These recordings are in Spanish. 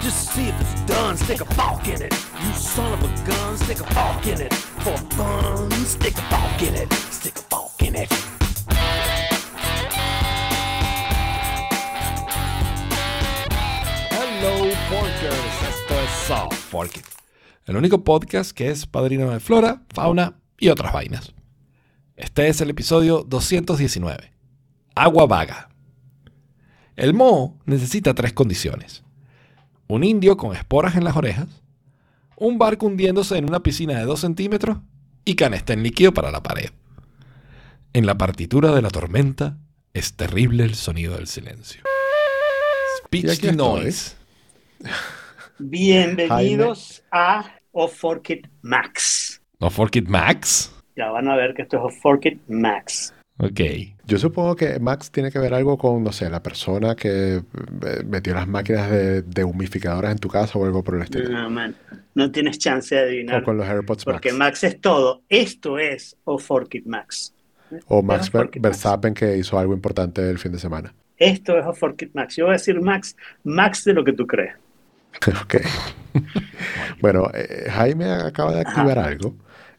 Just see if it's done, stick a in it. You son of a gun, stick a in it. For fun, stick a in it. Stick a in It, el único podcast que es padrino de flora, fauna y otras vainas. Este es el episodio 219. Agua vaga. El moho necesita tres condiciones. Un indio con esporas en las orejas, un barco hundiéndose en una piscina de 2 centímetros y canesta en líquido para la pared. En la partitura de la tormenta es terrible el sonido del silencio. Speech estoy. noise. Bienvenidos a Off Forkit Max. No Fork It Max. Ya van a ver que esto es Off Forkit Max. Ok. Yo supongo que Max tiene que ver algo con, no sé, la persona que eh, metió las máquinas de, de humificadoras en tu casa o algo por el estilo. No, man, no tienes chance de O adivinar. con los AirPods Porque Max. Max es todo. Esto es Off Forkit Max. O Max Ver- Max. Verstappen que hizo algo importante el fin de semana. Esto es Off Forkit Max. Yo voy a decir Max, Max de lo que tú crees. ok. bueno, eh, Jaime acaba de activar algo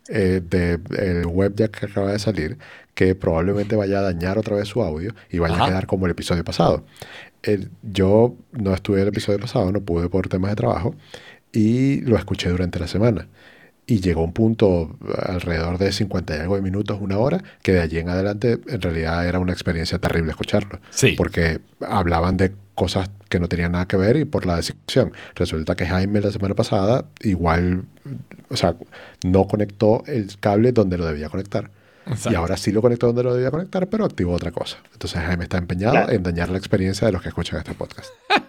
eh, de el web ya que acaba de salir que probablemente vaya a dañar otra vez su audio y vaya Ajá. a quedar como el episodio pasado. El- yo no estuve el episodio pasado, no pude por temas de trabajo y lo escuché durante la semana. Y llegó un punto alrededor de 50 y algo de minutos, una hora, que de allí en adelante en realidad era una experiencia terrible escucharlo. Sí. Porque hablaban de cosas que no tenían nada que ver y por la descripción. Resulta que Jaime la semana pasada igual, o sea, no conectó el cable donde lo debía conectar. Exacto. Y ahora sí lo conectó donde lo debía conectar, pero activó otra cosa. Entonces Jaime está empeñado Claro. en dañar la experiencia de los que escuchan este podcast.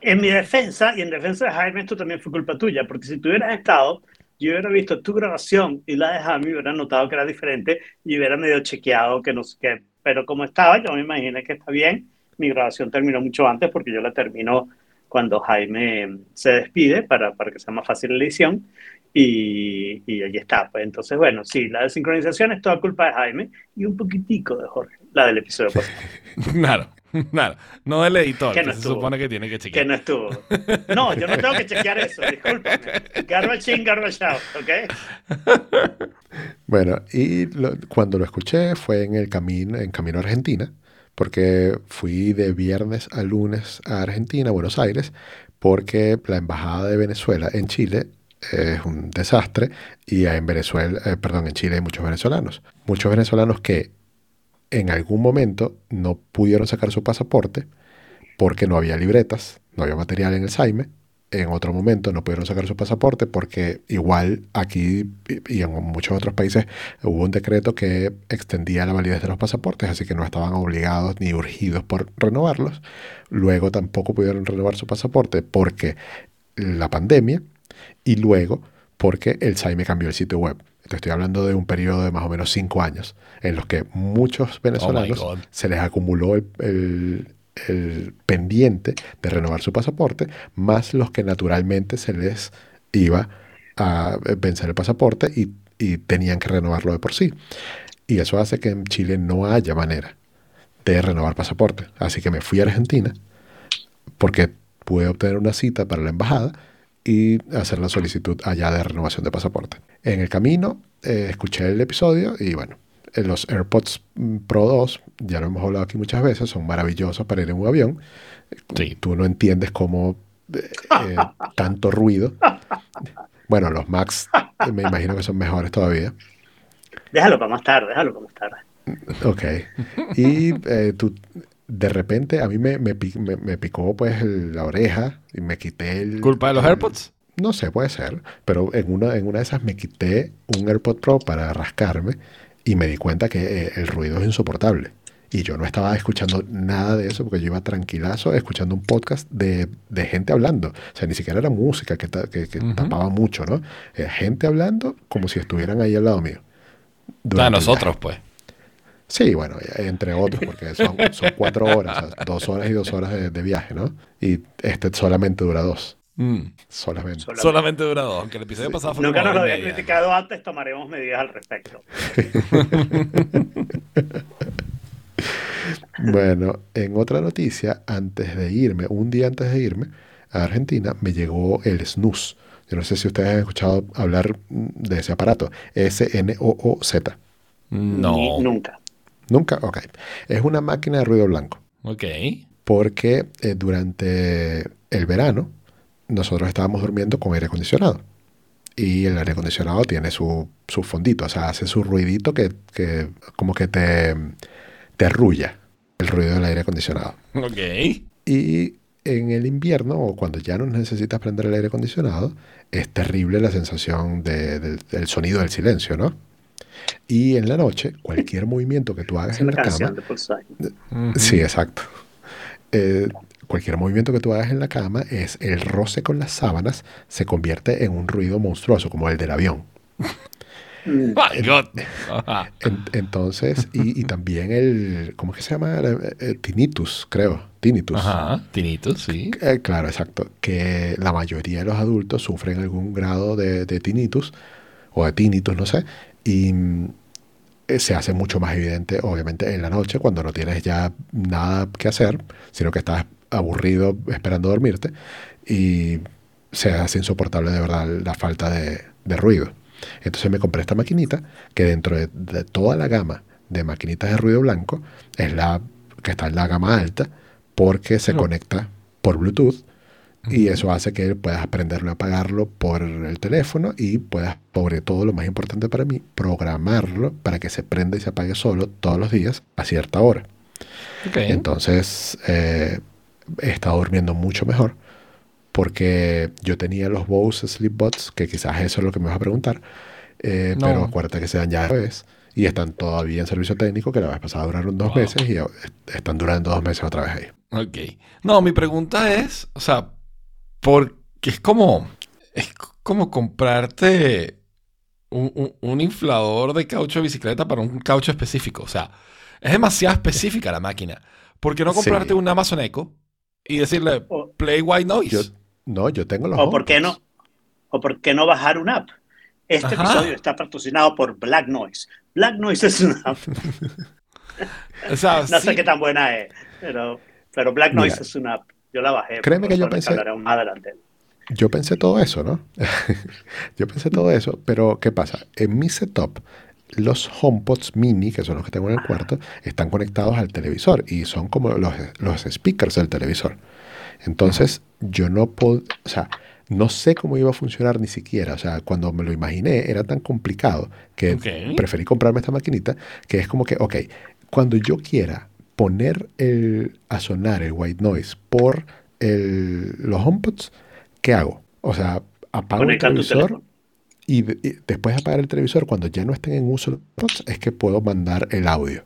En mi defensa y en defensa de Jaime, esto también fue culpa tuya. Porque si tú hubieras estado, yo hubiera visto tu grabación y la de Jaime, hubiera notado que era diferente y hubiera medio chequeado que no sé qué. Pero como estaba, yo me imaginé que está bien. Mi grabación terminó mucho antes porque yo la termino cuando Jaime se despide para, para que sea más fácil la edición. Y, y allí está. Pues entonces, bueno, sí, la desincronización es toda culpa de Jaime y un poquitico de Jorge, la del episodio pasado, Claro, claro. No del editor, Que que, no se estuvo. supone que tiene que que chequear. no estuvo. No, yo no tengo que chequear eso, discúlpame. Garbage in, garbage out, ¿ok? Bueno, y lo- cuando lo escuché fue en el camino, en camino a Argentina, porque fui de viernes a lunes a Argentina, a Buenos Aires, porque la embajada de Venezuela en Chile es un desastre y en Venezuela, eh, perdón, en Chile hay muchos venezolanos, muchos venezolanos que en algún momento no pudieron sacar su pasaporte porque no había libretas, no había material en el Saime. En otro momento no pudieron sacar su pasaporte porque igual aquí y y en muchos otros países hubo un decreto que extendía la validez de los pasaportes, así que no estaban obligados ni urgidos por renovarlos. Luego tampoco pudieron renovar su pasaporte porque la pandemia y luego porque el SAIME cambió el sitio web. Te estoy hablando de un periodo de más o menos cinco años en los que muchos venezolanos God. se les acumuló el, el- el pendiente de renovar su pasaporte, más los que naturalmente se les iba a vencer el pasaporte y, y tenían que renovarlo de por sí. Y eso hace que en Chile no haya manera de renovar pasaporte. Así que me fui a Argentina porque pude obtener una cita para la embajada y hacer la solicitud allá de renovación de pasaporte. En el camino eh, escuché el episodio y bueno, eh, los AirPods mm, Pro 2, ya lo hemos hablado aquí muchas veces, son maravillosos para ir en un avión. Sí. Tú no entiendes cómo eh, eh, tanto ruido. Bueno, los Max eh, me imagino que son mejores todavía. Déjalo para más tarde, déjalo para más tarde. Ok. Y eh, tú, de repente a mí me, me, pi- me- me picó pues el- la oreja y me quité el... ¿Culpa de los el- AirPods? No sé, puede ser. Pero en una, en una de esas me quité un AirPod Pro para rascarme y me di cuenta que eh, el ruido es insoportable. Y yo no estaba escuchando nada de eso porque yo iba tranquilazo escuchando un podcast de, de gente hablando. O sea, ni siquiera era música que, ta- que- tapaba mucho, ¿no? Era gente hablando como si estuvieran ahí al lado mío. A el nosotros, pues. Sí, bueno, entre otros, porque son, son cuatro horas, o sea, dos horas y dos horas de, de viaje, ¿no? Y este solamente dura dos. Mm. Solamente. Solamente. Solamente dura dos, aunque el episodio pasado fue Nunca nos lo había media. criticado antes, tomaremos medidas al respecto. Bueno, en otra noticia, antes de irme, un día antes de irme, a Argentina, me llegó el snus. Yo no sé si ustedes han escuchado hablar de ese aparato. S-N-O-O-Z. No. Ni- nunca. ¿Nunca? Ok. Es una máquina de ruido blanco. Ok. Porque eh, durante el verano nosotros estábamos durmiendo con aire acondicionado. Y el aire acondicionado tiene su, su fondito, o sea, hace su ruidito que, que como que te, te arrulla el ruido del aire acondicionado. Ok. Y en el invierno, o cuando ya no necesitas prender el aire acondicionado, es terrible la sensación de- del- del sonido del silencio, ¿no? Y en la noche, cualquier movimiento que tú hagas Es en una la canción cama, de Paul Simon. Ujú. Sí, exacto. Eh, cualquier movimiento que tú hagas en la cama es el roce con las sábanas se convierte en un ruido monstruoso como el del avión. Mm. Entonces, y, y también el, ¿cómo es que se llama? Eh, eh, tinnitus, creo. Tinnitus. Ajá. Tinito, sí. Eh, claro, exacto. Que la mayoría de los adultos sufren algún grado de, de tinnitus o de tinnitus, no sé. Y eh, se hace mucho más evidente, obviamente, en la noche, cuando no tienes ya nada que hacer, sino que estás aburrido esperando dormirte y se hace insoportable de verdad la falta de, de ruido. Entonces me compré esta maquinita que dentro de, de toda la gama de maquinitas de ruido blanco es la que está en la gama alta porque se No. conecta por Bluetooth y eso hace que puedas prenderlo y apagarlo por el teléfono y puedas, sobre todo lo más importante para mí, programarlo para que se prenda y se apague solo todos los días a cierta hora. Ok. Entonces eh, he estado durmiendo mucho mejor porque yo tenía los Bose Sleepbots, que quizás eso es lo que me vas a preguntar, eh, No. pero acuérdate que se dan ya vez y están todavía en servicio técnico, que la vez pasada duraron dos Wow. meses y están durando dos meses otra vez ahí. Ok. No, mi pregunta es, o sea, porque es como, es como comprarte un, un- un inflador de caucho de bicicleta para un caucho específico. O sea, es demasiado específica la máquina. ¿Por qué no Sí. comprarte un Amazon Echo y decirle play white noise? Yo, no, yo tengo los o por qué no, o por qué no bajar una app. Este Ajá. episodio está patrocinado por Black Noise. Black Noise es una app. O sea, No sí, sé qué tan buena es, pero, pero Black Noise Mira, es una app. Yo la bajé. créeme que yo pensé- hablaré más adelante. Yo pensé todo eso, ¿no? yo pensé todo eso, pero ¿qué pasa? En mi setup, los HomePods mini, que son los que tengo en el cuarto, están conectados al televisor y son como los, los speakers del televisor. Entonces, yo no puedo, o sea, no sé cómo iba a funcionar ni siquiera. O sea, cuando me lo imaginé era tan complicado que preferí comprarme esta maquinita, que es como que, ok, cuando yo quiera poner el, a sonar el white noise por el- los HomePods, ¿qué hago? O sea, apago el televisor y, de- y después de apagar el televisor, cuando ya no estén en uso los HomePods, es que puedo mandar el audio.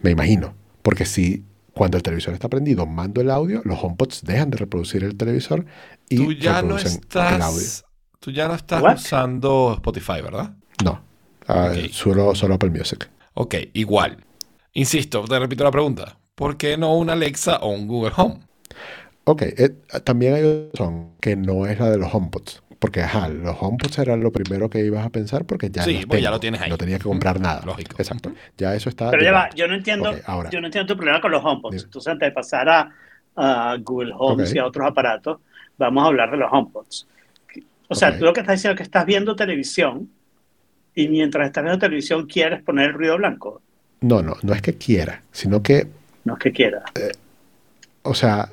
Me imagino. Porque si cuando el televisor está prendido mando el audio, los HomePods dejan de reproducir el televisor y tú ya no reproducen el audio. estás, tú ya no estás What? usando Spotify, ¿verdad? No. Ah, solo Apple Music. Ok, igual. Insisto, te repito la pregunta. ¿Por qué no un Alexa o un Google Home? Ok, eh, también hay otra razón que no es la de los HomePods. Porque, ajá, los HomePods era lo primero que ibas a pensar porque ya Sí, los pues ya lo tienes ahí. No tenía que comprar nada. Lógico. Exacto. Ya eso está. Pero ya va, yo no entiendo, ahora. yo no entiendo tu problema con los HomePods. Dime. Entonces, antes de pasar a, a Google Homes Ok. y a otros aparatos, vamos a hablar de los HomePods. O sea, tú lo que estás diciendo es que estás viendo televisión y mientras estás viendo televisión quieres poner el ruido blanco. No, no, no es que quiera, sino que, No es que quieras. o sea,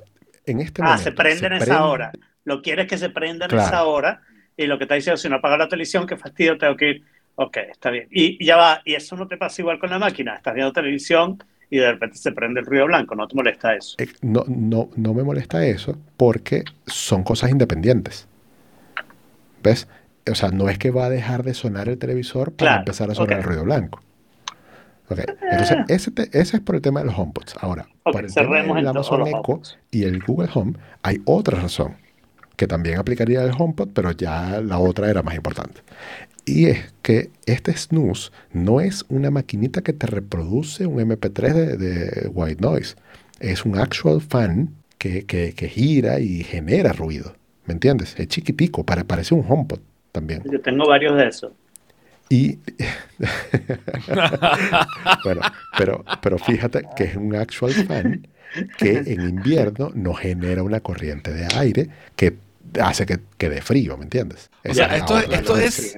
en este Ah, momento. se prende en esa hora. Lo quieres que se prenda en Claro. esa hora y lo que está diciendo, si no apago la televisión, qué fastidio, tengo que ir. Ok, está bien. Y, y ya va, y eso no te pasa igual con la máquina. Estás viendo televisión y de repente se prende el ruido blanco, no te molesta eso. Eh, No, no, no me molesta eso porque son cosas independientes. ¿Ves? O sea, no es que va a dejar de sonar el televisor para Claro, empezar a sonar el ruido blanco. Entonces, ese, te- ese es por el tema de los HomePods. Ahora, Ok, por el tema del Amazon Echo y el Google Home, hay otra razón que también aplicaría al HomePod, pero ya la otra era más importante. Y es que este snooze no es una maquinita que te reproduce un MP3 de, de white noise. Es un actual fan que, que- que gira y genera ruido. ¿Me entiendes? Es chiquitico, para, parece un HomePod también. Yo tengo varios de esos. Y bueno, pero, pero fíjate que es un actual fan que en invierno no genera una corriente de aire que hace que, que dé frío, ¿me entiendes? O Esa sea, esto, otra esto es,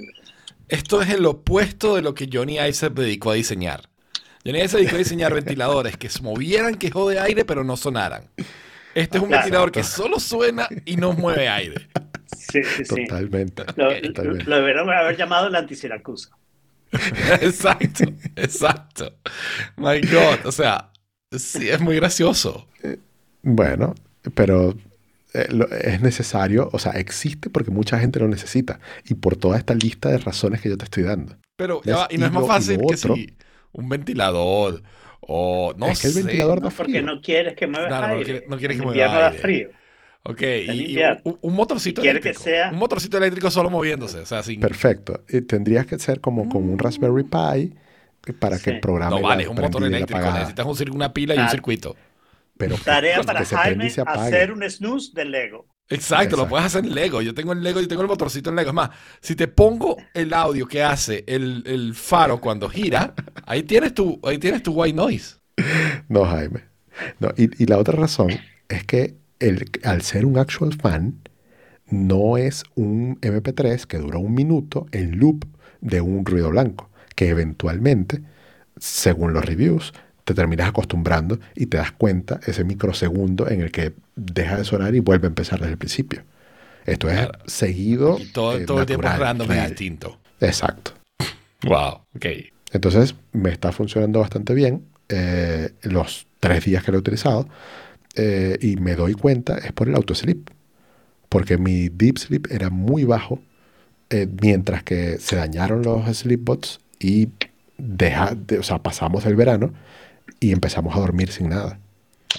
esto es el opuesto de lo que Johnny se dedicó a diseñar. Johnny se dedicó a diseñar ventiladores que se movieran, que jode aire, pero no sonaran. Este es un Claro. ventilador que solo suena y no mueve aire. Sí, sí, sí. Totalmente. Lo, totalmente. lo deberían haber llamado la antisiracusa. exacto, exacto. My God, o sea, sí, es muy gracioso. Bueno, pero eh, es necesario, o sea, existe porque mucha gente lo necesita y por toda esta lista de razones que yo te estoy dando. Pero ¿Ves? ya va, y no Y es más lo- fácil que otro- si un ventilador o no es que el sé. ventilador da Porque no quieres que mueva no aire. quiere- no quieres que mueva da aire. frío. Ok, y, un, un motorcito Quiere que eléctrico. sea- Un motorcito eléctrico solo moviéndose. O sea, sin. Perfecto. Y tendrías que ser como con un Raspberry Pi eh, para que el programa No vale, es un motor eléctrico. Necesitas un una pila y un circuito. Pero Tarea que para Jaime hacer un snooze de Lego. Exacto, lo puedes hacer en Lego. Yo tengo el Lego, yo tengo el motorcito en Lego. Es más, si te pongo el audio que hace el, el faro cuando gira, ahí tienes tu, ahí tienes tu white noise. No, Jaime. No, y, y la otra razón es que el, al ser un actual fan, no es un MP3 que dura un minuto en loop de un ruido blanco, que eventualmente, según los reviews, te terminas acostumbrando y te das cuenta ese microsegundo en el que deja de sonar y vuelve a empezar desde el principio. Esto es Claro. seguido. Y todo, eh, todo el tiempo random y real. distinto. Exacto. Wow, ok. Entonces me está funcionando bastante bien eh, los tres días que lo he utilizado eh, y me doy cuenta es por el autosleep. Porque mi deep sleep era muy bajo eh, mientras que se dañaron los sleepbots y deja, de- o sea, pasamos el verano y empezamos a dormir sin nada.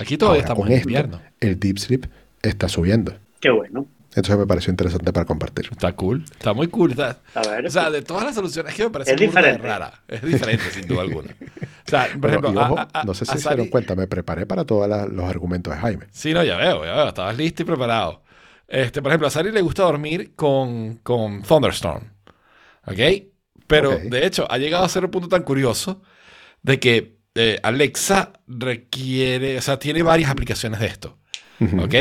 Aquí todavía Ahora, estamos con en esto, invierno. el deep sleep está subiendo. Qué bueno. Entonces me pareció interesante para compartir. Está cool, está muy cool. está- A ver. O sea, de todas las soluciones, es que me parece Es diferente. rara. Es diferente, sin duda alguna. O sea, por Bueno, ejemplo, y a- ojo, a- a- no sé si se dieron cuenta, me preparé para todos los argumentos de Jaime. Sí, no, ya veo, ya veo. Estabas listo y preparado. Este, por ejemplo, a Sari le gusta dormir con, con Thunderstorm. ¿Ok? Pero, de hecho, ha llegado a ser un punto tan curioso de que eh, Alexa requiere, o sea, tiene varias aplicaciones de esto. ¿Ok?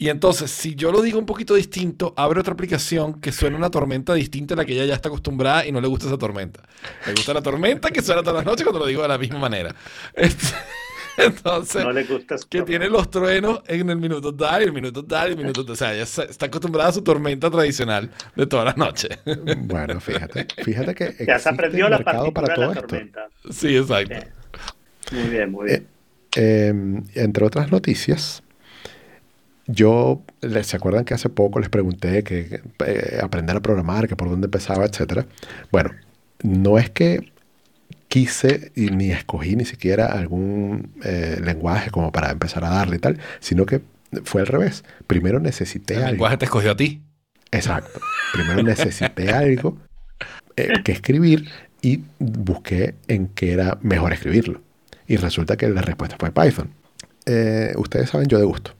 Y entonces, si yo lo digo un poquito distinto, abre otra aplicación que suena una tormenta distinta a la que ella ya está acostumbrada y no le gusta esa tormenta. Le gusta la tormenta que suena todas las noches cuando lo digo de la misma manera. Entonces, no le gusta que tiene los truenos en el minuto tal, y el minuto tal, y el minuto tal. O sea, ella se- está acostumbrada a su tormenta tradicional de todas las noches. Bueno, fíjate, fíjate que Ya se aprendió la mercado partitura para de todo la esto. tormenta. Sí, exacto. Muy bien, muy bien. Eh, entre otras noticias, yo, les- ¿se acuerdan que hace poco les pregunté que eh, aprender a programar, que por dónde empezaba, etcétera? Bueno, no es que quise y ni escogí ni siquiera algún eh, lenguaje como para empezar a darle y tal, sino que fue al revés. Primero necesité El algo. lenguaje te escogió a ti. Exacto. Primero necesité algo eh, que escribir y busqué en qué era mejor escribirlo. Y resulta que la respuesta fue Python. Ustedes saben, yo de gusto.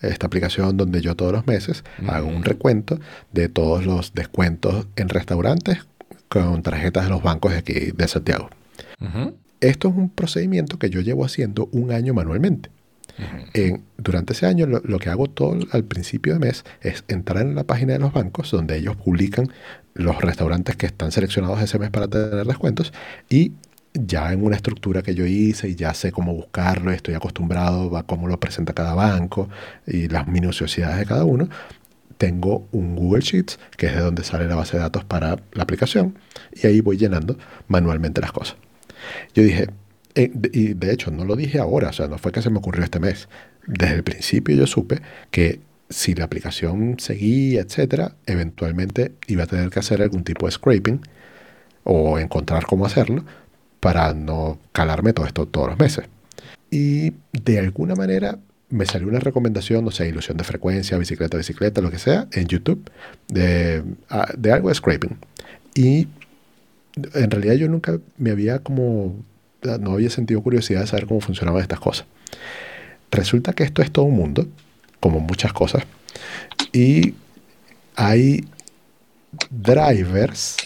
Esta aplicación donde yo todos los meses hago un recuento de todos los descuentos en restaurantes con tarjetas de los bancos de aquí de Santiago. Esto es un procedimiento que yo llevo haciendo un año manualmente. En- durante ese año lo, lo que hago todo al principio de mes es entrar en la página de los bancos donde ellos publican los restaurantes que están seleccionados ese mes para tener descuentos y ya en una estructura que yo hice y ya sé cómo buscarlo, estoy acostumbrado a cómo lo presenta cada banco y las minuciosidades de cada uno, tengo un Google Sheets que es de donde sale la base de datos para la aplicación y ahí voy llenando manualmente las cosas. Yo dije, eh, y de hecho no lo dije ahora, o sea, no fue que se me ocurrió este mes. Desde el principio yo supe que si la aplicación seguía, etcétera, eventualmente iba a tener que hacer algún tipo de scraping o encontrar cómo hacerlo para no calarme todo esto todos los meses. Y de alguna manera me salió una recomendación, no sé, ilusión de frecuencia, bicicleta, bicicleta, lo que sea, en YouTube, de, ah, de algo de scraping. Y en realidad yo nunca me había como, no había sentido curiosidad de saber cómo funcionaban estas cosas. Resulta que esto es todo un mundo, como muchas cosas, y hay drivers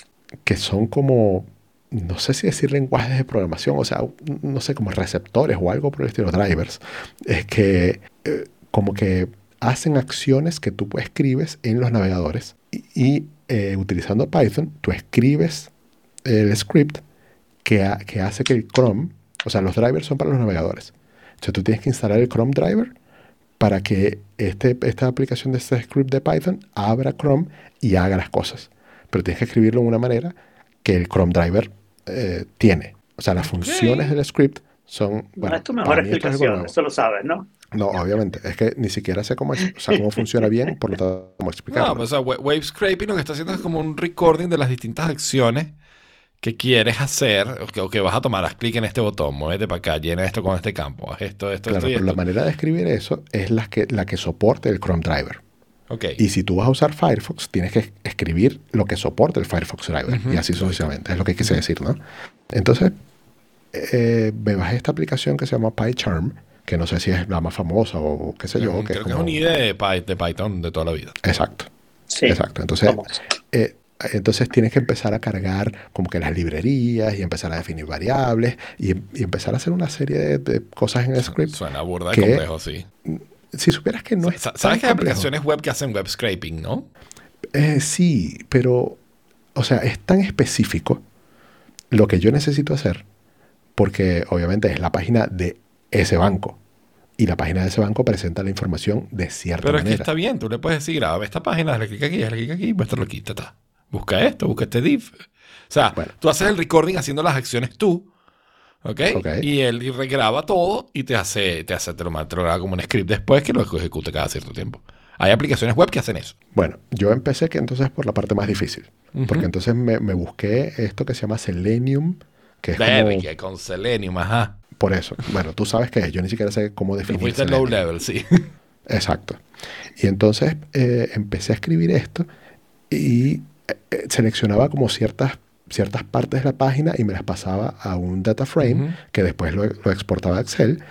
que son como, no sé si decir lenguajes de programación, o sea, no sé, como receptores o algo por el estilo, drivers, es que eh, como que hacen acciones que tú escribes en los navegadores y, eh, utilizando Python, tú escribes el script que hace que el Chrome, o sea, los drivers son para los navegadores. Entonces tú tienes que instalar el Chrome driver para que este, esta aplicación de este script de Python abra Chrome y haga las cosas. Pero tienes que escribirlo de una manera que el Chrome driver eh, tiene. O sea, las funciones del script son... Bueno, es tu mejor explicación, eso lo sabes, ¿no? No, obviamente. Es que ni siquiera sé cómo, es- o sea, cómo funciona bien, por lo tanto, cómo explicarlo. No, pues, o sea, wa- wave scraping lo que está haciendo es como un recording de las distintas acciones que quieres hacer o que, o que vas a tomar. Haz clic en este botón, muévete para acá, llena esto con este campo, haz esto, esto, claro, esto y pero la esto. manera de escribir eso es la que, la que soporte el Chrome driver. Y si tú vas a usar Firefox, tienes que escribir lo que soporte el Firefox driver. Y así sucesivamente. Es lo que quise decir, ¿no? Entonces, eh, me bajé esta aplicación que se llama PyCharm, que no sé si es la más famosa o qué sé yo. Creo que que es es como- un IDE de, Py- de Python de toda la vida. Exacto. Sí. Exacto. Entonces, eh, entonces tienes que empezar a cargar como que las librerías y empezar a definir variables y, y empezar a hacer una serie de, de cosas en el script. Suena burda ¿Qué? complejo, sí. Si supieras que no es tan ¿Sabes que hay complejo. aplicaciones web que hacen web scraping, no? Eh, sí, pero, o sea, es tan específico lo que yo necesito hacer, porque obviamente es la página de ese banco. Y la página de ese banco presenta la información de cierta Pero es que manera. está bien, tú le puedes decir, graba esta página, dale clic aquí, dale clic aquí, muéstralo aquí, ta, ta. Busca esto, busca este div. O sea, Bueno. tú haces el recording haciendo las acciones tú, ¿ok? Ok. Y él y regraba todo y te hace, te hace, te lo, te lo graba como un script después que lo ejecute cada cierto tiempo. Hay aplicaciones web que hacen eso. Bueno, yo empecé que entonces por la parte más difícil, porque entonces me, me busqué esto que se llama Selenium, que es como, con Selenium, ajá. por eso. Bueno, tú sabes qué es, yo ni siquiera sé cómo definir fuiste low level, sí. Exacto. Y entonces eh, empecé a escribir esto y eh, seleccionaba como ciertas, ciertas partes de la página y me las pasaba a un data frame que después lo, lo exportaba a Excel,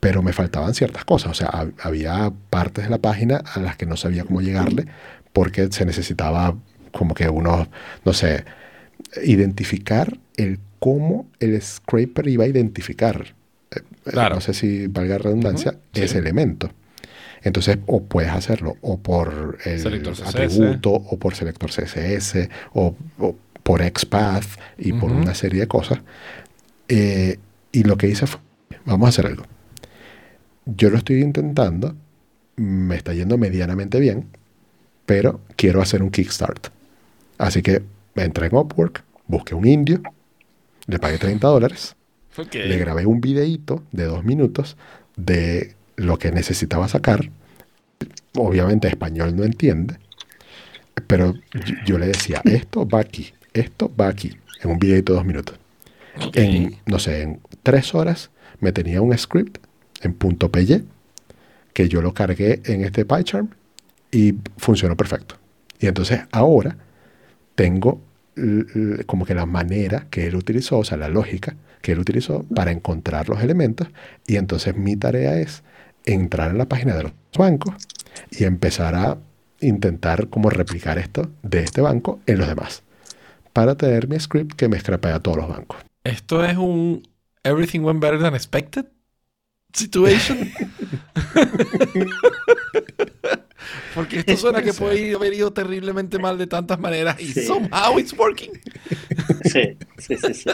pero me faltaban ciertas cosas. O sea, hab- había partes de la página a las que no sabía cómo llegarle porque se necesitaba como que uno, no sé, identificar el cómo el scraper iba a identificar, eh, eh, Claro. no sé si valga redundancia, ese elemento. Entonces, o puedes hacerlo o por el atributo, o por selector CSS, o, o por XPath y por una serie de cosas. Eh, y lo que hice fue, vamos a hacer algo. Yo lo estoy intentando, me está yendo medianamente bien, pero quiero hacer un kickstart. Así que entré en Upwork, busqué un indio, le pagué 30 dólares, le grabé un videíto de dos minutos de lo que necesitaba sacar. Obviamente español no entiende, pero yo, yo le decía, esto va aquí, esto va aquí, en un videíto de dos minutos. Ok. En, no sé, en tres horas me tenía un script en punto .py que yo lo cargué en este PyCharm y funcionó perfecto. Y entonces ahora tengo como que la manera que él utilizó, o sea, la lógica que él utilizó para encontrar los elementos. Y entonces mi tarea es entrar en la página de los bancos y empezar a intentar como replicar esto de este banco en los demás. Para tener mi script que me scrapea a todos los bancos. Esto es un Everything went better than expected situation. Porque esto suena que puede ir- haber ido terriblemente mal de tantas maneras y Sí. somehow it's working. Sí, sí, sí, sí.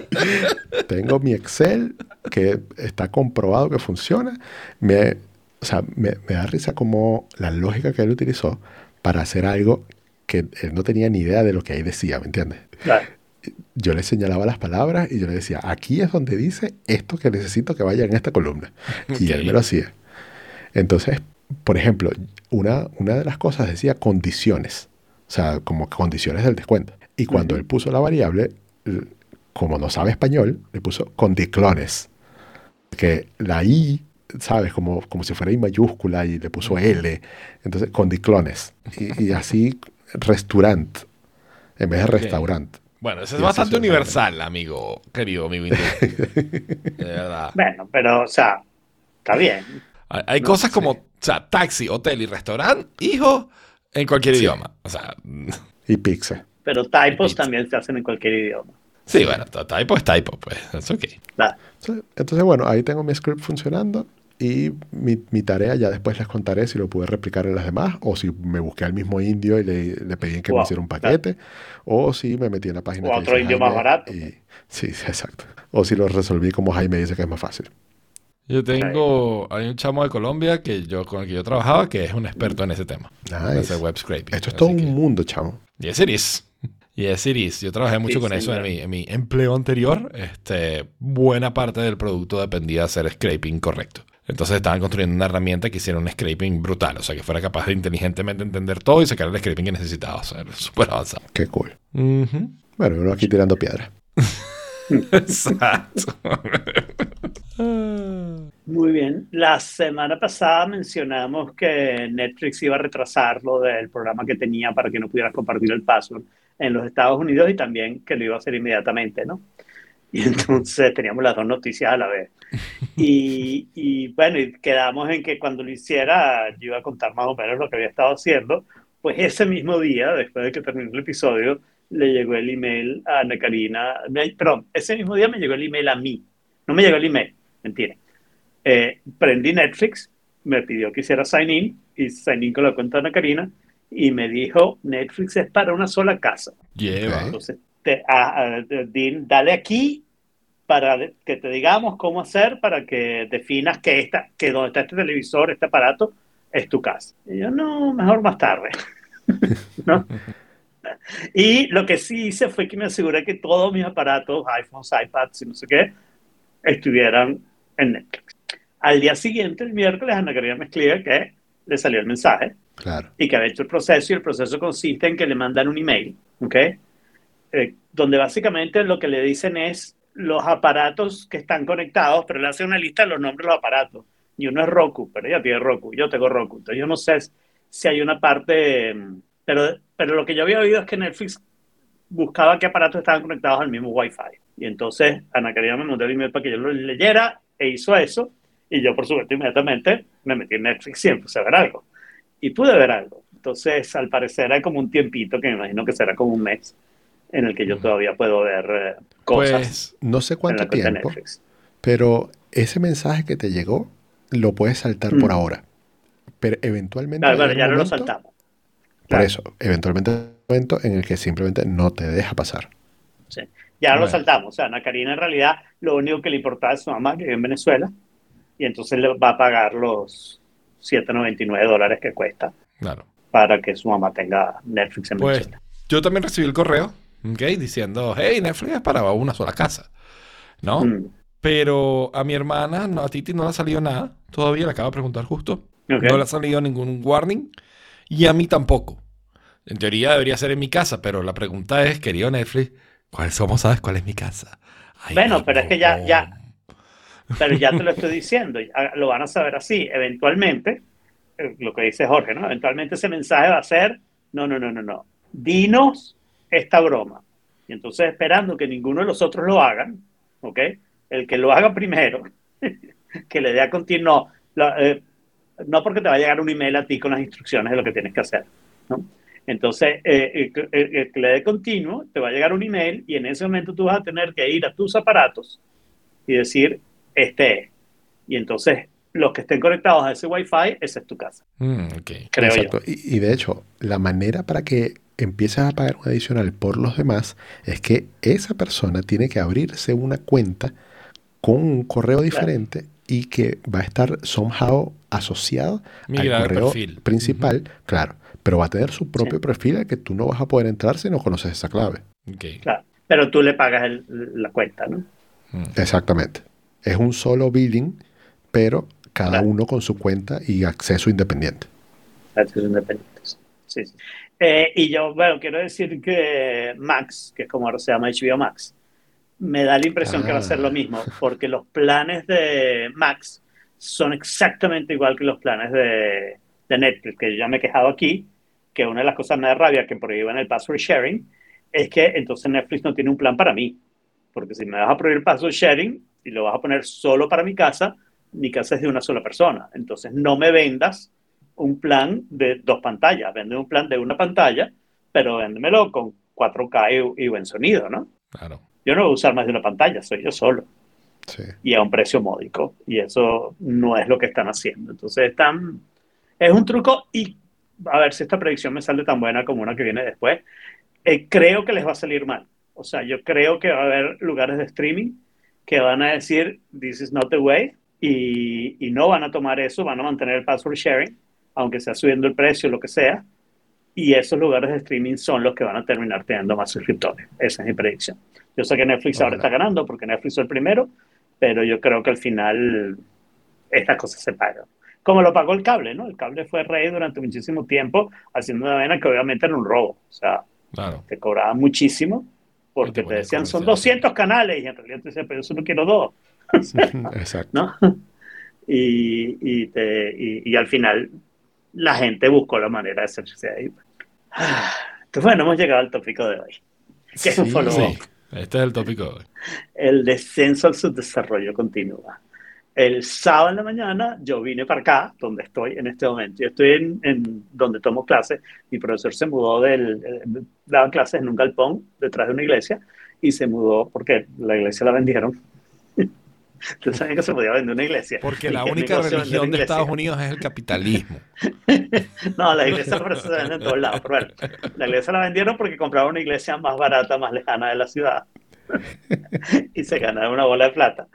Tengo mi Excel que está comprobado que funciona. Me, o sea, me, me da risa como la lógica que él utilizó para hacer algo que él no tenía ni idea de lo que ahí decía, ¿me entiendes? Claro. Yo le señalaba las palabras y yo le decía, aquí es donde dice esto que necesito que vaya en esta columna. Y él me lo hacía. Entonces, por ejemplo, una, una de las cosas decía condiciones, o sea, como condiciones del descuento. Y cuando él puso la variable, como no sabe español, le puso condiclones. Que la I, ¿sabes? Como, como si fuera I mayúscula y le puso L. Entonces, condiclones. Y, y así, restaurant, en vez de Ok. restaurant. Bueno, eso es bastante universal, amigo, querido amigo hindú. De verdad. Bueno, pero, o sea, está bien. Hay, hay No, cosas como, sí. o sea, taxi, hotel y restaurante, hijo, en cualquier Sí. idioma. O sea, Y pizza. Pero typos también se hacen en cualquier idioma. Sí, bueno, typo es typo, pues. Es ok. Claro. Sí, Entonces, bueno, ahí tengo mi script funcionando y mi, mi tarea ya después les contaré si lo pude replicar en las demás o si me busqué al mismo indio y le, le pedí que me hiciera un paquete o si me metí en la página O a que otro dice indio más barato. y- sí, sí, exacto. O si lo resolví como Jaime dice que es más fácil. Yo tengo, hay un chamo de Colombia que yo, con el que yo trabajaba que es un experto en ese tema. En Nice. ese web scraping. Esto es Así todo que- un mundo, chamo. Yes, it is. Yes, it is. Yo trabajé mucho Sí, con eso en mi, en mi empleo anterior. Este, buena parte del producto dependía de hacer scraping correcto. Entonces estaban construyendo una herramienta que hiciera un scraping brutal. O sea, que fuera capaz de inteligentemente entender todo y sacar el scraping que necesitaba. O sea, era súper avanzado. Qué cool. Ujú. Bueno, uno aquí tirando piedras. Exacto. Muy bien. La semana pasada mencionamos que Netflix iba a retrasar lo del programa que tenía para que no pudieras compartir el password en los Estados Unidos y también que lo iba a hacer inmediatamente, ¿no? Y entonces teníamos las dos noticias a la vez. Y, y bueno, y quedamos en que cuando lo hiciera yo iba a contar más o menos lo que había estado haciendo. Pues ese mismo día, después de que terminó el episodio, le llegó el email a Ana Karina. me- Perdón, ese mismo día me llegó el email a mí. No me llegó el email, mentira. Eh, prendí Netflix, me pidió que hiciera sign in y sign in con la cuenta de Ana Karina y me dijo, Netflix es para una sola casa. Lleva. Ok. Entonces, te- a- a- di- dale aquí para que te digamos cómo hacer para que definas que, esta, que donde está este televisor, este aparato, es tu casa. Y yo, no, mejor más tarde. ¿No? Y lo que sí hice fue que me aseguré que todos mis aparatos, iPhones, iPads y no sé qué, estuvieran en Netflix. Al día siguiente, el miércoles, Ana Karina me escribe que le salió el mensaje Claro. y que había hecho el proceso y el proceso consiste en que le mandan un email, ¿ok? Eh, donde básicamente lo que le dicen es los aparatos que están conectados, pero le hacen una lista de los nombres de los aparatos. Y uno es Roku, pero ella tiene Roku, yo tengo Roku. Entonces yo no sé si hay una parte, mm, pero, pero lo que yo había oído es que Netflix buscaba qué aparatos estaban conectados al mismo Wi-Fi. Y entonces Ana Karina me mandó el email para que yo lo leyera e hizo eso. Y yo, por supuesto, inmediatamente me metí en Netflix y empecé a ver algo y pude ver algo. Entonces, al parecer hay como un tiempito, que me imagino que será como un mes, en el que yo todavía puedo ver eh, cosas Pues, No sé cuánto tiempo, pero ese mensaje que te llegó lo puedes saltar por Mm. ahora. Pero eventualmente. Claro, un ya no lo saltamos. Por Claro. eso, eventualmente hay un momento en el que simplemente no te deja pasar. Sí. Ya lo saltamos. O sea, Ana Karina en realidad lo único que le importaba es su mamá, que vive en Venezuela, y entonces le va a pagar los 7,99 dólares que cuesta claro. para que su mamá tenga Netflix en Pues Venezuela. yo también recibí el correo, Diciendo, hey, Netflix es para una sola casa. ¿No? Mm. Pero a mi hermana, no, a Titi no le ha salido nada. Todavía le acabo de preguntar justo. No le ha salido ningún warning. Y a mí tampoco. En teoría debería ser en mi casa, pero la pregunta es, querido Netflix, ¿cuál somos? ¿Sabes cuál es mi casa? Ay, Bueno, pero es que ya- ya- Pero ya te lo estoy diciendo, lo van a saber así. Eventualmente, eh, lo que dice Jorge, ¿no? Eventualmente ese mensaje va a ser, no, no, no, no, no. Dinos esta broma. Y entonces esperando que ninguno de los otros lo hagan, ¿ok? El que lo haga primero, que le dé a continuo, eh, no porque te va a llegar un email a ti con las instrucciones de lo que tienes que hacer, ¿no? Entonces, eh, el el- el que le dé continuo, te va a llegar un email y en ese momento tú vas a tener que ir a tus aparatos y decir, este es. Y entonces, los que estén conectados a ese Wi-Fi, esa es tu casa, Mm, creo Exacto. Y, y de hecho, la manera para que empieces a pagar un adicional por los demás es que esa persona tiene que abrirse una cuenta con un correo diferente y que va a estar somehow asociado Migrar al correo perfil. principal, claro, pero va a tener su propio Sí. perfil al que tú no vas a poder entrar si no conoces esa clave. Ok. yo. Claro. Pero tú le pagas el- la cuenta, ¿no? Mm. Exactamente. Es un solo billing, pero cada Claro. uno con su cuenta y acceso independiente. Accesos independientes. Sí, sí. Eh, y yo, bueno, quiero decir que Max, que es como ahora se llama HBO Max, me da la impresión que va a ser Ah. lo mismo, porque los planes de Max son exactamente igual que los planes de, de Netflix, que yo ya me he quejado aquí, que una de las cosas me da rabia que prohíban el password sharing, es que entonces Netflix no tiene un plan para mí, porque si me vas a prohibir password sharing y lo vas a poner solo para mi casa, mi casa es de una sola persona, entonces no me vendas un plan de dos pantallas, vende un plan de una pantalla, pero véndemelo con 4K y, y buen sonido, ¿no? Claro. Yo no voy a usar más de una pantalla, soy yo solo Sí. y a un precio módico. Y eso no es lo que están haciendo. Entonces, están, es un truco y a ver si esta predicción me sale tan buena como una que viene después. Eh, creo que les va a salir mal. O sea, yo creo que va a haber lugares de streaming que van a decir, this is not the way, y, y no van a tomar eso, van a mantener el password sharing, aunque sea subiendo el precio, lo que sea. Y esos lugares de streaming son los que van a terminar teniendo más suscriptores. Esa es mi predicción. Yo sé que Netflix ahora está ganando porque Netflix fue el primero, pero yo creo que al final estas cosas se pagan. Como lo pagó el cable, ¿no? El cable fue rey durante muchísimo tiempo haciendo una vena que obviamente era un robo. O sea, Claro. te cobraban muchísimo porque te te decían son comerciales. 200 canales y en realidad te decían, pero yo solo quiero dos, Exacto. ¿no? Y, y, te, y, y al final la gente buscó la manera de hacerse ahí. Ah, Entonces, bueno, hemos llegado al tópico de hoy. Que es un Sí, Sí, este es el tópico de hoy. El descenso al subdesarrollo continúa. El sábado en la mañana yo vine para acá, donde estoy en este momento. Yo estoy en, en donde tomo clases. Mi profesor se mudó del... eh, daba clases en un galpón detrás de una iglesia y se mudó porque la iglesia la vendieron. Ustedes saben que se podía vender una iglesia. Porque la única religión de. Estados Unidos es el capitalismo. No, la iglesia se vende en todos lados. Pero bueno, la iglesia la vendieron porque compraron una iglesia más barata, más lejana de la ciudad. y se ganaron una bola de plata.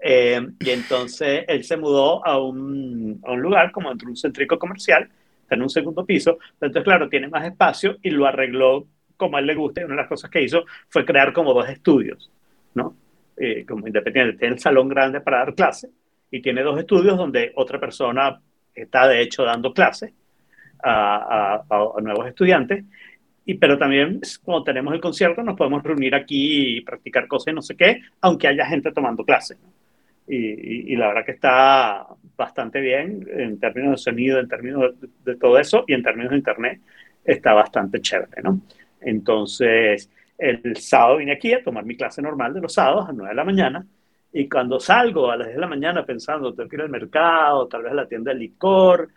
Eh, y entonces él se mudó a un, a un lugar como dentro de un centrico comercial, en un segundo piso. Pero entonces, claro, tiene más espacio y lo arregló como a él le gusta. Y una de las cosas que hizo fue crear como dos estudios, ¿no? Eh, como independiente. Tiene el salón grande para dar clases y tiene dos estudios donde otra persona está de hecho dando clases a, nuevos estudiantes. Y, pero también cuando tenemos el concierto nos podemos reunir aquí y practicar cosas y no sé qué, aunque haya gente tomando clases. y la verdad que está bastante bien en términos de sonido, en términos de, de todo eso y en términos de internet está bastante chévere, ¿no? Entonces, el sábado vine aquí a tomar mi clase normal de los sábados a 9 de la mañana y cuando salgo a las 10 de la mañana pensando, tengo que ir al mercado, tal vez a la tienda de licor,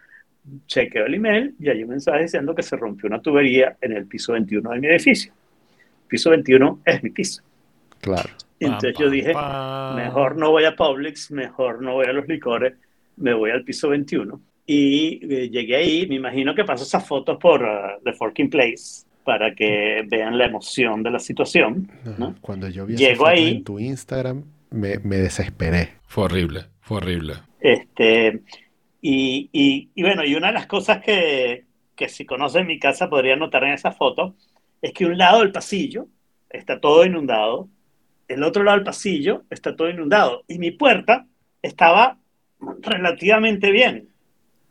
chequeo el email y hay un mensaje diciendo que se rompió una tubería en el piso 21 de mi edificio. Piso 21 es mi piso. Claro. Y entonces yo dije, mejor no voy a Publix, mejor no voy a los licores, me voy al piso 21. Y eh, llegué ahí, me imagino que paso esas fotos por uh, The Forking Place para que vean la emoción de la situación. ¿no? Cuando yo vi Llego fotos ahí. en tu Instagram, me, me desesperé. Fue horrible, fue horrible. Este, y, y, y bueno, y una de las cosas que, que si conocen mi casa podrían notar en esa foto es que un lado del pasillo está todo inundado, el otro lado del pasillo está todo inundado y mi puerta estaba relativamente bien,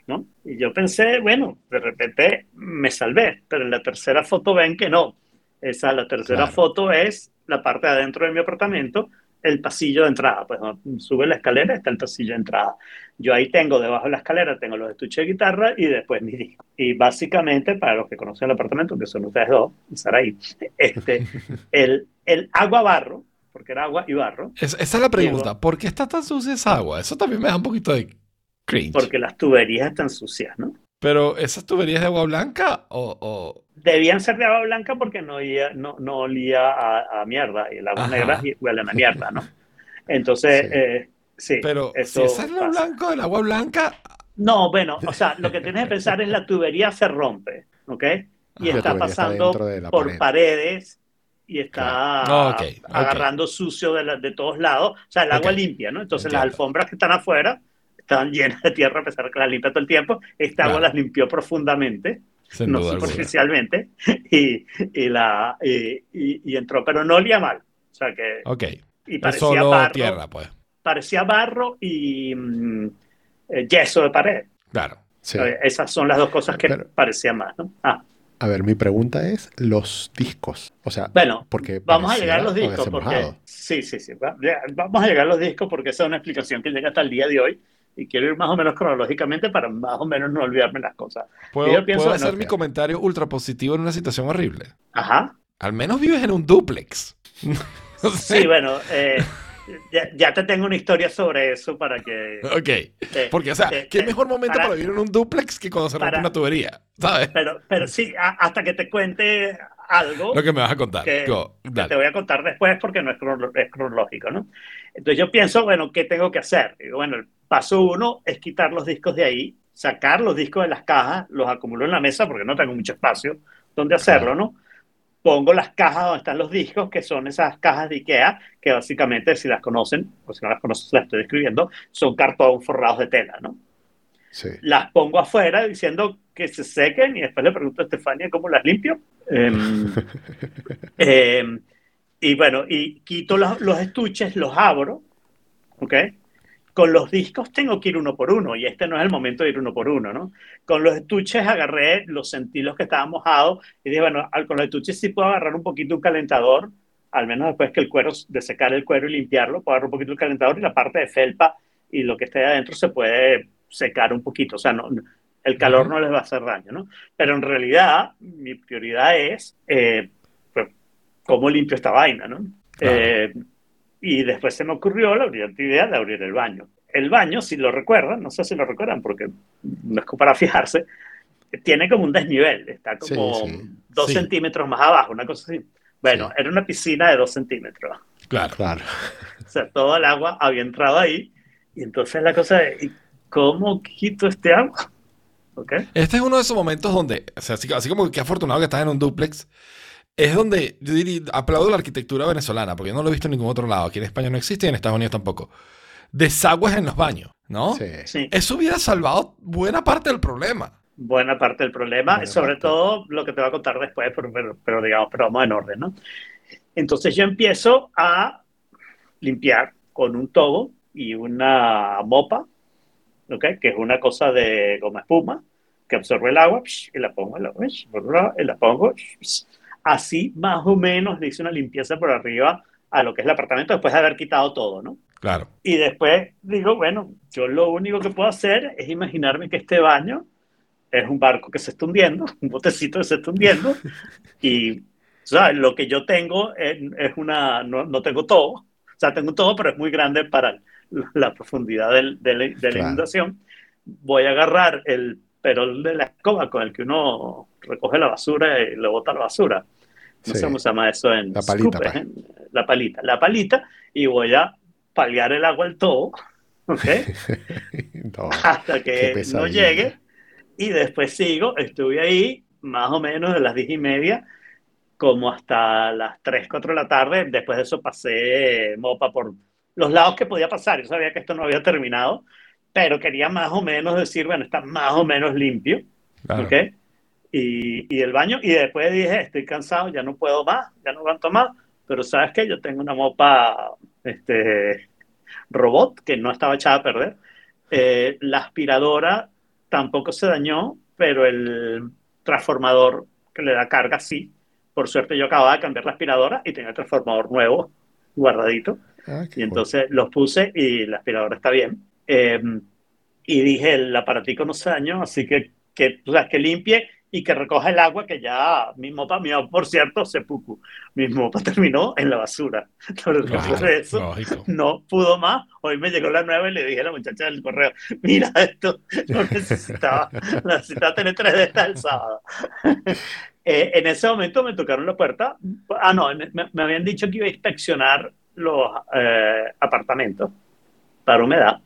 ¿no? Y yo pensé, bueno, de repente me salvé, pero en la tercera foto ven que no. Esa, la tercera Claro. foto es la parte de adentro de mi apartamento, el pasillo de entrada. Pues ¿no? sube la escalera, está el pasillo de entrada. Yo ahí tengo debajo de la escalera, tengo los estuches de guitarra y después mi disco. Y básicamente, para los que conocen el apartamento, que son ustedes dos, Saraí, este, el, el agua barro, porque era agua y barro, Es- esa es la pregunta. ¿Por qué está tan sucia esa agua? Eso también me da un poquito de cringe. porque las tuberías están sucias, ¿no? Pero esas tuberías de agua blanca o, o- Debían ser de agua blanca porque no, olía- no, no olía a, a mierda y el agua Ajá. negra huele a mierda, ¿no? Entonces, Sí. eh, sí. Pero eso si esa es lo pasa. blanco del agua blanca, No, bueno, o sea, lo que tienes que pensar es la tubería se rompe, ¿ok? Y La está está pasando la por pared. paredes y está Claro. Ok, ok. agarrando sucio de, la- de todos lados. O sea, el agua Ok. limpia, ¿no? Entonces Entiendo. las alfombras que están afuera están llenas de tierra a pesar de que las limpia todo el tiempo. Esta agua Claro. las limpió profundamente, sin no superficialmente, y, y la, y, y- y entró, pero no olía mal. O sea que Ok. y Es parecía solo barro, tierra, pues. parecía barro y mm, eh, yeso de pared. Claro. Sí. Eh, Esas son las dos cosas que Pero- parecían más, ¿no? Ah, A ver, mi pregunta es los discos. O sea, bueno, porque vamos a llegar a los discos porque sí, sí, sí. Vamos a llegar a los discos porque esa es una explicación que llega hasta el día de hoy y quiero ir más o menos cronológicamente para más o menos no olvidarme las cosas. ¿Puedo, yo pienso, puedo hacer mi ok. comentario ultra positivo en una situación horrible? Ajá. Al menos vives en un duplex. No sé. Sí, bueno, eh, ya, ya te tengo una historia sobre eso para que Ok. eh, Porque, o sea, eh, ¿qué eh, mejor momento para- para, vivir en un duplex que cuando se rompe para- una tubería? ¿Sabes? Pero, pero sí, a- hasta que te cuente algo Lo que me vas a contar. que, Go, que te voy a contar después porque no es, crono- es cronológico, ¿no? Entonces yo pienso, bueno, ¿qué tengo que hacer? Digo, bueno, el paso uno es quitar los discos de ahí, sacar los discos de las cajas, los acumulo en la mesa porque no tengo mucho espacio donde hacerlo, ¿no? Pongo las cajas donde están los discos, que son esas cajas de Ikea, que básicamente, si las conocen, o si no las conocen, las estoy describiendo, son cartón forrados de tela, ¿no? Sí. las pongo afuera diciendo que se sequen y después le pregunto a Estefania cómo las limpio. Em, y bueno, y quito los, los estuches, los abro, ¿ok? Con los discos tengo que ir uno por uno y este no es el momento de ir uno por uno, ¿no? Con los estuches agarré, los sentí los que estaban mojados y dije, bueno, con los estuches sí puedo agarrar un poquito un calentador, al menos después que el cuero, de secar el cuero y limpiarlo, puedo agarrar un poquito el calentador y la parte de felpa y lo que esté adentro se puede secar un poquito, o sea, no, el calor no les va a hacer daño, ¿no? Pero en realidad mi prioridad es eh, pues, cómo limpio esta vaina, ¿no? Claro. Eh, y después se me ocurrió la brillante idea de abrir el baño. El baño, si lo recuerdan, no sé si lo recuerdan porque no es como para fijarse, tiene como un desnivel, está como Sí, sí. dos Sí. centímetros más abajo, una cosa así. Bueno, Sí. era una piscina de dos centímetros. Claro. Claro. O sea, todo el agua había entrado ahí. Y entonces la cosa es, ¿y ¿cómo quito este agua? ¿Ok? Este es uno de esos momentos donde, o sea, así, así como que afortunado que estás en un duplex, es donde yo diría, aplaudo la arquitectura venezolana, porque yo no lo he visto en ningún otro lado. Aquí en España no existe y en Estados Unidos tampoco. Desagües en los baños, ¿no? Sí. Sí, Eso hubiera salvado buena parte del problema. buena parte del problema, Buena sobre parte. todo lo que te voy a contar después, pero, pero, pero digamos, pero vamos en orden, ¿no? Entonces yo empiezo a limpiar con un tobo y una mopa, ¿ok? Que es una cosa de goma espuma que absorbe el agua psh, y la pongo en la psh, y la pongo. Así más o menos le hice una limpieza por arriba a lo que es el apartamento después de haber quitado todo, ¿no? Claro. Y después digo, bueno, yo lo único que puedo hacer es imaginarme que este baño es un barco que se está hundiendo, un botecito que se está hundiendo, y o sea, lo que yo tengo es, es una, no, no tengo todo, o sea, tengo todo, pero es muy grande para la profundidad del- de, la, inundación. Voy a agarrar el perol de la escoba con el que uno recoge la basura y le bota la basura. No Sí. cómo se llama eso en La palita, Scoop. ¿eh? La palita. La palita, y voy a paliar el agua al todo, ¿ok? No. hasta que no llegue. Y después sigo, estuve ahí más o menos de las 10 y media como hasta las 3, 4 de la tarde. Después de eso pasé mopa por los lados que podía pasar. Yo sabía que esto no había terminado, pero quería más o menos decir, bueno, está más o menos limpio. claro. ¿ok? Y, y el baño, y después dije, estoy cansado, ya no puedo más, ya no aguanto más, pero sabes que yo tengo una mopa este, robot que no estaba echada a perder. Eh, la aspiradora tampoco se dañó, pero el transformador que le da carga sí. Por suerte yo acababa de cambiar la aspiradora y tenía el transformador nuevo guardadito. Ah, Y entonces los puse y la aspiradora está bien. Eh, y dije, el aparatico no se dañó, así que, que, o sea, que limpie y que recoja el agua que ya mi mopa, mi por cierto, se pucu. Mi mopa terminó en la basura. Claro, de eso, lógico. no pudo más. Hoy me llegó la nueva y le dije a la muchacha del correo, mira esto, no necesitaba, necesitaba tener tres de estas el sábado. Eh, en ese momento me tocaron la puerta. Ah, no, me, me habían dicho que iba a inspeccionar los eh, apartamentos para humedad.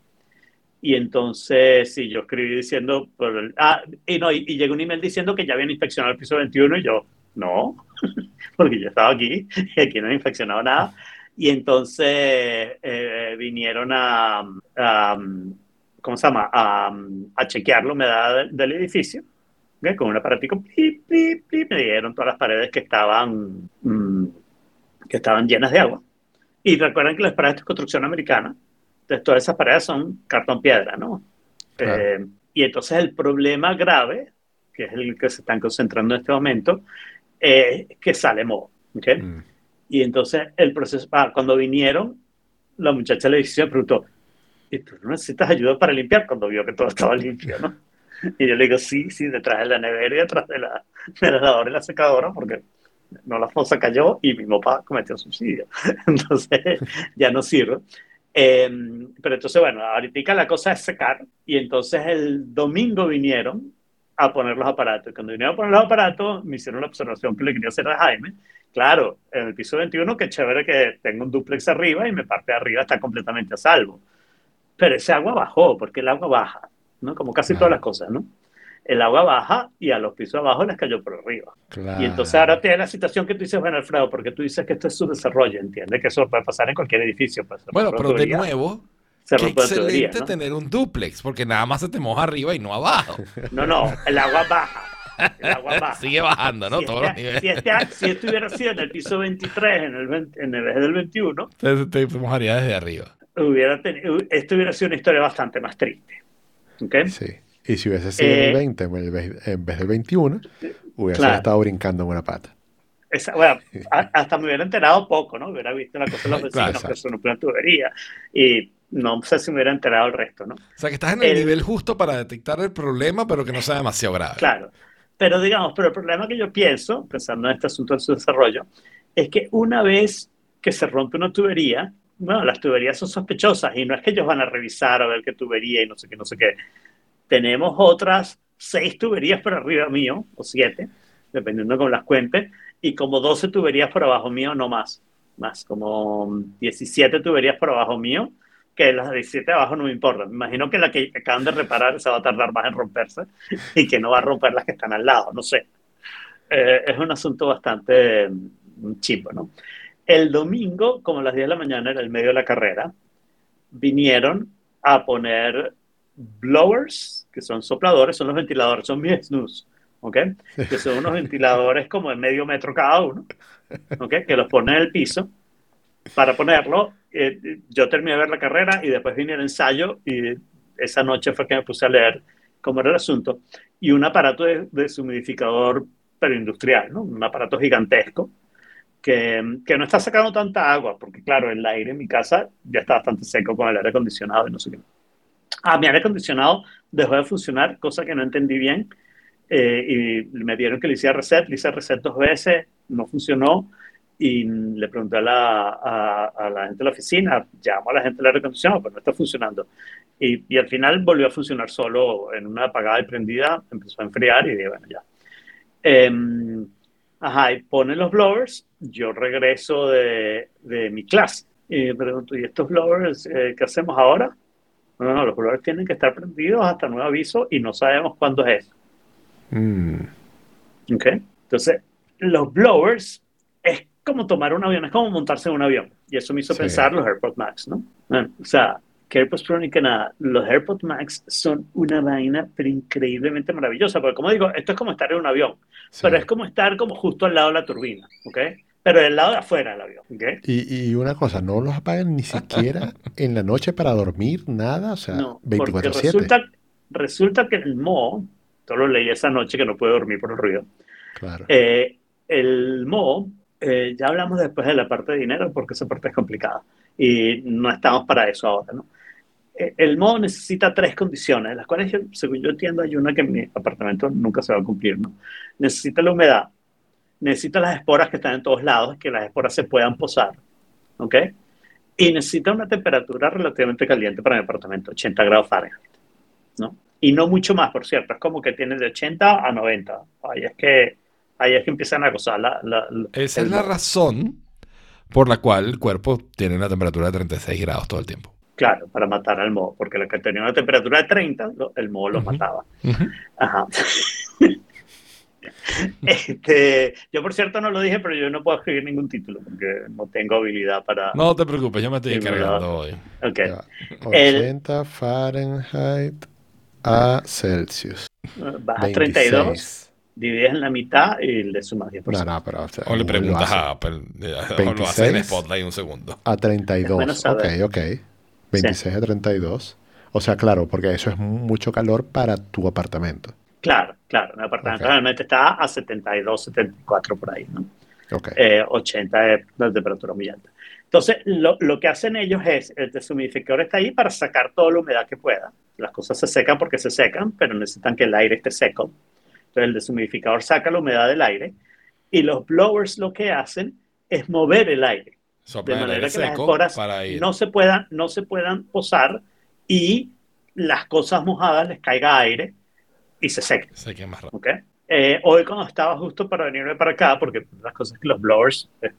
Y entonces, sí, yo escribí diciendo, por ah, y no, y, y llegó un email diciendo que ya habían inspeccionado el piso 21 y yo, no, porque yo estaba aquí y aquí no he inspeccionado nada. Y entonces eh, vinieron a, a, ¿cómo se llama? A, a chequear la humedad del, edificio, ¿ok? con un aparatico, plip, plip, plip, me dieron todas las paredes que estaban, mm, que estaban llenas de agua. Y recuerden que las paredes de construcción americana, entonces todas esas paredes son cartón piedra, ¿no? Claro. Eh, y entonces el problema grave, que es el que se están concentrando en este momento, es que sale moho, ¿ok? Mm. Y entonces el proceso, ah, cuando vinieron, la muchacha le dice, preguntó, ¿y tú no necesitas ayuda para limpiar? Cuando vio que todo estaba limpio, ¿no? Y yo le digo, sí, sí, detrás de la nevera y detrás de la, de la lavadora y la secadora, porque no la fosa cayó y mi papá cometió suicidio. Entonces ya no sirve. Eh, pero entonces, bueno, ahorita la cosa es secar y entonces el domingo vinieron a poner los aparatos. Cuando vinieron a poner los aparatos, me hicieron la observación que le quería hacer a Jaime. Claro, en el piso 21, qué chévere que tengo un duplex arriba y mi parte de arriba está completamente a salvo. Pero ese agua bajó, porque el agua baja, ¿no? Como casi todas las cosas, ¿no? El agua baja y a los pisos abajo les cayó por arriba. Claro. Y entonces ahora tiene la situación que tú dices, bueno, Alfredo, porque tú dices que esto es su desarrollo, entiende que eso puede pasar en cualquier edificio. Pues, Bueno, pero de nuevo, se qué excelente ¿no? tener un duplex, porque nada más se te moja arriba y no abajo. No, no, el agua baja. El agua baja. Sigue bajando, ¿no? Si Todos los este, niveles. si, este- si esto hubiera sido en el piso 23, en el, 20 en el eje del 21, Entonces te mojaría desde arriba. hubiera tenido, esto hubiera sido una historia bastante más triste. ¿Ok? Sí. Y si hubiese sido en el Eh, 20 en, el ve- en vez del 21, hubiese Claro. estado brincando en una pata. Esa- bueno, a- hasta me hubiera enterado poco, ¿no? Hubiera visto la cosa de los Claro, vecinos, que exacto. son una tubería. Y no sé si me hubiera enterado el resto, ¿no? O sea, que estás en el, El- nivel justo para detectar el problema, pero que no sea demasiado grave. Claro. Pero digamos, pero el problema que yo pienso, pensando en este asunto de su desarrollo, es que una vez que se rompe una tubería, bueno, las tuberías son sospechosas y no es que ellos van a revisar a ver qué tubería y no sé qué, no sé qué. Tenemos otras seis tuberías por arriba mío, o siete, dependiendo de cómo las cuente, y como 12 tuberías por abajo mío, no más. Más, como 17 tuberías por abajo mío, que las 17 de abajo no me importan. Me imagino que la que acaban de reparar se va a tardar más en romperse y que no va a romper las que están al lado, no sé. Eh, es un asunto bastante mm, chivo, ¿no? El domingo, como a las 10 de la mañana, en el medio de la carrera, vinieron a poner blowers, que son sopladores, son los ventiladores, son mis snus, ¿ok? Que son unos ventiladores como de medio metro cada uno, ¿ok? Que los ponen en el piso. Para ponerlo, eh, yo terminé de ver la carrera y después vine el ensayo y esa noche fue que me puse a leer cómo era el asunto. Y un aparato de, de deshumidificador, pero industrial, ¿no? Un aparato gigantesco que, que no está sacando tanta agua, porque claro, el aire en mi casa ya está bastante seco con el aire acondicionado y no sé qué. Ah, mi aire acondicionado dejó de funcionar, cosa que no entendí bien. eh, y me dieron que le hiciera reset, le hice reset dos veces, no funcionó. Y le pregunté a la, a, a la gente de la oficina, llamo a la gente del aire acondicionado, pero no está funcionando. Y, y al final volvió a funcionar solo en una apagada y prendida, empezó a enfriar y dije, bueno, ya. Em, ajá, y ponen los blowers, yo regreso de, de mi clase y me pregunto, ¿y estos blowers eh, qué hacemos ahora? No, no, los blowers tienen que estar prendidos hasta nuevo aviso y no sabemos cuándo es eso. Mm, ¿ok? Entonces, los blowers es como tomar un avión, es como montarse en un avión. Y eso me hizo Sí. pensar los AirPods Max, ¿no? Bueno, o sea, que AirPods Pro ni que nada, los AirPods Max son una vaina pero increíblemente maravillosa, porque como digo, esto es como estar en un avión, sí. pero es como estar como justo al lado de la turbina, ¿ok? Pero del lado de afuera del avión. Y, y una cosa, no los apagan ni siquiera en la noche para dormir, nada, o sea, No, porque 24/7. resulta, resulta que el Mo, todo lo leí esa noche que no pude dormir por el ruido, Claro. Eh, el Mo, eh, ya hablamos después de la parte de dinero porque esa parte es complicada y no estamos para eso ahora, ¿no? Eh, el Mo necesita tres condiciones, las cuales, según yo entiendo, hay una que en mi apartamento nunca se va a cumplir, ¿no? Necesita la humedad, necesita las esporas que están en todos lados, que las esporas se puedan posar, ¿ok? Y necesita una temperatura relativamente caliente para mi apartamento, 80 grados Fahrenheit, ¿no? Y no mucho más, por cierto, es como que tiene de 80 a 90. Ahí es que, ahí es que empiezan a gozar la... la- la- Esa el es la razón por la cual el cuerpo tiene una temperatura de 36 grados todo el tiempo. Claro, para matar al moho, porque la que tenía una temperatura de 30, lo- el moho lo mataba. Ajá. Este, yo, por cierto, no lo dije, pero yo no puedo escribir ningún título porque no tengo habilidad para... No te preocupes, yo me estoy Sí, encargando hoy. Ok. Ya va. El- 80 Fahrenheit a Celsius. Bajas 32, 26. divides en la mitad y le sumas 10%. No, no, pero o sea, O le lo preguntas hace a Apple. eh, O lo haces en 26. Spotlight un segundo. A 32. bueno ok, ok. 26 a 32. O sea, claro, porque eso es mucho calor para tu apartamento. Claro, claro. Mi apartamento Ok. realmente está a 72, 74 por ahí, ¿no? Ok. eh, 80 es la temperatura muy alta. Entonces, lo, lo que hacen ellos es, el deshumidificador está ahí para sacar toda la humedad que pueda. Las cosas se secan porque se secan, pero necesitan que el aire esté seco. Entonces, el deshumidificador saca la humedad del aire y los blowers lo que hacen es mover el aire Sopla de manera que las esporas no se puedan, no se puedan posar y las cosas mojadas les caiga aire y se sequen. Sé que es más rápido. ¿ok? Eh, hoy cuando estaba justo para venirme para acá, porque las cosas que los blowers, eh,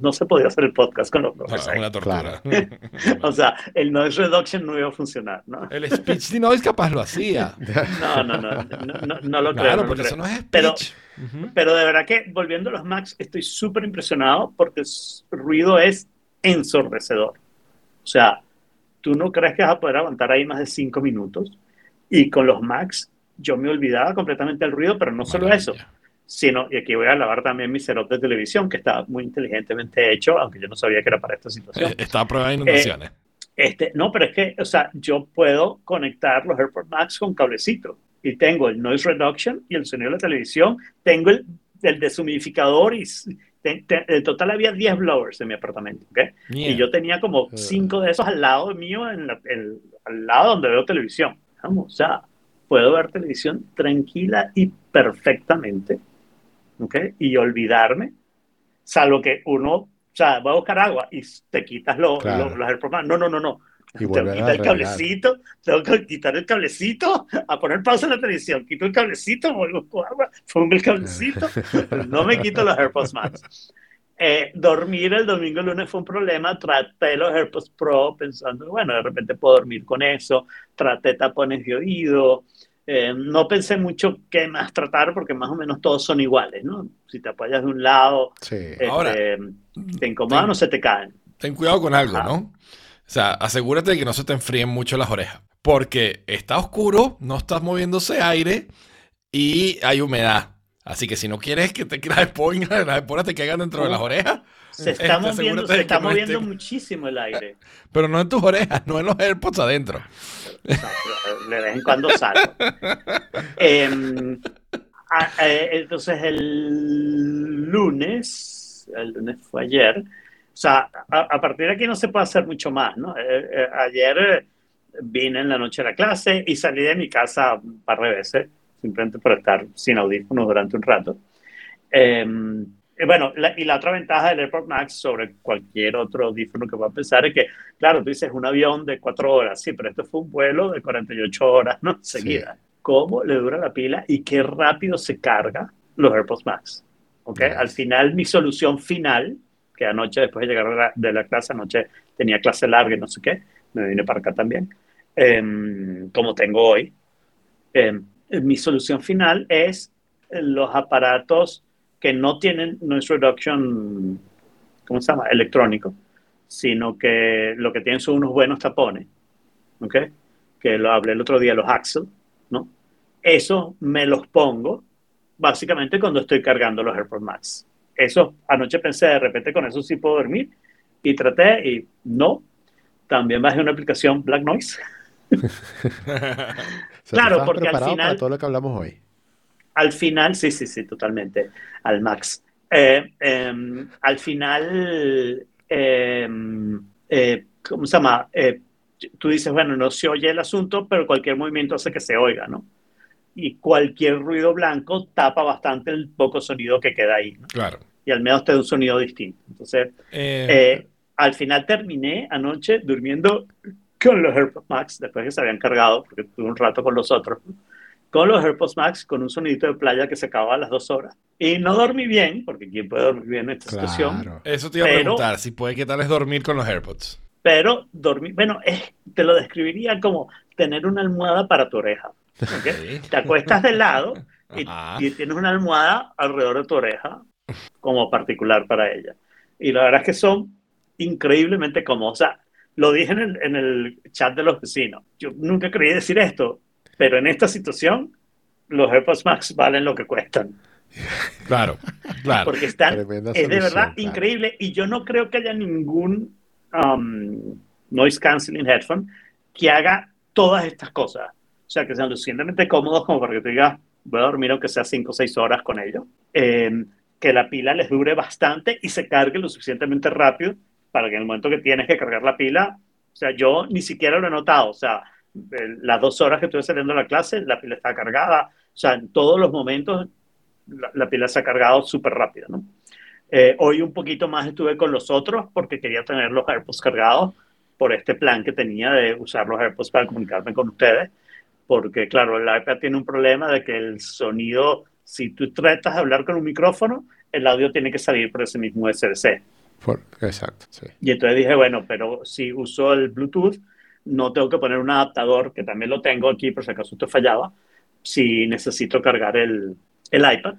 no se podía hacer el podcast con los No, blowers. es ahí. una tortura. O sea, el noise reduction no iba a funcionar, ¿no? el speech de noise capaz lo hacía. No, no, no, no, no, no lo creo. Claro, no lo porque creo. eso no es speech. Pero- Ujú. Pero de verdad que volviendo a los Macs, estoy súper impresionado porque el ruido es ensordecedor. O sea, tú no crees que vas a poder aguantar ahí más de cinco minutos. Y con los Macs, yo me olvidaba completamente del ruido, pero no solo eso, sino, y aquí voy a lavar también mi setup de televisión, que está muy inteligentemente hecho, aunque yo no sabía que era para esta situación. Eh, Está a prueba de inundaciones. Este, no, pero es que, o sea, yo puedo conectar los AirPods Max con cablecito y tengo el noise reduction y el sonido de la televisión, tengo el, el deshumidificador y s- te- te- en total había 10 blowers en mi apartamento, ¿ok? Mierda. Y yo tenía como Eh. 5 de esos al lado mío, en la- el- al lado donde veo televisión. Vamos, o sea, puedo ver televisión tranquila y perfectamente, ¿ok? Y olvidarme, salvo que uno, o sea, va a buscar agua y te quitas lo- Claro. lo- los Max. No, no, no, no. Y Tengo que quitar el cablecito, tengo que quitar el cablecito, a poner pausa en la televisión, quito el cablecito, vuelvo con agua, pongo el cablecito, no me quito los AirPods Max. Eh, dormir el domingo y lunes fue un problema, traté los AirPods Pro pensando, bueno, de repente puedo dormir con eso, traté tapones de oído, eh, no pensé mucho qué más tratar porque más o menos todos son iguales, ¿no? Si te apoyas de un lado, Sí. este, Ahora, te incomodan ten- o se te caen. Ten cuidado con algo, Ajá. ¿no? O sea, asegúrate de que no se te enfríen mucho las orejas. Porque está oscuro, no estás moviéndose aire y hay humedad. Así que si no quieres que te, las esporas, las esporas te caigan dentro de las orejas, Se Este, está moviendo, se está muchísimo el aire. pero no en tus orejas, no en los AirPods adentro. O sea, de vez en cuando salgo. Em, a- eh, entonces el lunes, el lunes fue ayer, o sea, a, a partir de aquí no se puede hacer mucho más, ¿no? Eh, eh, ayer vine en la noche a la clase y salí de mi casa un par de veces, simplemente por estar sin audífonos durante un rato. Y bueno, la- y la otra ventaja del AirPod Max sobre cualquier otro audífono que pueda pensar es que, claro, tú dices un avión de cuatro horas, sí, pero esto fue un vuelo de 48 horas, ¿no? Seguida. ¿Cómo le dura la pila y qué rápido se carga los AirPods Max? ¿Ok? Al final, mi solución final, que anoche, después de llegar de la, de la clase, anoche tenía clase larga y no sé qué, me vine para acá también, em, como tengo hoy. em, mi solución final es los aparatos que no tienen noise reduction, ¿cómo se llama? Electrónico, sino que lo que tienen son unos buenos tapones, ¿ok? Que lo hablé el otro día, los Axel, ¿no? Eso me los pongo básicamente cuando estoy cargando los AirPods Max. Eso, anoche pensé, de repente con eso sí puedo dormir, y traté, y no. También bajé una aplicación Black Noise, Claro, porque al preparado para final- todo lo que hablamos hoy. Al final, sí, sí, sí, totalmente, al max. Eh, em, al final, em, eh, ¿cómo se llama? Eh, tú dices, bueno, no se oye el asunto, pero cualquier movimiento hace que se oiga, ¿no? Y cualquier ruido blanco tapa bastante el poco sonido que queda ahí, ¿no? Claro. Y al menos te da un sonido distinto. Entonces, eh, al final terminé anoche durmiendo con los AirPods Max, después que se habían cargado, porque tuve un rato con los otros, con los AirPods Max, con un sonidito de playa que se acababa a las dos horas. Y no dormí bien, porque ¿quién puede dormir bien en esta situación? Claro. eso te iba a pero- preguntar, si puede, ¿qué tal es dormir con los AirPods? Pero dormí, bueno, es- te lo describiría como tener una almohada para tu oreja. ¿ok? Sí. Te acuestas de lado y, y tienes una almohada alrededor de tu oreja como particular para ella. Y la verdad es que son increíblemente cómodos. O sea, lo dije en el, en el chat de los vecinos. Yo nunca creí decir esto, pero en esta situación los AirPods Max valen lo que cuestan. Claro, claro. Porque están, Tremenda es de solución, verdad claro. increíble y yo no creo que haya ningún um, noise canceling headphone que haga todas estas cosas. O sea, que sean lo suficientemente cómodos como para que tú digas, voy a dormir aunque sea 5 o 6 horas con ellos. Eh, que la pila les dure bastante y se cargue lo suficientemente rápido para que en el momento que tienes que cargar la pila, o sea, yo ni siquiera lo he notado. O sea, las dos horas que estuve saliendo a la clase, la pila está cargada. O sea, en todos los momentos la, la pila se ha cargado súper rápido. Eh, hoy un poquito más estuve con los otros porque quería tener los AirPods cargados por este plan que tenía de usar los AirPods para comunicarme con ustedes. porque claro, el iPad tiene un problema de que el sonido, si tú tratas de hablar con un micrófono, el audio tiene que salir por ese mismo SBC. Exacto, sí. Y entonces dije, bueno, pero si uso el Bluetooth, no tengo que poner un adaptador, que también lo tengo aquí por si acaso esto fallaba. Si necesito cargar el, el iPad,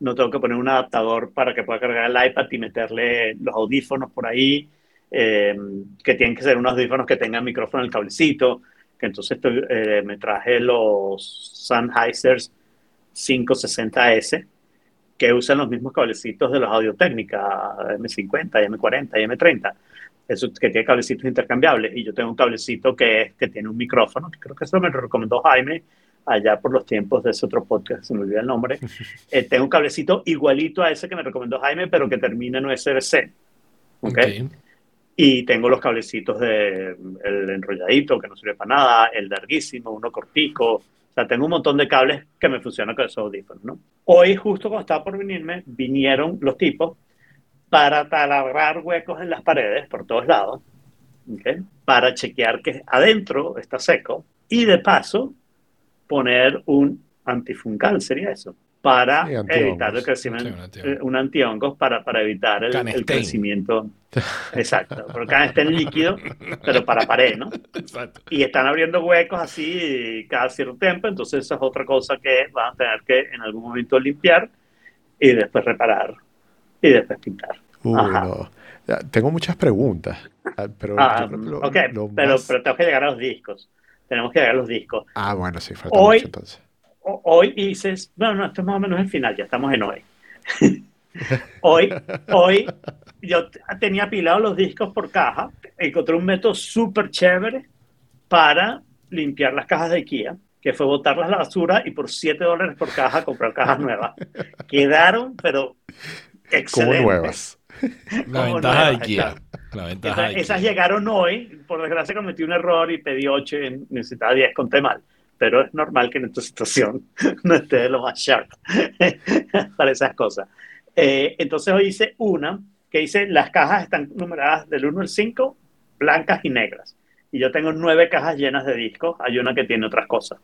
no tengo que poner un adaptador para que pueda cargar el iPad y meterle los audífonos por ahí, eh, que tienen que ser unos audífonos que tengan micrófono en el cablecito, que entonces eh, me traje los Sennheisers 560S, que usan los mismos cablecitos de los Audio Técnica, M50, M40 y M30. Eso que tiene cablecitos intercambiables. Y yo tengo un cablecito que, es- que tiene un micrófono, que creo que eso me lo recomendó Jaime allá por los tiempos de ese otro podcast, se me olvida el nombre. Eh, tengo un cablecito igualito a ese que me recomendó Jaime, pero que termina en USB-C. ¿ok? Ok. Y tengo los cablecitos de el enrolladito, que no sirve para nada, el larguísimo, uno cortico. O sea, tengo un montón de cables que me funcionan con esos audífonos, ¿no? Hoy, justo cuando estaba por venirme, vinieron los tipos para taladrar huecos en las paredes por todos lados, ¿ok? para chequear que adentro está seco y de paso poner un antifungal, sería eso, para evitar el crecimiento, Sí, un antihongos. eh, un antihongos para, para evitar el, el crecimiento. Exacto, porque está en líquido, pero para pared, ¿no? Exacto. y están abriendo huecos así cada cierto tiempo, entonces esa es otra cosa que van a tener que en algún momento limpiar y después reparar y después pintar. Uy, Ajá. no. Tengo muchas preguntas, ah, pero Ah, lo- ok, lo pero, más- pero tenemos que llegar a los discos. Tenemos que llegar a los discos. Ah, bueno, sí, falta Hoy- mucho entonces. Hoy hice, bueno, no, esto es más o menos el final, ya estamos en hoy. hoy, hoy yo tenía apilados los discos por caja, encontré un método súper chévere para limpiar las cajas de IKEA, que fue botarlas a la basura y por 7 dólares por caja comprar cajas nuevas. Quedaron, pero Como excelentes. nuevas. La Como ventaja de nuevas, IKEA. La ventaja Esas, de esas IKEA. llegaron hoy, por desgracia cometí un error y pedí 8 y necesitaba 10, conté mal. Pero es normal que en esta situación no esté de lo más sharp para esas cosas. Eh, entonces hoy hice una que dice, las cajas están numeradas del 1 al 5, blancas y negras. Y yo tengo nueve cajas llenas de discos, hay una que tiene otras cosas.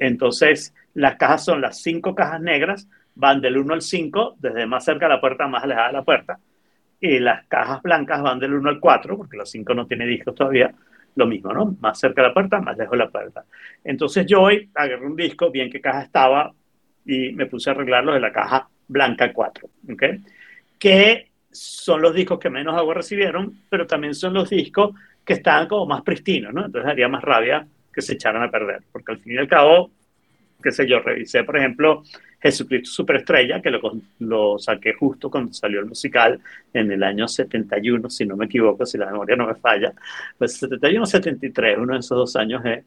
Entonces, las cajas son las cinco cajas negras, van del 1 al 5, desde más cerca de la puerta más alejada de la puerta y las cajas blancas van del 1 al 4, porque los 5 no tiene discos todavía, lo mismo, ¿no? Más cerca de la puerta, más lejos de la puerta. Entonces yo hoy agarré un disco, vi en qué caja estaba y me puse a arreglarlo de la caja blanca 4, ¿ok? Que son los discos que menos agua recibieron, pero también son los discos que estaban como más pristinos, ¿no? Entonces haría más rabia que se echaran a perder, porque al fin y al cabo, qué sé yo, revisé, por ejemplo, Jesucristo Superestrella, que lo, lo saqué justo cuando salió el musical en el año 71, si no me equivoco, si la memoria no me falla, pues 71 73, uno de esos dos años eh,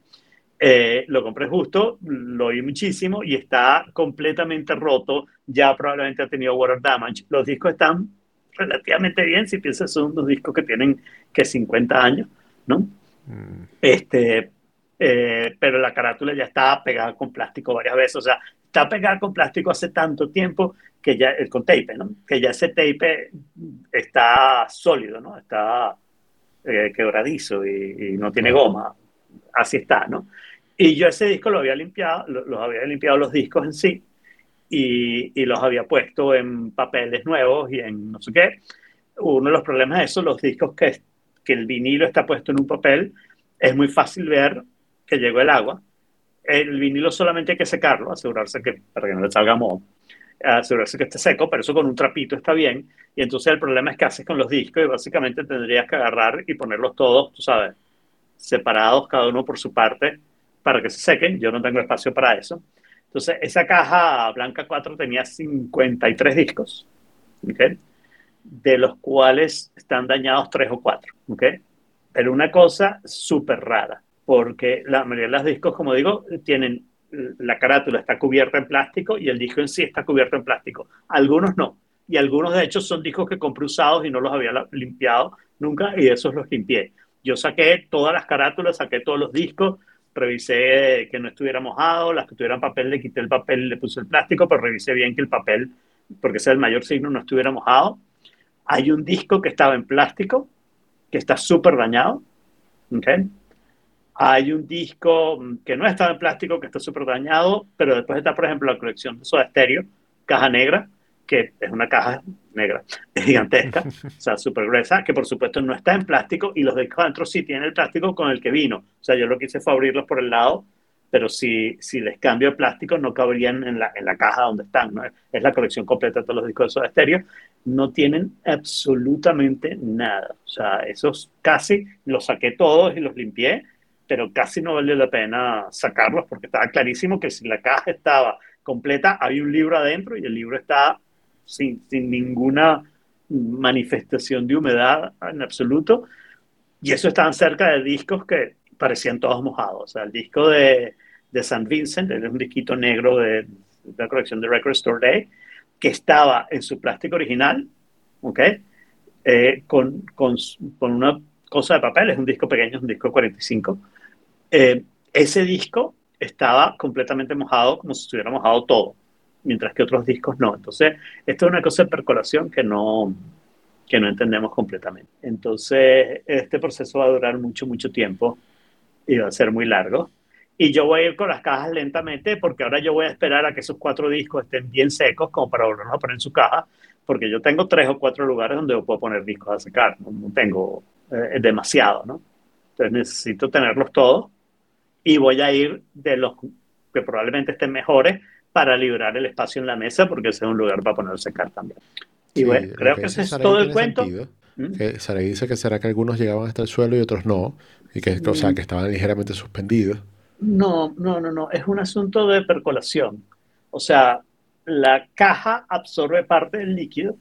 eh, lo compré justo, lo oí muchísimo y está completamente roto, ya probablemente ha tenido water damage. Los discos están relativamente bien, si piensas son unos discos que tienen que 50 años, ¿no? Mm, Este, eh, pero la carátula ya está pegada con plástico varias veces, o sea, está pegada con plástico hace tanto tiempo que ya, con tape, ¿no? Que ya ese tape está sólido, ¿no? Está eh, quebradizo y, y no tiene goma, así está, ¿no? Y yo ese disco lo había limpiado, lo- los había limpiado los discos en sí y, y los había puesto en papeles nuevos y en no sé qué. Uno de los problemas de eso, los discos que, que el vinilo está puesto en un papel, es muy fácil ver que llegó el agua. El vinilo solamente hay que secarlo, asegurarse que, para que no le salga moho, asegurarse que esté seco, pero eso con un trapito está bien. Y entonces el problema es que haces con los discos y básicamente tendrías que agarrar y ponerlos todos, tú sabes, separados, cada uno por su parte, para que se sequen. Yo no tengo espacio para eso. Entonces, esa caja blanca 4 tenía 53 discos, ¿ok? de los cuales están dañados 3 o 4. ¿ok? Pero una cosa súper rara, porque la mayoría de los discos, como digo, tienen la carátula está cubierta en plástico y el disco en sí está cubierto en plástico. Algunos no. Y algunos, de hecho, son discos que compré usados y no los había limpiado nunca y esos los limpié. Yo saqué todas las carátulas, saqué todos los discos, revisé que no estuviera mojado, las que tuvieran papel le quité el papel, le puse el plástico, pero revisé bien que el papel, porque es el mayor signo, no estuviera mojado. Hay un disco que estaba en plástico, que está súper dañado, ¿ok? Hay un disco mm, que no está en plástico, que está súper dañado, pero después está, por ejemplo, la colección de Soda Stereo, caja negra, que es una caja negra, gigantesca, o sea, súper gruesa, que por supuesto no está en plástico y los discos adentro sí tienen el plástico con el que vino. O sea, yo lo que hice fue abrirlos por el lado, pero si, si les cambio el plástico no cabrían en la, en la caja donde están. ¿no? Es la colección completa de todos los discos de Soda Stereo. No tienen absolutamente nada. O sea, esos casi los saqué todos y los limpié, pero casi no valió la pena sacarlos porque estaba clarísimo que si la caja estaba completa, había un libro adentro y el libro estaba sin, sin ninguna manifestación de humedad en absoluto. Y eso estaban cerca de discos que parecían todos mojados. O sea, el disco de, de San Vincent, es un disquito negro de, de, la colección de Record Store Day, que estaba en su plástico original, ¿ok? Eh, con, con, con, una cosa de papel, es un disco pequeño, es un disco 45. Eh, ese disco estaba completamente mojado, como si estuviera mojado todo mientras que otros discos no. Entonces, esto es una cosa de percolación que no, que no entendemos completamente. Entonces, este proceso va a durar mucho, mucho tiempo y va a ser muy largo. Y yo voy a ir con las cajas lentamente porque ahora yo voy a esperar a que esos cuatro discos estén bien secos como para volverlos a poner en su caja, porque yo tengo tres o cuatro lugares donde yo puedo poner discos a secar, no, tengo eh, demasiado, ¿no? Entonces necesito tenerlos todos y voy a ir de los que probablemente estén mejores para liberar el espacio en la mesa, porque ese es un lugar para poner a secar también. Y Sí, bueno, creo que ese es Saray todo el cuento. ¿Mm? Que dice que será que algunos llegaban hasta el suelo y otros no, y que, o sea, que estaban ligeramente suspendidos. No, no, no, no, es un asunto de percolación. O sea, la caja absorbe parte del líquido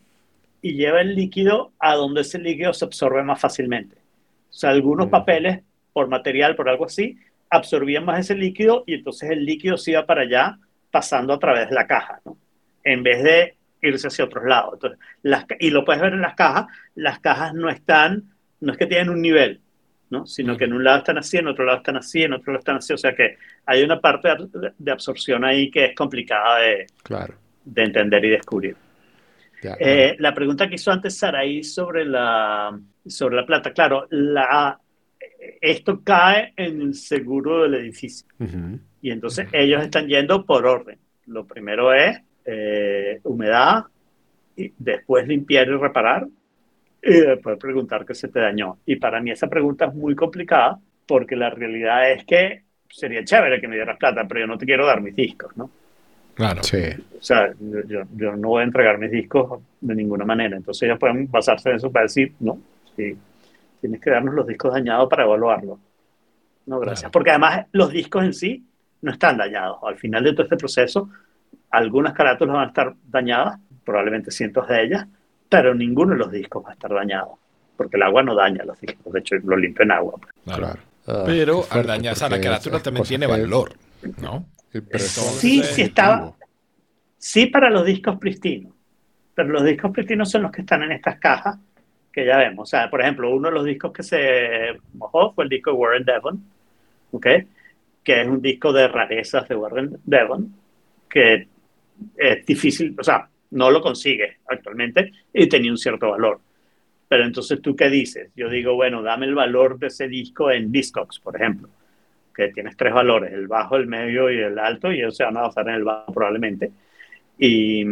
y lleva el líquido a donde ese líquido se absorbe más fácilmente. O sea, algunos Ujú. papeles, por material, por algo así, absorbían más ese líquido y entonces el líquido se iba para allá pasando a través de la caja, ¿no? En vez de irse hacia otros lados. Entonces, las, y lo puedes ver en las cajas, las cajas no están, no es que tienen un nivel, ¿no? Sino que en un lado están así, en otro lado están así, en otro lado están así. O sea que hay una parte de, absorción ahí que es complicada de, Claro. de entender y descubrir. Ya, Eh, la pregunta que hizo antes Saraí sobre la, sobre la plata, claro, la, esto cae en el seguro del edificio. ujú. Y entonces ellos están yendo por orden. Lo primero es eh, humedad, y después limpiar y reparar, y después preguntar qué se te dañó. Y para mí esa pregunta es muy complicada porque la realidad es que sería chévere que me dieras plata, pero yo no te quiero dar mis discos, ¿no? Claro. Sí, O sea, yo, yo- yo no voy a entregar mis discos de ninguna manera. Entonces ellos pueden basarse en eso para decir, no, sí, tienes que darnos los discos dañados para evaluarlo. No, gracias. Claro. Porque además los discos en sí no están dañados. Al final de todo este proceso, algunas carátulas van a estar dañadas, probablemente cientos de ellas, pero ninguno de los discos va a estar dañado. Porque el agua no daña los discos. De hecho, lo limpio en agua. pues. Claro. claro. Ah, Pero al dañarse a la carátula también tiene valor, ¿no? Sí, Sí, es sí estaba-. Sí para los discos pristinos, pero los discos pristinos son los que están en estas cajas que ya vemos. O sea, por ejemplo, uno de los discos que se mojó fue el disco de Warren Devon, ¿ok? Que es un disco de rarezas de Warren Devon, que es difícil, o sea, no lo consigues actualmente y tenía un cierto valor. Pero entonces, ¿tú qué dices? Yo digo, bueno, dame el valor de ese disco en Discogs, por ejemplo, que tienes tres valores, el bajo, el medio y el alto, y ellos se van a basar en el bajo probablemente. Y,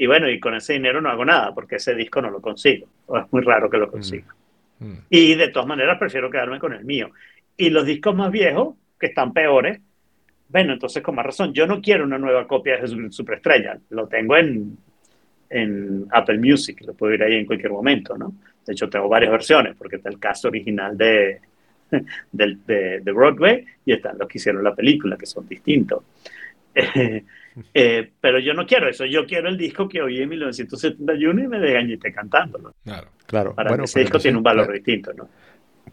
y bueno, y con ese dinero no hago nada, porque ese disco no lo consigo, o es muy raro que lo consiga. Mm. Y de todas maneras prefiero quedarme con el mío. Y los discos más viejos, que están peores, bueno, entonces con más razón, yo no quiero una nueva copia de Superestrella, lo tengo en, en Apple Music, lo puedo ir ahí en cualquier momento, ¿no? De hecho, tengo varias versiones, porque está el cast original de, de, de Broadway y están los que hicieron la película, que son distintos. Eh, eh, pero yo no quiero eso, yo quiero el disco que oí en 1971 y me desgañité cantándolo. Claro. Claro. Para bueno, mí ese disco tiene un valor distinto, ¿no?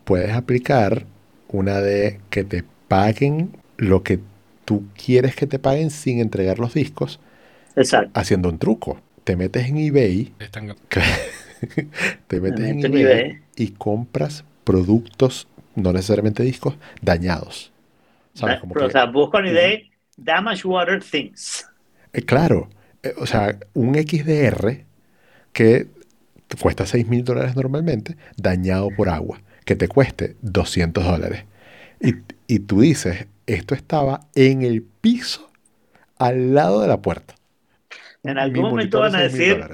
Puedes aplicar una de que te paguen lo que tú quieres que te paguen sin entregar los discos, Exacto. haciendo un truco. Te metes en eBay, Están- te metes en meto en eBay, eBay. y compras productos, no necesariamente discos, dañados. ¿Sabes? Como pero, que- o sea, busco una idea, Damage Water Things. Eh, claro, eh, o sea, un XDR que cuesta 6 mil dólares normalmente, dañado por agua, que te cueste 200 dólares. Y, y tú dices, esto estaba en el piso al lado de la puerta. En algún Mi momento van a de 6.000 decir.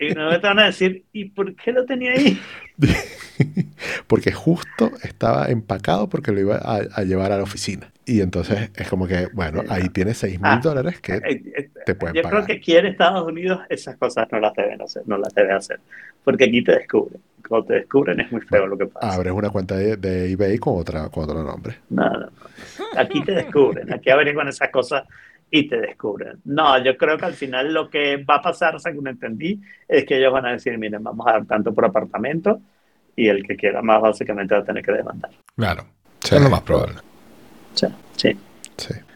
Y algún momento van a decir, ¿y por qué lo tenía ahí? porque justo estaba empacado porque lo iba a, a llevar a la oficina. Y entonces es como que, bueno, ahí tienes 6 mil Ah, dólares que Eh, eh, te pueden Yo pagar. creo que aquí en Estados Unidos esas cosas no las deben hacer, no las deben hacer, porque aquí te descubren. Cuando te descubren es muy feo lo que pasa. abres una cuenta de, de eBay con, otra, con otro nombre. No, no, no. Aquí te descubren, aquí averiguan esas cosas y te descubren. No, yo creo que al final lo que va a pasar, según entendí, es que ellos van a decir, miren, vamos a dar tanto por apartamento y el que quiera más básicamente va a tener que demandar. Claro. Sí. Es lo más probable. Sí. Sí.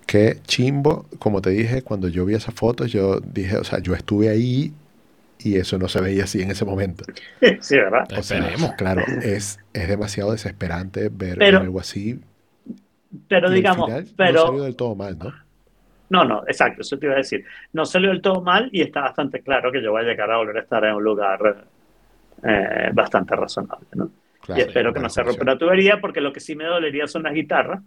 Qué chimbo, como te dije, cuando yo vi esas fotos, yo dije, o sea, yo estuve ahí y eso no se veía así en ese momento. Sí, ¿verdad? O sea, claro, es, es demasiado desesperante ver Pero- algo así. Pero digamos, final no pero... salió del todo mal, ¿no? No, no, exacto, eso te iba a decir. No salió del todo mal y está bastante claro que yo voy a llegar a volver a estar en un lugar eh, bastante razonable, ¿no? Claro, y espero que no se rompa la tubería porque lo que sí me dolería son las guitarras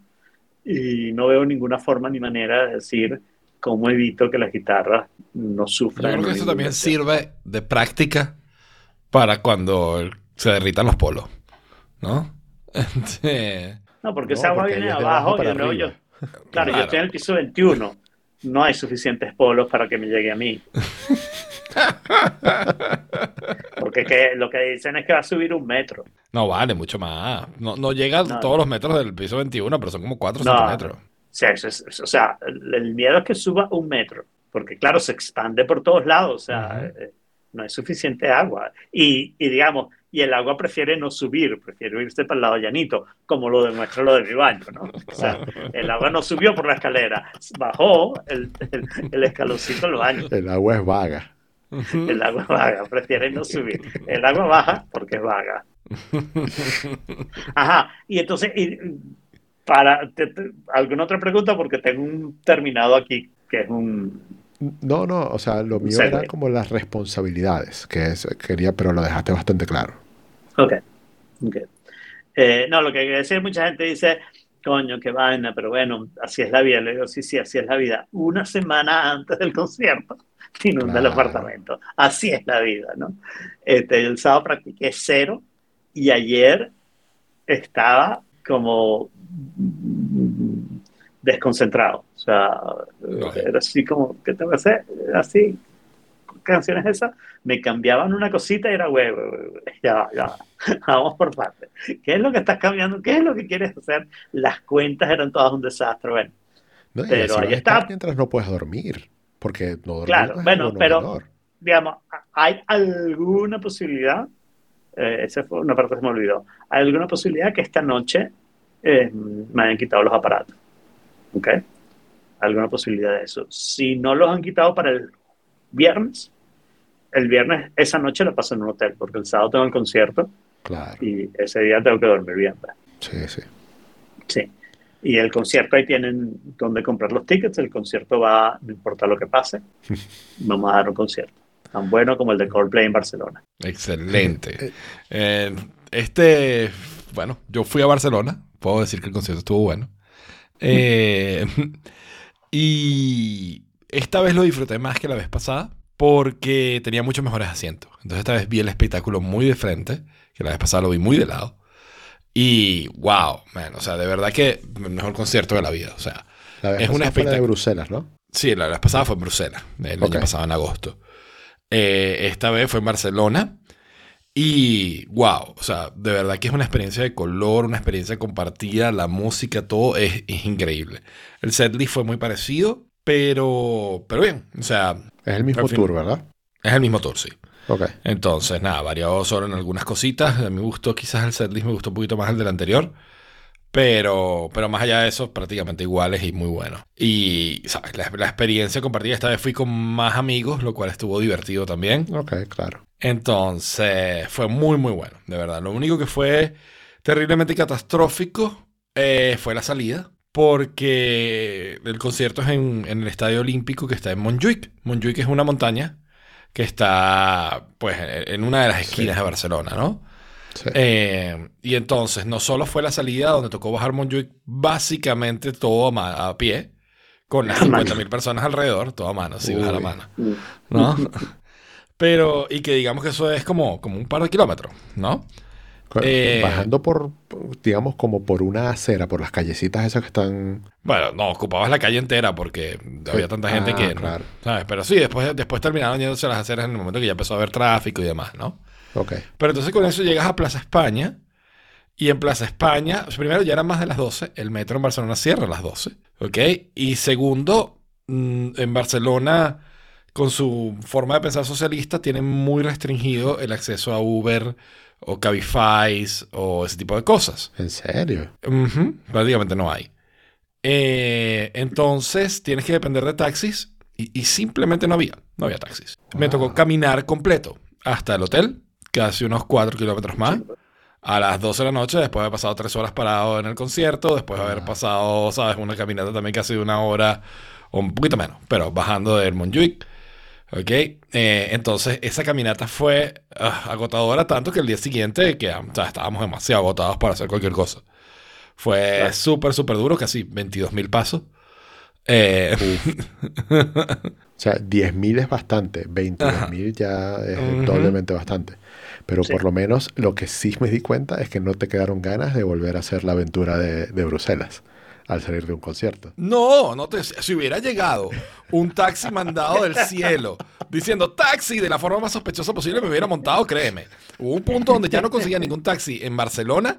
y no veo ninguna forma ni manera de decir cómo evito que las guitarras no Yo sufran. creo que eso también sirve de práctica para cuando se derritan los polos, ¿no? Este, No, porque No, esa agua porque viene de de abajo abajo y para luego yo, arriba. claro, yo Claro. estoy en el piso 21. No hay suficientes polos para que me llegue a mí. Porque que, lo que dicen es que va a subir un metro. no vale, mucho más. No, no llega a No, todos no. los metros del piso 21, pero son como 4 o No. 5 metros. O sea, eso es- o sea, el miedo es que suba un metro, porque claro, se expande por todos lados, o sea, eh, no hay suficiente agua. Y, y digamos, y el agua prefiere no subir, prefiere irse para el lado llanito, como lo demuestra lo de mi baño, ¿no? O sea, el agua no subió por la escalera, bajó el, el, el escaloncito del baño. El agua es vaga. El agua vaga, prefiere no subir. El agua baja porque es vaga. Ajá, y entonces, y, para te- te- alguna otra pregunta, porque tengo un terminado aquí que es un. No, no, o sea, lo mío era como las responsabilidades, que es, quería, pero lo dejaste bastante claro. Ok. ok. Eh, no, lo que quiere decir, mucha gente dice, coño, qué vaina, pero bueno, así es la vida. Le digo, sí, sí, así es la vida. Una semana antes del concierto, te inunda el Claro. apartamento. Así es la vida, ¿no? Este, el sábado practiqué cero y ayer estaba como desconcentrado. Sea, Vale. era así como, ¿qué tengo que hacer? Así, canciones esas, me cambiaban una cosita y era huevo, ya, ya, vamos por partes. ¿Qué es lo que estás cambiando? ¿Qué es lo que quieres hacer? Las cuentas eran todas un desastre, bueno. ¿no? Pero ahí a está. mientras no puedes dormir, porque no dormir Claro, no es bueno, pero- menor. digamos, ¿hay alguna posibilidad? Eh, esa fue una parte que se me olvidó. ¿Hay alguna posibilidad que esta noche eh, me hayan quitado los aparatos? ¿Ok? ¿Alguna posibilidad de eso? Si no los han quitado para el viernes, el viernes, esa noche la paso en un hotel, porque el sábado tengo el concierto Claro, y ese día tengo que dormir bien. pues. sí, sí. Sí. Y el concierto ahí tienen donde comprar los tickets. El concierto va, no importa lo que pase, vamos a dar un concierto. Tan bueno como el de Coldplay en Barcelona. Excelente. Eh, este, bueno, yo fui a Barcelona. Puedo decir que el concierto estuvo bueno. Eh, y esta vez lo disfruté más que la vez pasada porque tenía muchos mejores asientos. Entonces esta vez vi el espectáculo muy de frente, que la vez pasada lo vi muy de lado. Y wow, man, o sea, de verdad que el mejor concierto de la vida. O sea, La vez Es un la de espectáculo. Bruselas, ¿no? Sí, la vez pasada fue en Bruselas, el Ok. año pasado en agosto. Eh, esta vez fue en Barcelona. Y wow, o sea, de verdad que es una experiencia de color, una experiencia compartida, la música, todo es, es increíble. El setlist fue muy parecido, pero, pero bien, o sea, Es el mismo tour, ¿verdad? es el mismo tour, sí. Ok. Entonces, nada, variado solo en algunas cositas. A mí me gustó quizás el setlist, me gustó un poquito más el del anterior. Pero, pero más allá de eso, prácticamente iguales y muy bueno. Y, ¿sabes? La, la experiencia compartida, esta vez fui con más amigos, lo cual estuvo divertido también. Ok, claro. Entonces, fue muy, muy bueno, de verdad. Lo único que fue terriblemente catastrófico eh, fue la salida, porque el concierto es en, en el Estadio Olímpico que está en Montjuic. Montjuic es una montaña que está, pues, en en una de las esquinas de Barcelona, ¿no? Sí. Eh, y entonces, no solo fue la salida donde tocó bajar Montjuic, básicamente todo a, pie, con las A mano. 50.000 personas alrededor, todo a mano, sí, bajar a Uy. mano. ¿No? Pero, y que digamos que eso es como, como un par de kilómetros, ¿no? Eh, Bajando por, digamos, como por una acera, por las callecitas esas que están... Bueno, no, ocupabas la calle entera porque había tanta gente Ah, que, no, claro. ¿sabes? Pero sí, después, después terminaron yéndose a las aceras en el momento que ya empezó a haber tráfico y demás, ¿no? Pero entonces con eso llegas a Plaza España y en Plaza España, primero ya eran más de las 12, el metro en Barcelona cierra a las 12, ¿ok? Y segundo, mm, en Barcelona, con su forma de pensar socialista, tienen muy restringido el acceso a Uber o Cabify o ese tipo de cosas. ¿En serio? Prácticamente no hay. Eh, entonces tienes que depender de taxis y, y simplemente no había, no había taxis. Me tocó caminar completo hasta el hotel, casi unos 4 kilómetros más, a las 12 de la noche, después de haber pasado 3 horas parado en el concierto, después de haber pasado, sabes, una caminata también casi de una hora o un poquito menos, pero bajando del Montjuic. ¿Ok? Eh, entonces, esa caminata fue ah, agotadora tanto que el día siguiente que, o sea, estábamos demasiado agotados para hacer cualquier cosa. Fue súper, súper duro, casi 22 mil pasos. Eh, O sea, 10.000 es bastante, 22.000 ya es doblemente bastante. Pero Sí. por lo menos lo que sí me di cuenta es que no te quedaron ganas de volver a hacer la aventura de, de Bruselas al salir de un concierto. no, no te, si hubiera llegado un taxi mandado del cielo diciendo taxi de la forma más sospechosa posible, me hubiera montado, créeme. Hubo un punto donde ya no conseguía ningún taxi en Barcelona.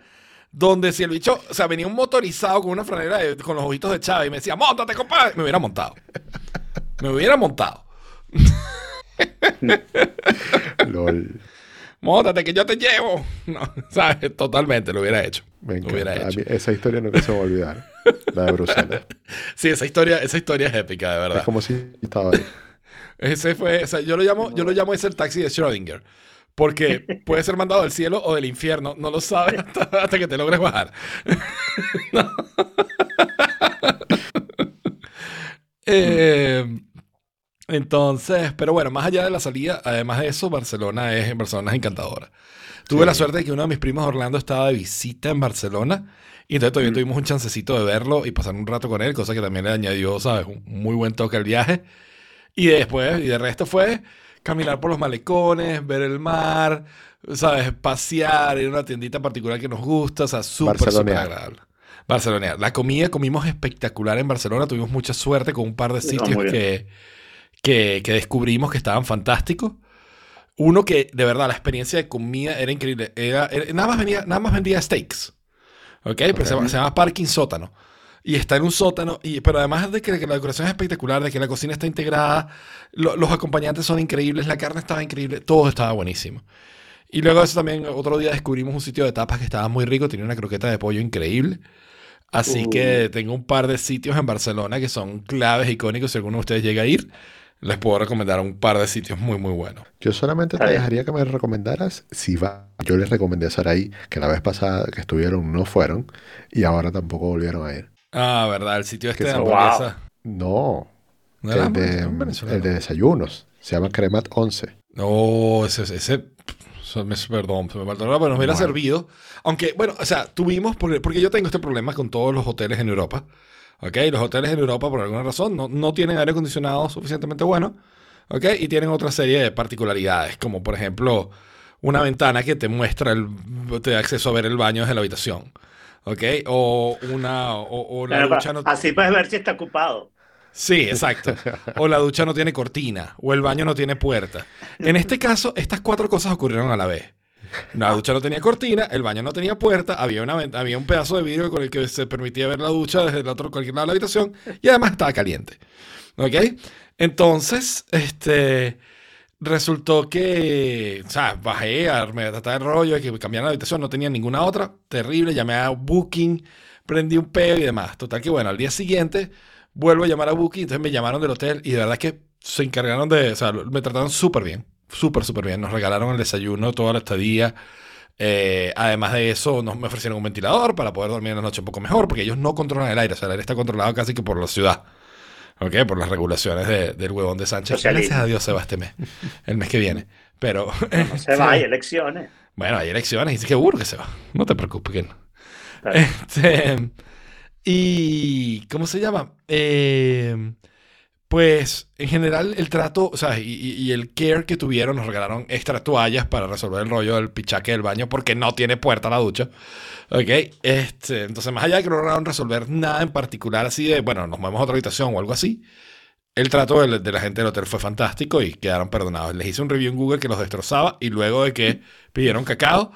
Donde si el bicho, o sea, venía un motorizado con una franela de- con los ojitos de Chávez y me decía, montate, compadre, me hubiera montado. Me hubiera montado. Lol. Móntate que yo te llevo. No, ¿sabes? Totalmente lo hubiera hecho. Me Lo hubiera hecho. esa historia nunca se va a olvidar. La de Bruselas. Sí, esa historia, esa historia es épica, de Es verdad. como si estaba ahí. Ese fue, o sea, yo lo llamo, yo lo llamo ese el taxi de Schrödinger. Porque puede ser mandado del cielo o del infierno. No lo sabes hasta, hasta que te logres bajar. No. Eh, entonces, pero bueno, más allá de la salida, además de eso, Barcelona es, Barcelona es encantadora. Tuve Sí. la suerte de que uno de mis primos Orlando estaba de visita en Barcelona. Y entonces todavía tuvimos un chancecito de verlo y pasar un rato con él, cosa que también le añadió, ¿sabes? Un muy buen toque al viaje. Y después, y de resto fue caminar por los malecones, ver el mar, ¿sabes? Pasear, ir a una tiendita particular que nos gusta, o sea, súper, súper agradable. Barcelona. La comida comimos espectacular en Barcelona, tuvimos mucha suerte con un par de sitios que, que, que descubrimos que estaban fantásticos. Uno que, de verdad, la experiencia de comida era increíble. Era, era- nada, más venía, nada más vendía steaks. ¿Ok? Pero se, llama, se llama Parking Sótano. Y está en un sótano. Y, pero además de que, la decoración es espectacular, de que la cocina está integrada, lo- los acompañantes son increíbles, la carne estaba increíble, todo estaba buenísimo. Y luego eso también, otro día descubrimos un sitio de tapas que estaba muy rico, tenía una croqueta de pollo increíble. Así Uh. que tengo un par de sitios en Barcelona que son claves, icónicos. Si alguno de ustedes llega a ir, les puedo recomendar un par de sitios muy, muy buenos. Yo solamente te dejaría que me recomendaras si va. Yo les recomendé a Saraí, que la vez pasada que estuvieron no fueron y ahora tampoco volvieron a ir. Ah, verdad, el sitio este de hamburguesa. No, ¿No era el de, hamburguesa? Un venezolano. el de desayunos. Se llama Cremat 11. No, ese, ese, perdón, se me faltó, pero nos hubiera Bueno. servido. Aunque, bueno, o sea, tuvimos, porque, porque yo tengo este problema con todos los hoteles en Europa. ¿Ok? Los hoteles en Europa, por alguna razón, no, no tienen aire acondicionado suficientemente bueno. ¿Ok? Y tienen otra serie de particularidades, como por ejemplo, una ventana que te muestra, el, te da acceso a ver el baño desde la habitación. ¿Ok? O una, o, o la ducha no... Así puedes ver si está ocupado. Sí, exacto. O la ducha no tiene cortina, o el baño no tiene puerta. En este caso, estas cuatro cosas ocurrieron a la vez. La ducha no tenía cortina, el baño no tenía puerta, había, una, había un pedazo de vidrio con el que se permitía ver la ducha desde el otro cualquier lado de la habitación y además estaba caliente. ¿Ok? Entonces, este, resultó que, o sea, bajé me tratar el rollo de que me cambiaran la habitación, no tenía ninguna otra, terrible, llamé a Booking, prendí un peo y demás. Total que bueno, al día siguiente vuelvo a llamar a Booking, entonces me llamaron del hotel y de verdad que se encargaron de, o sea, me trataron súper bien, súper, súper bien. Nos regalaron el desayuno toda la estadía. Eh, además de eso, nos me ofrecieron un ventilador para poder dormir en la noche un poco mejor, porque ellos no controlan el aire, o sea, el aire está controlado casi que por la ciudad. ¿Ok? Por las regulaciones de- del huevón de Sánchez. Socialismo. Gracias a Dios se va este mes, el mes que viene. Pero. No se va, hay elecciones. Bueno, hay elecciones y seguro que se va. No te preocupes, que no. Este, y, ¿cómo se llama? Eh, pues, en general, el trato, o sea, y, el care que tuvieron, nos regalaron extra toallas para resolver el rollo del pichaque del baño porque no tiene puerta la ducha. Ok, este, entonces, más allá de que no lograron resolver nada en particular, así de, bueno, nos movemos a otra habitación o algo así, el trato de, de la gente del hotel fue fantástico y quedaron perdonados. Les hice un review en Google que los destrozaba y luego de que pidieron cacao,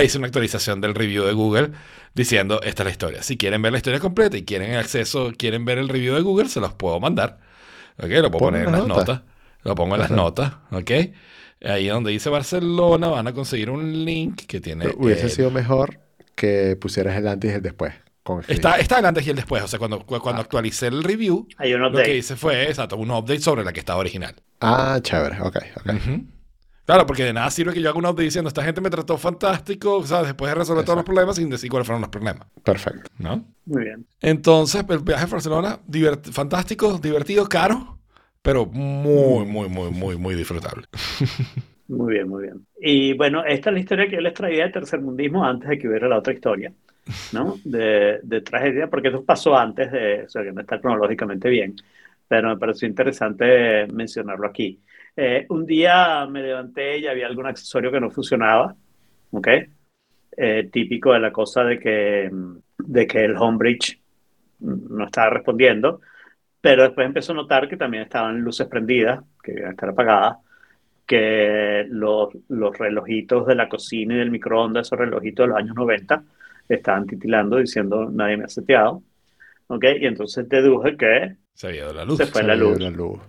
hice una actualización del review de Google diciendo esta es la historia. Si quieren ver la historia completa y quieren acceso, quieren ver el review de Google, se los puedo mandar. Ok, lo puedo Pon poner en las nota. notas. Lo pongo en las notas. Ok. Ahí donde dice Barcelona van a conseguir un link que tiene... Hubiese eh, sido mejor que pusieras el antes y el después. Con el Está, está el antes y el después. O sea, cuando, cu- cuando Ah. actualicé el review, Hay un lo que hice fue, exacto, un update sobre la que estaba original. Ah, chévere. Ok, ok. Claro, porque de nada sirve que yo haga un update diciendo, esta gente me trató fantástico, o sea, después de resolver todos los Exacto. problemas sin decir cuáles fueron los problemas, Perfecto. ¿no? Muy bien. Entonces, el viaje a Barcelona, divert- fantástico, divertido, caro, pero muy, muy, muy, muy, muy disfrutable. Muy bien, muy bien. Y bueno, esta es la historia que yo les traía de tercermundismo antes de que hubiera la otra historia, ¿no? De, de tragedia, porque esto pasó antes de, o sea, que no está cronológicamente bien, pero me pareció interesante mencionarlo aquí. Eh, un día me levanté y había algún accesorio que no funcionaba, ¿ok? Eh, típico de la cosa de que, de que el homebridge no estaba respondiendo, pero después empezó a notar que también estaban luces prendidas, que debían estar apagadas, que los, los relojitos de la cocina y del microondas, esos relojitos de los años 90, estaban titilando diciendo nadie me ha seteado. ¿Ok? Y entonces deduje que Se había dado la luz. Se fue Se la vio luz. la luz.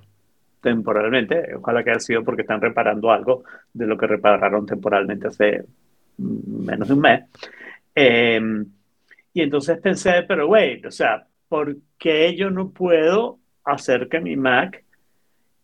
Temporalmente, ojalá que haya sido porque están reparando algo de lo que repararon temporalmente hace mm, menos de un mes. Eh, y entonces pensé, pero wait, o sea, ¿por qué yo no puedo hacer que mi Mac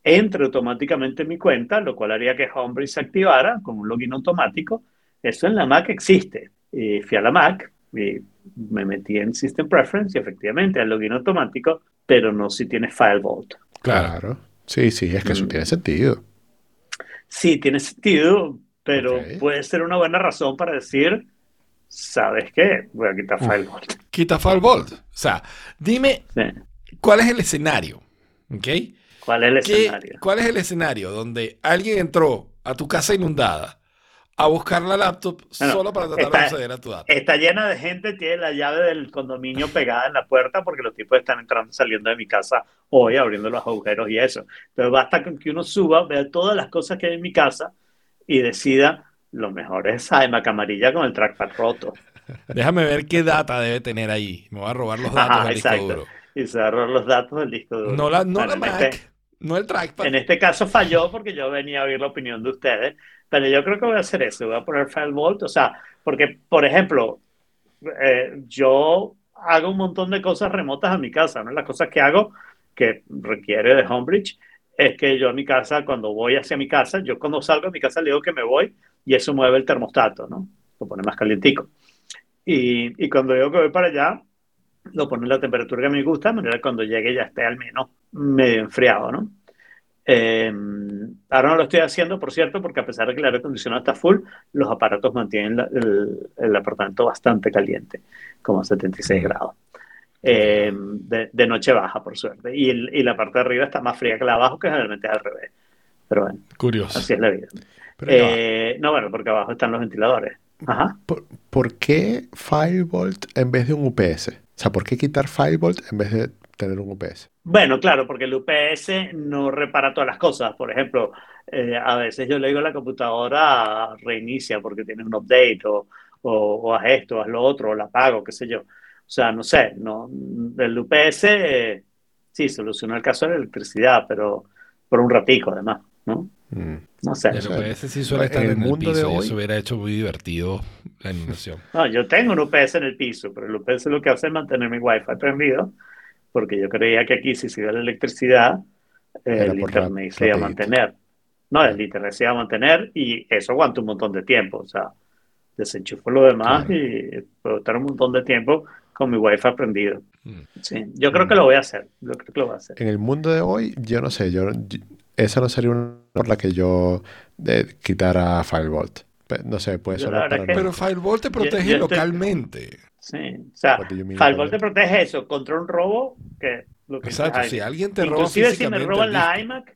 entre automáticamente en mi cuenta, lo cual haría que Homebridge se activara con un login automático? Eso en la Mac existe. Y fui a la Mac y me metí en System Preference y efectivamente el login automático, pero no si tiene File Vault. Claro. Sí, sí, es que eso Mm. tiene sentido. Sí, tiene sentido, pero puede ser una buena razón para decir, ¿sabes qué? Voy a quitar Uf. Firewall. Quita Firebolt. O sea, dime Sí. cuál es el escenario, ¿ok? ¿Cuál es el ¿Qué- escenario? ¿Cuál es el escenario donde alguien entró a tu casa inundada a buscar la laptop Bueno, solo para tratar de está- acceder a tu dato? Está llena de gente, tiene la llave del condominio pegada en la puerta porque los tipos están entrando y saliendo de mi casa hoy, abriendo los agujeros y eso. Pero basta con que uno suba, vea todas las cosas que hay en mi casa y decida, lo mejor es esa iMac amarilla con el trackpad roto. Déjame ver qué data debe tener ahí. Me voy a robar los datos Ajá, del disco exacto. duro. Y cerrar los datos del disco duro. No la, no Bueno, la Mac, este- no el trackpad. En este caso falló porque yo venía a oír la opinión de ustedes, pero yo creo que voy a hacer eso, voy a poner File Vault, o sea, porque, por ejemplo, eh, yo hago un montón de cosas remotas a mi casa, ¿no? Las cosas que hago que requiere de Homebridge es que yo a mi casa, cuando voy hacia mi casa, yo cuando salgo de mi casa le digo que me voy y eso mueve el termostato, ¿no? Lo pone más calientico. Y, y cuando digo que voy para allá, lo pone la temperatura que me gusta, de manera que cuando llegue ya esté al menos medio enfriado, ¿no? Eh, ahora no lo estoy haciendo, por cierto, porque a pesar de que el aire acondicionado está full, los aparatos mantienen la- el, el apartamento bastante caliente, como a 76 grados. Eh, de, de noche baja, por suerte. Y, el- y la parte de arriba está más fría que la de abajo, que generalmente es al revés. Pero bueno, Curioso. así es la vida. Eh, no, bueno, porque abajo están los ventiladores. Ajá. ¿Por, por qué Firebolt en vez de un UPS? O sea, ¿por qué quitar Firebolt en vez de tener un UPS? Bueno, claro, porque el UPS no repara todas las cosas. Por ejemplo, eh, a veces yo le digo a la computadora reinicia porque tiene un update o, o, o haz esto, haz lo otro, o la apago, qué sé yo. O sea, no sé, no, el UPS eh, sí soluciona el caso de la electricidad, pero por un ratico además, ¿no? Mm. No sé. El UPS sí suele en estar el en el mundo de piso y hoy- eso hubiera hecho muy divertido la animación. No, yo tengo un UPS en el piso, pero el UPS lo que hace es mantener mi Wi-Fi prendido, porque yo creía que aquí si se iba la electricidad, eh, el internet rap- se iba a mantener. No, el internet se iba a mantener y eso aguanta un montón de tiempo. O sea, desenchufo lo demás Claro. y puedo estar un montón de tiempo con mi Wi-Fi prendido. Mm. Sí, yo creo que lo voy a hacer. Yo creo que lo voy a hacer. En el mundo de hoy, yo no sé, yo, yo- esa no sería una por la que yo eh, quitara Firebolt. No sé, puede Yo la paranoia. Pero Firewall te protege yo estoy- localmente. Sí, o sea, mean, Firewall te protege eso contra un robo que lo que Exacto, si alguien te roba Inclusive si me roban la iMac,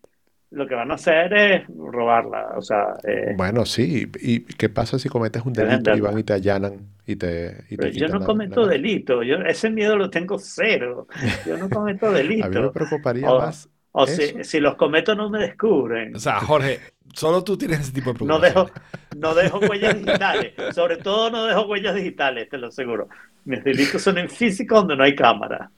lo que van a hacer es robarla. O sea, eh, Bueno, sí. ¿Y qué pasa si cometes un delito y van y te allanan y te, y te yo no cometo la- delito. Yo ese miedo lo tengo cero. Yo no cometo A mí me delito. preocuparía más. O si, si los cometo no me descubren. O sea, Jorge, solo tú tienes ese tipo de No preocupaciones. dejo, no dejo huellas digitales. Sobre todo no dejo huellas digitales, te lo aseguro. Mis delitos son en físico donde no hay cámara.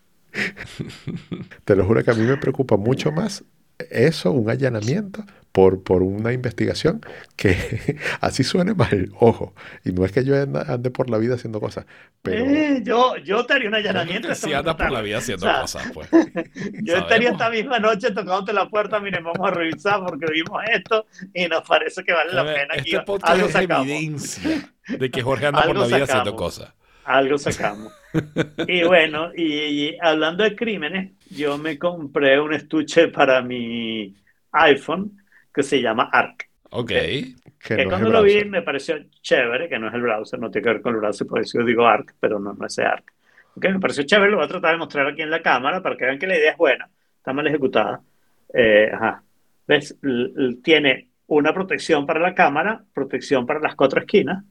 Te lo juro que a mí me preocupa mucho más eso, un allanamiento por, por una investigación, que así suene mal, ojo. Y no es que yo ande, ande por la vida haciendo cosas, pero Eh, yo, yo te haría un allanamiento. Si andas por la vida haciendo O sea, cosas, pues. Yo estaría esta misma noche tocándote la puerta, miren, vamos a revisar porque vimos esto y nos parece que vale la pena. que Este podcast algo es sacamos. evidencia de que Jorge anda por la vida sacamos. haciendo cosas. Algo sacamos. Y bueno, y, y hablando de crímenes, yo me compré un estuche para mi iPhone que se llama Arc. Ok. que Que no es cuando lo vi me pareció chévere, que no es el browser, no tiene que ver con el browser, por eso yo digo Arc, pero no, no es ese Arc. Ok, me pareció chévere, lo voy a tratar de mostrar aquí en la cámara para que vean que la idea es buena, está mal ejecutada. Eh, ajá. ¿Ves? L- l- tiene una protección para la cámara, protección para las cuatro esquinas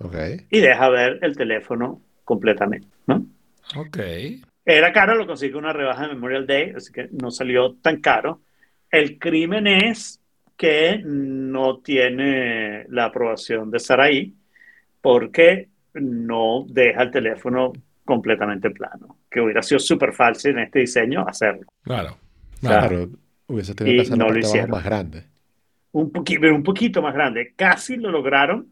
Ok. y deja ver el teléfono completamente, ¿no? Ok. Era caro, lo conseguí con una rebaja de Memorial Day, así que no salió tan caro. El crimen es que no tiene la aprobación de Saraí porque no deja el teléfono completamente plano, que hubiera sido súper fácil en este diseño hacerlo. Claro. Claro. Hubiese tenido que hacer no más grande. Un poquito, pero un poquito más grande. Casi lo lograron,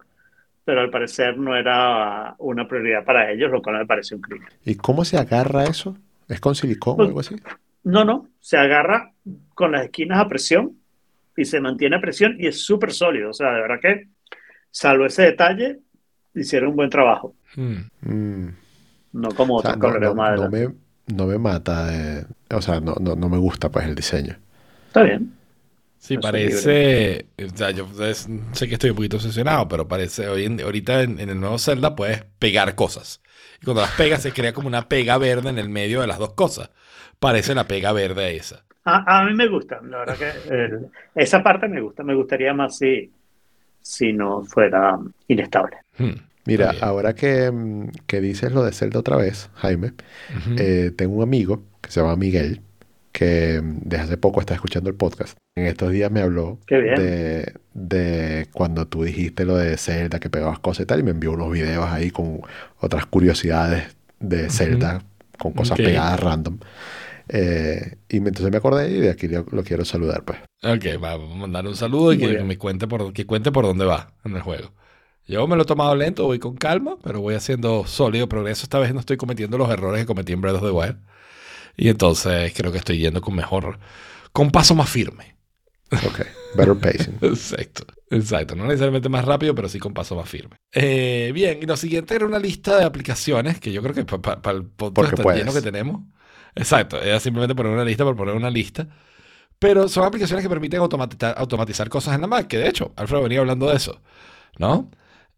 pero al parecer no era una prioridad para ellos, lo cual me pareció un crimen. ¿Y cómo se agarra eso? ¿Es con silicón o Pues- algo así? No, no, se agarra con las esquinas a presión y se mantiene a presión y es súper sólido. O sea, de verdad que, salvo ese detalle, hicieron un buen trabajo. Mm. Mm. No como O sea, otros no, colores no- no me, no me mata. eh, o sea, no, no, no me gusta pues el diseño. Está bien. Sí, parece. O sea, yo es- sé que estoy un poquito obsesionado, pero parece. Hoy en- ahorita en, en el nuevo Zelda puedes pegar cosas. Y cuando las pegas, se crea como una pega verde en el medio de las dos cosas. Parece la pega verde esa. A, a mí me gusta, la verdad que eh, esa parte me gusta. Me gustaría más si, si no fuera inestable. Hmm. Mira, ahora que, mm, que dices lo de Zelda otra vez, Jaime, eh, tengo un amigo que se llama Miguel, que desde hace poco está escuchando el podcast. En estos días me habló de, de cuando tú dijiste lo de Zelda, que pegabas cosas y tal, y me envió unos videos ahí con otras curiosidades de Zelda, con cosas Ok. pegadas random. Eh, y entonces me acordé y de aquí lo, lo quiero saludar, pues. Ok, va, vamos a mandar un saludo y que bien. me cuente por, que cuente por dónde va en el juego. Yo me lo he tomado lento, voy con calma, pero voy haciendo sólido progreso. Esta vez no estoy cometiendo los errores que cometí en Breath of the Wild. Y entonces creo que estoy yendo con mejor, con paso más firme. Ok, better pacing. Exacto, exacto. No necesariamente más rápido, pero sí con paso más firme. Eh, bien, y lo siguiente era una lista de aplicaciones que yo creo que para el podcast tan lleno que tenemos. Exacto, era simplemente poner una lista por poner una lista. Pero son aplicaciones que permiten automatiza- automatizar cosas en la Mac, que de hecho, Alfredo venía hablando de eso, ¿no?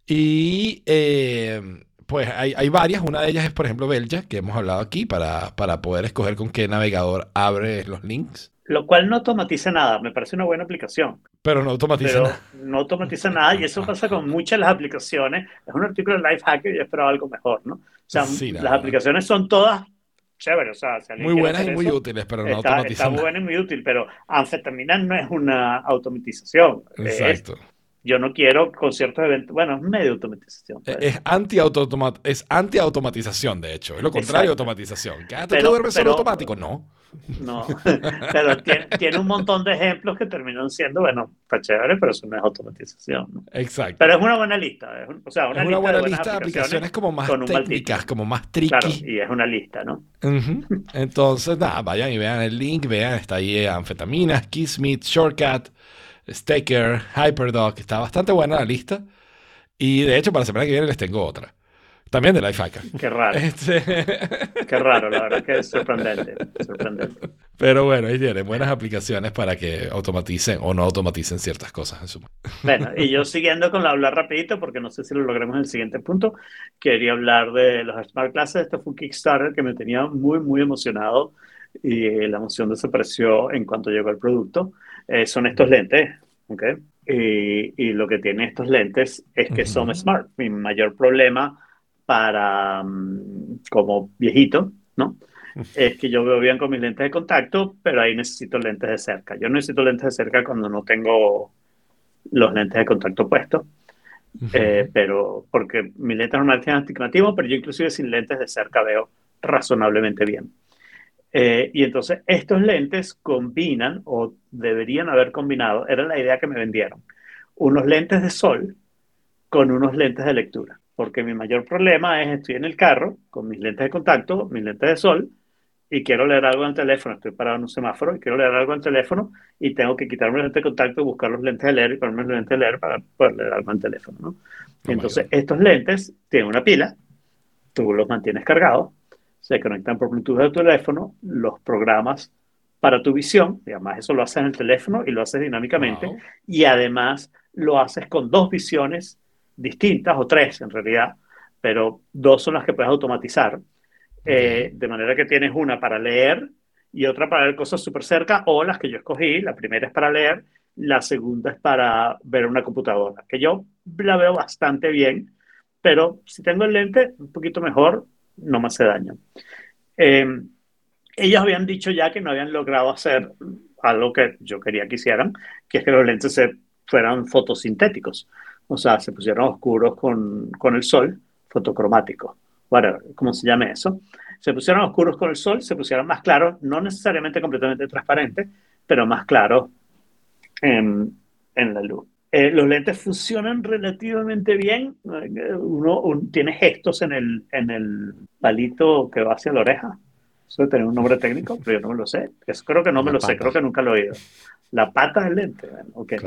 Y eh, pues hay, hay varias. Una de ellas es, por ejemplo, Belja, que hemos hablado aquí, para, para poder escoger con qué navegador abre los links. Lo cual no automatiza nada. Me parece una buena aplicación. Pero no automatiza pero nada. no automatiza nada y eso pasa con muchas de las aplicaciones. Es un artículo de Lifehacker y yo esperaba algo mejor, ¿no? O sea, Sí, la las verdad. aplicaciones son todas chéveres, o sea, si Muy buenas y muy eso, útiles, pero no está, automatizan está buena y muy útil, pero anfetamina no es una automatización. Es- Exacto. Yo no quiero con ciertos eventos, bueno, es medio automatización. pues. Es anti-automa- es anti-automatización, de hecho. Es lo contrario de automatización. ¿Que ah, tú Pero- te duermes solo automático? No. No, pero tiene, tiene un montón de ejemplos que terminan siendo, bueno, está chévere, pero eso no es automatización. ¿no? Exacto. Pero es una buena lista, es un- o sea, una, es una lista buena de lista de aplicaciones como más técnicas, como más tricky. Claro, y es una lista, ¿no? Entonces, nada, vayan y vean el link, vean, está ahí eh, Anfetaminas, Kissmeet, Shortcut, Staker, Hyperdoc, está bastante buena la lista. Y de hecho, para la semana que viene les tengo otra. También de Lifehacker. Qué raro, Este, qué raro, la verdad que es sorprendente, sorprendente. Pero bueno, ahí tiene buenas aplicaciones para que automaticen o no automaticen ciertas cosas. En su... Bueno, y yo siguiendo con la hablar rapidito, porque no sé si lo logremos en el siguiente punto, quería hablar de los Smart Classes. Esto fue un Kickstarter que me tenía muy, muy emocionado y la emoción desapareció en cuanto llegó el producto. Eh, son estos lentes, ¿ok? Y, y, lo que tienen estos lentes es que son smart. Mi mayor problema para, um, como viejito, ¿no? es que yo veo bien con mis lentes de contacto, pero ahí necesito lentes de cerca. Yo necesito lentes de cerca cuando no tengo los lentes de contacto puestos, eh, pero porque mis lentes normales tienen astigmatismo, pero yo inclusive sin lentes de cerca veo razonablemente bien. Eh, y entonces estos lentes combinan, o deberían haber combinado, era la idea que me vendieron, unos lentes de sol con unos lentes de lectura. Porque mi mayor problema es, estoy en el carro con mis lentes de contacto, mis lentes de sol, y quiero leer algo en el teléfono, estoy parado en un semáforo y quiero leer algo en el teléfono y tengo que quitarme el lente de contacto y buscar los lentes de leer y ponerme los lentes de leer para poder leer algo en el teléfono. ¿no? Oh Entonces, estos lentes tienen una pila, tú los mantienes cargados, se conectan por Bluetooth a tu teléfono, los programas para tu visión, y además eso lo haces en el teléfono y lo haces dinámicamente, y además lo haces con dos visiones distintas, o tres en realidad, pero dos son las que puedes automatizar eh, de manera que tienes una para leer y otra para ver cosas súper cerca, o las que yo escogí. La primera es para leer, la segunda es para ver una computadora, que yo la veo bastante bien, pero si tengo el lente un poquito mejor, no me hace daño. Em, ellos habían dicho ya que no habían logrado hacer algo que yo quería que hicieran, que es que los lentes se fueran fotosintéticos, o sea, se pusieran oscuros con, con el sol, fotocromático whatever, como se llame eso, se pusieron oscuros con el sol, se pusieron más claros, no necesariamente completamente transparentes, pero más claros en, en la luz. Eh, los lentes funcionan relativamente bien. Uno, tiene gestos en el, en el palito que va hacia la oreja. Eso debe tener un nombre técnico, pero yo no me lo sé. Eso creo que no me lo sé, creo que nunca lo he oído. La pata del lente. okay.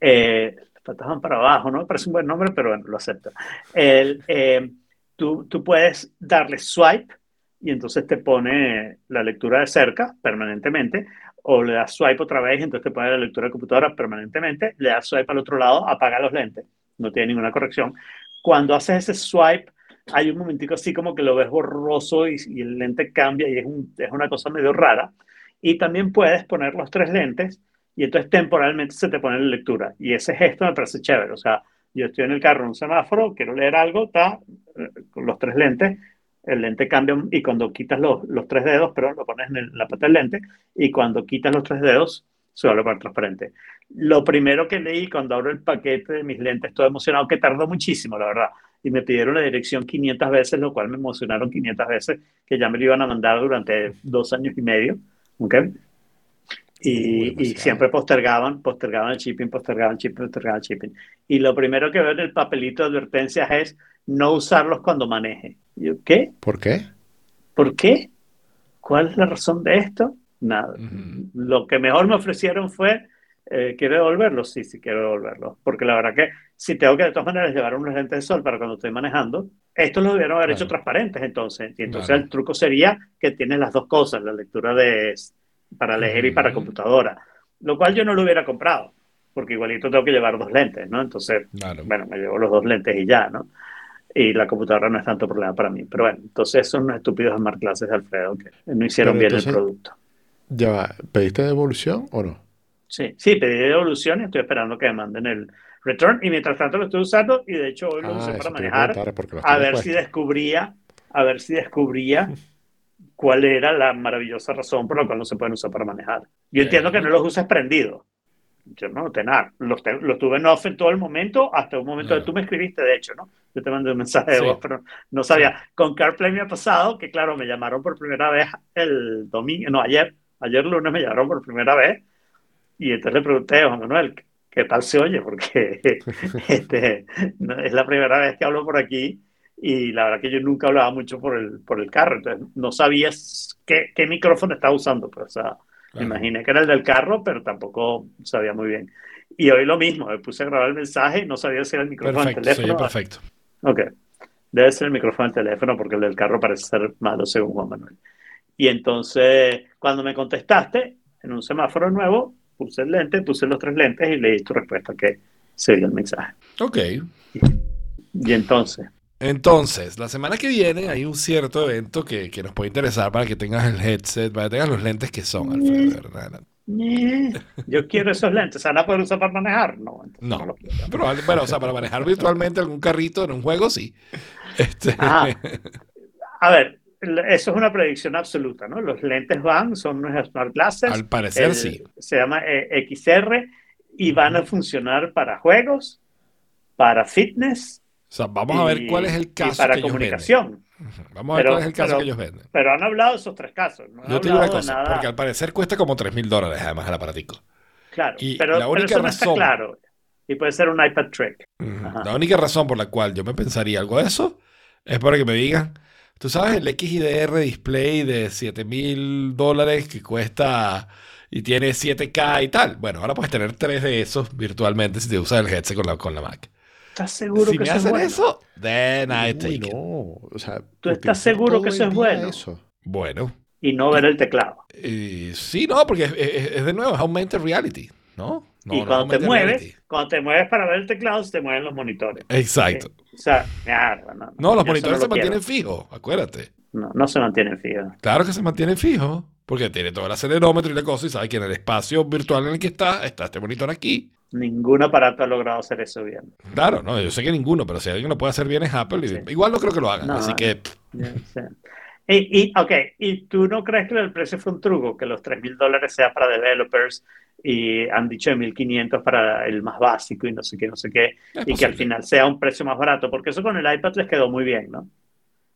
Eh, las patas van para abajo, ¿no? Parece un buen nombre, pero bueno, lo acepto. El, eh, tú, tú puedes darle swipe y entonces te pone la lectura de cerca permanentemente, o le das swipe otra vez entonces te pone la lectura de computadora permanentemente, le das swipe al otro lado, apaga los lentes, no tiene ninguna corrección. Cuando haces ese swipe, hay un momentico así como que lo ves borroso y, el lente cambia y es, es una cosa medio rara. Y también puedes poner los tres lentes y entonces temporalmente se te pone la lectura. Y ese gesto me parece chévere. O sea, yo estoy en el carro en un semáforo, quiero leer algo, está con los tres lentes, el lente cambia y cuando quitas los, los tres dedos, pero lo pones en, la pata del lente y cuando quitas los tres dedos se vuelve para transparente. Lo primero que leí cuando abro el paquete de mis lentes, estoy emocionado, que tardó muchísimo, la verdad, y me pidieron la dirección 500 veces, lo cual me emocionaron 500 veces, que ya me lo iban a mandar durante dos años y medio. ¿okay? Y, siempre postergaban, postergaban el shipping, postergaban el shipping, postergaban el shipping. Y lo primero que veo en el papelito de advertencias es no usarlos cuando maneje. Yo, ¿qué? ¿Por qué? ¿Por qué? ¿Cuál es la razón de esto? Nada. Lo que mejor me ofrecieron fue, eh, ¿quiero devolverlos? Sí, sí, quiero devolverlos. Porque la verdad que si tengo que de todas maneras llevar unos lentes de sol para cuando estoy manejando, estos los debieron haber hecho transparentes entonces. Y entonces el truco sería que tienes las dos cosas, la lectura de para leer y para computadora, lo cual yo no lo hubiera comprado, porque igualito tengo que llevar dos lentes, ¿no? Entonces, bueno, me llevo los dos lentes y ya, ¿no? Y la computadora no es tanto problema para mí. Pero bueno, entonces son unos estúpidos smart clases de Alfredo que no hicieron bien el producto. Ya va, ¿pediste devolución o no? Sí, sí, pedí devolución y estoy esperando que me manden el return. Y mientras tanto lo estoy usando y de hecho hoy lo ah, usé para manejar a ver si descubría, a ver si descubría cuál era la maravillosa razón por la cual no se pueden usar para manejar. Yo entiendo que no los uses prendidos. Yo no, tener. Los, los tuve en off en todo el momento, hasta un momento que tú me escribiste, de hecho, ¿no? Yo te mandé un mensaje de voz, pero no sabía. Con CarPlay me ha pasado que, claro, me llamaron por primera vez el domingo, no, ayer, ayer lunes me llamaron por primera vez y entonces le pregunté a Juan Manuel, ¿qué tal se oye? Porque este, es la primera vez que hablo por aquí y la verdad que yo nunca hablaba mucho por el, por el carro, entonces no sabías qué, qué micrófono estaba usando, pues, o sea, me imaginé que era el del carro, pero tampoco sabía muy bien. Y hoy lo mismo, me puse a grabar el mensaje y no sabía si era el micrófono del teléfono. perfecto. Ok, debe ser el micrófono del teléfono porque el del carro parece ser malo según Juan Manuel. Y entonces, cuando me contestaste, en un semáforo nuevo, puse el lente, puse los tres lentes y leí tu respuesta que sería el mensaje. Ok. Y entonces, Entonces, la semana que viene hay un cierto evento que, que nos puede interesar para que tengas el headset, para que tengas los lentes que son, Alfredo. ¿verdad? eh, yo quiero esos lentes, ¿se van a poder usar para manejar? No, No, quiero. Probable- bueno, o sea, para manejar virtualmente algún carrito en un juego, sí. Este, Ajá. A ver, eso es una predicción absoluta, ¿no? Los lentes van, son unos smart glasses. al parecer el- sí. Se llama eh, XR y van a funcionar para juegos, para fitness O sea, vamos a ver y- cuál es el y caso para que ellos comunicación. venden. Vamos a ver Pero- cuál es el caso pero- que ellos venden. Pero han hablado de esos tres casos. No Yo te digo una cosa, porque al parecer cuesta como 3 mil dólares además el aparatico. Claro, y pero, la pero única eso no está razón- claro. Y puede ser un iPad Trick. Ajá. La única razón por la cual yo me pensaría algo de eso es para que me digan, tú sabes, el XIDR display de 7 mil dólares que cuesta y tiene 7K y tal. Bueno, ahora puedes tener tres de esos virtualmente si te usas el headset con la, con la Mac. ¿Estás seguro si que me eso es hacen bueno? eso, then I Uy, take it. no, o sea, ¿Tú estás seguro que eso es bueno? eso. Bueno, Y no ver el teclado. eh, sí, no, porque es, es- es de nuevo, es augmented reality, ¿no? No, y no es cuando te mueves, reality. cuando te mueves para ver el teclado, se te mueven los monitores. Exacto. O sea, mierda, no, No, los monitores se lo quiero. mantienen fijos, acuérdate. No, no se mantienen fijos. Claro que se mantiene fijo, porque tiene todo el acelerómetro y la cosa, y sabe que en el espacio virtual en el que está, está este monitor aquí. Ningún aparato ha logrado hacer eso bien. Claro, no, yo sé que ninguno, pero si alguien lo puede hacer bien es Apple, y igual no creo que lo hagan, No, así que. Y, y, ok, ¿y tú no crees que el precio fue un truco? Que los 3 mil dólares sea para developers y han dicho de 1500 para el más básico y no sé qué, no sé qué, es y que al final sea un precio más barato, porque eso con el iPad les quedó muy bien, ¿no?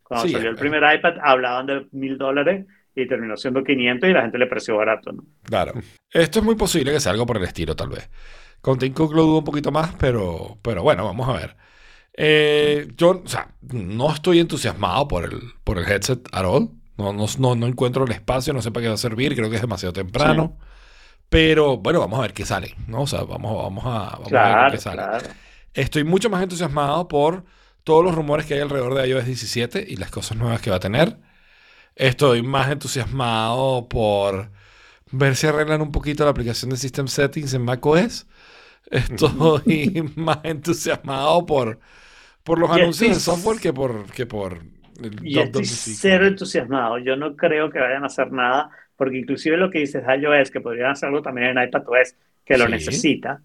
Cuando Sí, salió el eh. primer iPad hablaban de mil dólares y terminó siendo 500 y la gente le pareció barato, ¿no? Claro. Esto es muy posible que sea algo por el estilo, tal vez. Con Tim Cook lo dudo un poquito más, pero, pero bueno, vamos a ver. Eh, yo, o sea, no estoy entusiasmado por el, por el headset at all. No, no, no, no encuentro el espacio, no sé para qué va a servir, creo que es demasiado temprano. Pero bueno, vamos a ver qué sale, ¿no? O sea, vamos, vamos a, vamos a ver qué sale. claro. Estoy mucho más entusiasmado por todos los rumores que hay alrededor de iOS 17 y las cosas nuevas que va a tener. Estoy más entusiasmado por ver si arreglan un poquito la aplicación de System Settings en macOS. Estoy más entusiasmado por, por los Y anuncios de estoy- software que por, que por el Y estoy cero entusiasmado. Yo no creo que vayan a hacer nada, porque inclusive lo que dices de iOS, que podrían hacerlo también en iPadOS, que lo Sí. necesita,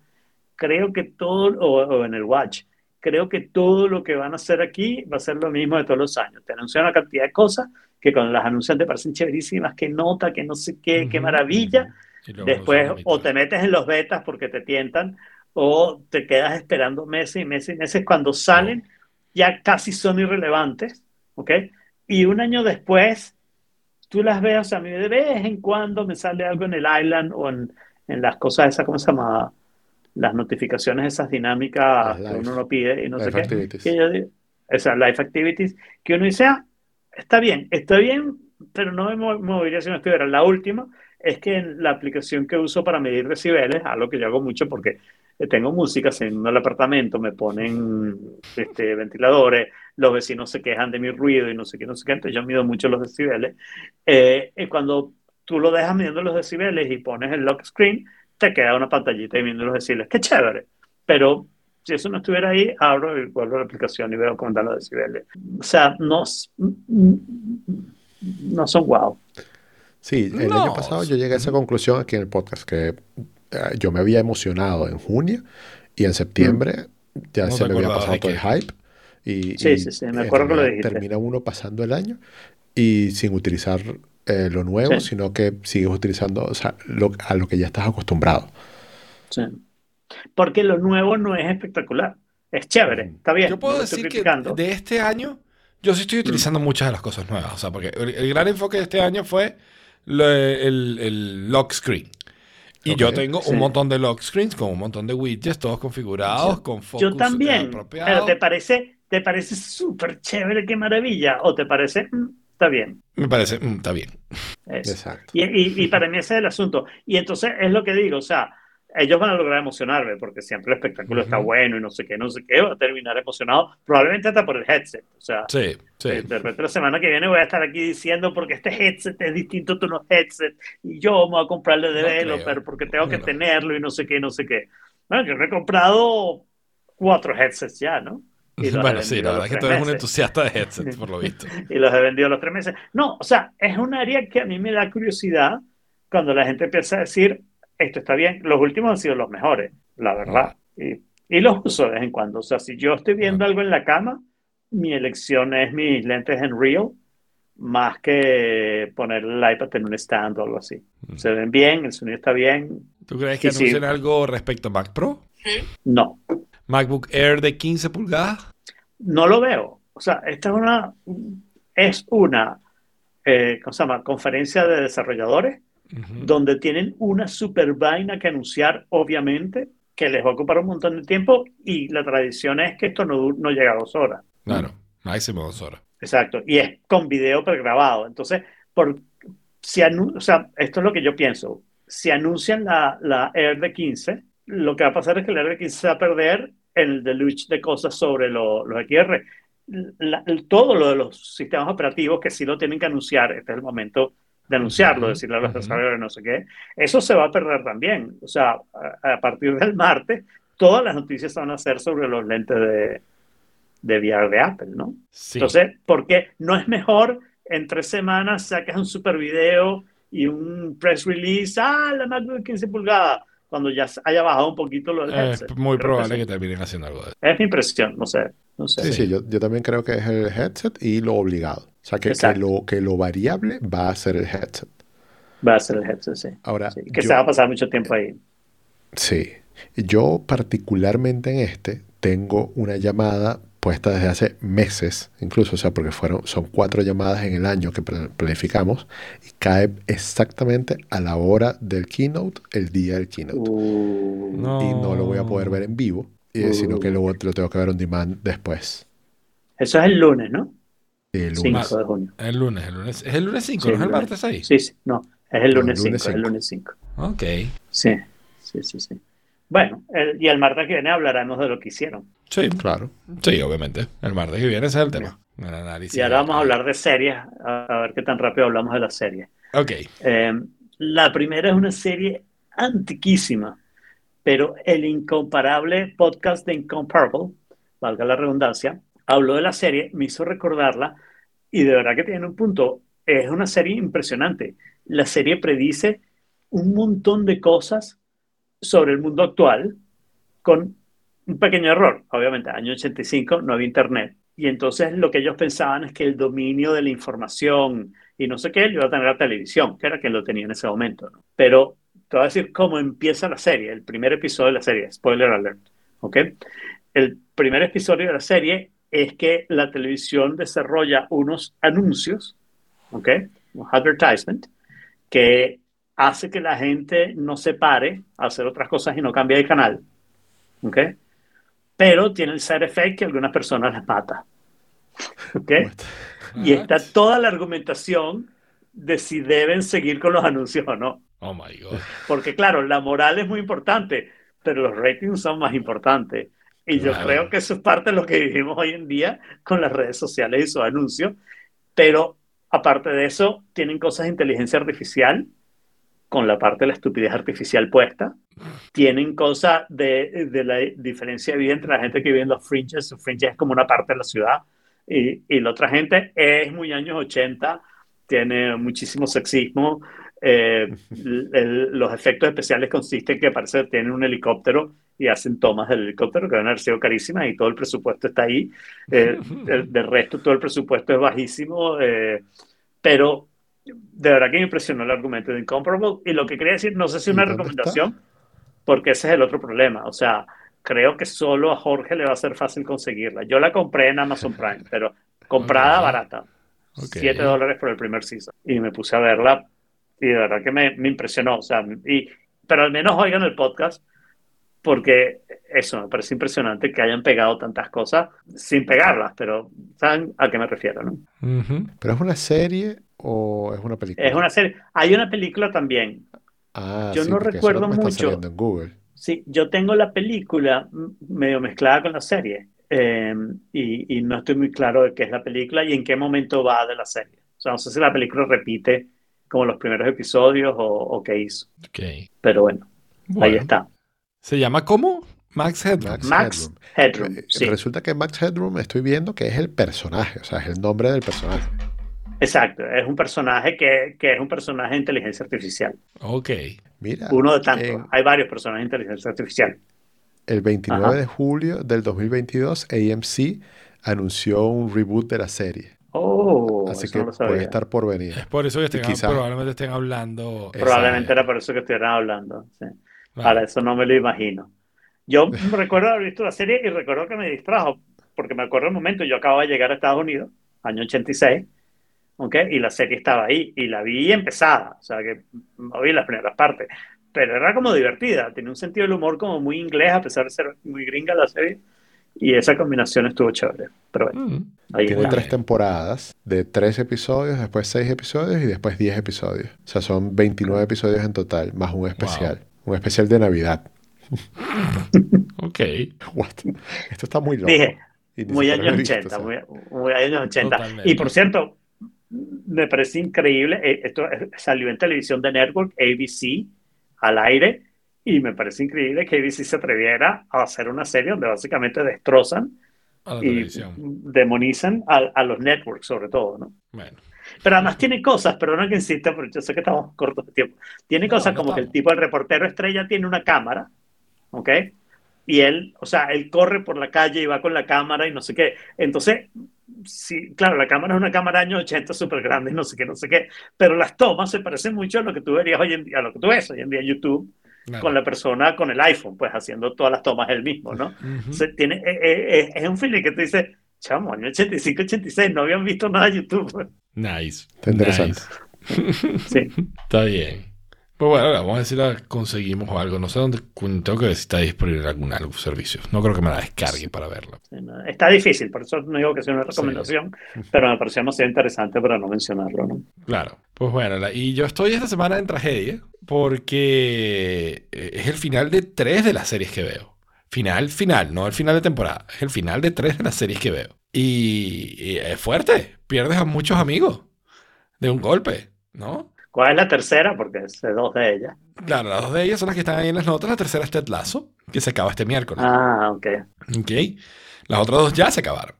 creo que todo, o, o en el Watch, creo que todo lo que van a hacer aquí va a ser lo mismo de todos los años. Te anuncian una cantidad de cosas que cuando las anuncian te parecen chéverísimas, que nota, que no sé qué, qué Ujú, maravilla. Y luego Después o te metes en los betas porque te tientan, o te quedas esperando meses y meses y meses. Cuando salen, ya casi son irrelevantes, ¿ok? Y un año después, tú las ves, o sea, a mí de vez en cuando me sale algo en el Island o en, en las cosas esas, ¿cómo se llama? Las notificaciones esas dinámicas que uno no pide y no sé qué. activities. Que yo digo, esas life activities, que uno dice, ah, está bien, está bien, pero no me mo- movería si no estuviera. La última es que la aplicación que uso para medir decibeles, algo que yo hago mucho porque tengo música en el apartamento, me ponen este, ventiladores, los vecinos se quejan de mi ruido y no sé qué, no sé qué, entonces yo mido mucho los decibeles. Eh, y cuando tú lo dejas midiendo los decibeles y pones el lock screen, te queda una pantallita y midiendo los decibeles. ¡Qué chévere! Pero si eso no estuviera ahí, abro y vuelvo a la aplicación y veo cómo están los decibeles. O sea, no, s- no son wow. Sí, el No, año pasado yo llegué a esa conclusión aquí en el podcast, que eh, yo me había emocionado en junio y en septiembre ya No se me había pasado todo el hype. Y, Sí, y sí, sí, me acuerdo que lo dijiste. Termina uno pasando el año y sin utilizar eh, lo nuevo, Sí. sino que sigues utilizando o sea, lo- a lo que ya estás acostumbrado. Sí. Porque lo nuevo no es espectacular. Es chévere, está bien. Yo puedo no decir que de este año, yo sí estoy utilizando muchas de las cosas nuevas. O sea, porque el, el gran enfoque de este año fue lo- el, el lock screen. Y yo tengo sí. un montón de lock screens con un montón de widgets, todos configurados, con focus Yo también. Pero te parece, te parece súper chévere, qué maravilla. O te parece, "Mm, está bien. Me parece, mm, está bien. Eso. Exacto. Y, y- y para mí ese es el asunto. Y entonces es lo que digo, o sea, ellos van a lograr emocionarme porque siempre el espectáculo está Ujú. bueno y no sé qué, no sé qué, voy a terminar emocionado, probablemente hasta por el headset. O sea, Sí, sí. eh, de repente la semana que viene voy a estar aquí diciendo porque este headset es distinto a tu no headset y yo me voy a comprarle No developer porque tengo que No. tenerlo y no sé qué, no sé qué. Bueno, yo me he comprado cuatro headsets ya, ¿no? Los Bueno, sí, la verdad es los que tú eres un meses. entusiasta de headsets, por lo visto. y los he vendido los tres meses. No, o sea, es un área que a mí me da curiosidad cuando la gente empieza a decir, esto está bien. Los últimos han sido los mejores, la verdad. Y, y los uso de vez en cuando. O sea, si yo estoy viendo Ah. algo en la cama, mi elección es mis lentes en Real, más que poner el iPad en un stand o algo así. Mm. Se ven bien, el sonido está bien. ¿Tú crees que sí. anuncian algo respecto a Mac Pro? No, MacBook Air de 15 pulgadas. no lo veo. O sea, esta es una, es una eh, ¿cómo se llama? conferencia de desarrolladores Donde tienen una super vaina que anunciar, obviamente, que les va a ocupar un montón de tiempo y la tradición es que esto no, no llega a dos horas. Claro, máximo dos horas. Exacto. Y es con video pregrabado. Entonces, por, si o sea, esto es lo que yo pienso. Si anuncian la, la Air de 15, lo que va a pasar es que la Air de 15 se va a perder en el deluge de cosas sobre lo- los XR. La- todo lo de los sistemas operativos que sí lo tienen que anunciar, este es el momento de anunciarlo, Ujú, decirle a los desarrolladores no sé qué, eso se va a perder también. O sea, a, a partir del martes, todas las noticias van a ser sobre los lentes de, de VR de Apple, ¿no? Sí. Entonces, ¿por qué no es mejor en tres semanas sacas un super video y un press release? Ah, la MacBook de 15 pulgadas, cuando ya haya bajado un poquito lo del es muy Creo probable que que sí. terminen haciendo algo de eso. Es mi impresión, no sé. No sé. Sí, sí, yo, yo también creo que es el headset y lo obligado. O sea, que, que lo, que lo variable va a ser el headset. Va a ser el headset, sí. Ahora, Sí, que yo- se va a pasar mucho tiempo ahí. Sí. Yo particularmente en este tengo una llamada puesta desde hace meses, incluso, o sea, porque fueron, son cuatro llamadas en el año que pla- planificamos y cae exactamente a la hora del keynote, el día del keynote. Uh, No. Y no lo voy a poder ver en vivo, y- sino que lo, lo tengo que ver on demand después. Eso es el lunes, ¿no? El 5 lunes. de junio. El lunes, el lunes. Es el lunes 5, Sí, ¿no es el lunes. martes ahí? Sí, sí, no. Es el No, el lunes 5, lunes es el cinco. lunes 5. Ok. Sí, sí, sí, sí. Bueno, el- y el martes que viene hablaremos de lo que hicieron. Sí, Claro. sí, obviamente. El martes que viene ese es el tema. El análisis. Y ahora vamos a hablar de series, a, a ver qué tan rápido hablamos de las series. Ok. Eh, la primera es una serie antiquísima, pero el incomparable podcast de Incomparable, valga la redundancia, habló de la serie, me hizo recordarla y de verdad que tiene un punto. Es una serie impresionante. La serie predice un montón de cosas sobre el mundo actual con un pequeño error. Obviamente, año 85 no había internet. Y entonces lo que ellos pensaban es que el dominio de la información y no sé qué, lo iba a tener la televisión, que era quien lo tenía en ese momento. ¿no? Pero te voy a decir cómo empieza la serie, el primer episodio de la serie, spoiler alert. ¿ok? El primer episodio de la serie es que la televisión desarrolla unos anuncios, ¿ok? Un advertisement, que hace que la gente no se pare a hacer otras cosas y no cambie de canal, ¿ok? Pero tiene el side effect que a algunas personas les mata, ¿ok? Y está toda la argumentación de si deben seguir con los anuncios o no. Oh my God. Porque claro, la moral es muy importante, pero los ratings son más importantes. Y yo Claro. creo que eso es parte de lo que vivimos hoy en día con las redes sociales y sus anuncios. Pero aparte de eso, tienen cosas de inteligencia artificial, con la parte de la estupidez artificial puesta. Tienen cosas de, de la diferencia evidente entre la gente que vive en los fringes. Los fringes es como una parte de la ciudad. Y, y la otra gente es muy años 80, tiene muchísimo sexismo. Eh, el- los efectos especiales consisten en que parece que tienen un helicóptero y hacen tomas del helicóptero que van a haber sido carísimas y todo el presupuesto está ahí. Eh, el- del resto, todo el presupuesto es bajísimo. eh, pero de verdad que me impresionó el argumento de Incomparable. Y lo que quería decir, no sé si ¿Y una recomendación, porque ese es el otro problema. O sea, creo que solo a Jorge le va a ser fácil conseguirla. Yo la compré en Amazon Prime, pero comprada barata. Ok. 7 dólares por el primer season. Y me puse a verla y de verdad que me, me impresionó. O sea, y, pero al menos oigan el podcast porque eso me parece impresionante que hayan pegado tantas cosas sin pegarlas, pero saben a qué me refiero, ¿no? Ujú. ¿Pero es una serie o es una película? Es una serie. Hay una película también. Ah, yo sí, no recuerdo me está mucho. en Google. Sí, yo tengo la película medio mezclada con la serie eh, y, y no estoy muy claro de qué es la película y en qué momento va de la serie. O sea, no sé si la película repite como los primeros episodios o, o qué hizo. Pero bueno, ahí está. ¿Se llama cómo? Max Headroom. Max Max Headroom, Eh, sí. Resulta que Max Headroom estoy viendo que es el personaje, o sea, es el nombre del personaje. Exacto, es un personaje que, que es un personaje de inteligencia artificial. Ok. Mira, Uno de tantos. en Hay varios personajes de inteligencia artificial. el 29 Ajá. de julio del 2022, AMC anunció un reboot de la serie. Oh, Así que no puede estar por venir. Es por eso que estén, quizás- probablemente estén hablando. Probablemente era por eso que estuvieran hablando. sí. Para eso no me lo imagino. Yo recuerdo haber visto la serie y recuerdo que me distrajo, porque me acuerdo el momento, yo acababa de llegar a Estados Unidos, año 86, ¿ok? Y la serie estaba ahí, y la vi empezada, o sea que vi las primeras partes, pero era como divertida, tenía un sentido del humor como muy inglés, a pesar de ser muy gringa la serie, y esa combinación estuvo chévere. Pero bueno, Mm. ahí Tiene está. tres temporadas de tres episodios, después seis episodios y después diez episodios. O sea, son 29 episodios en total, más un especial. Un especial de Navidad. Ok. What? Esto está muy loco. Dije, muy años he visto, 80, o sea. muy, muy años 80. Totalmente. Y por cierto, me parece increíble, eh, esto salió en televisión de Network, ABC, al aire, y me parece increíble que ABC se atreviera a hacer una serie donde básicamente destrozan A la y televisión. demonizan a, a los networks sobre todo, ¿no? Bueno. Pero además tiene cosas, perdona que insista, porque yo sé que estamos cortos de tiempo. Tiene No, cosas no como que el tipo, el reportero estrella, tiene una cámara, ¿ok? Y él, o sea, él corre por la calle y va con la cámara y no sé qué. Entonces, sí, claro, la cámara es una cámara años 80 súper grande no sé qué, no sé qué. Pero las tomas se parecen mucho a lo que tú verías hoy en día, a lo que tú ves hoy en día en YouTube, Claro. con la persona con el iPhone, pues haciendo todas las tomas él mismo, ¿no? Tiene, eh, eh, eh, es un feeling que tú dices, chamo, año 85, 86, no habían visto nada de YouTube. Nice. Está interesante. Nice. Sí. Está bien. Pues bueno, vamos a ver si la conseguimos o algo. No sé dónde. Tengo que ver si está disponible algún, algún servicio. No creo que me la descargue para verla. Está difícil, por eso no digo que sea una recomendación, pero me pareció demasiado interesante para no mencionarlo, ¿no? Claro. Pues bueno, la- y yo estoy esta semana en tragedia porque eh, es el final de tres de las series que veo. Final, final, no el final de temporada. Es el final de tres de las series que veo. Y, y es fuerte. Pierdes a muchos amigos de un golpe, ¿no? ¿Cuál es la tercera? Porque sé dos de ellas. Claro, las dos de ellas son las que están ahí en las notas. La tercera es Ted Lasso, que se acaba este miércoles. Ah, ok. Ok. Las otras dos ya se acabaron.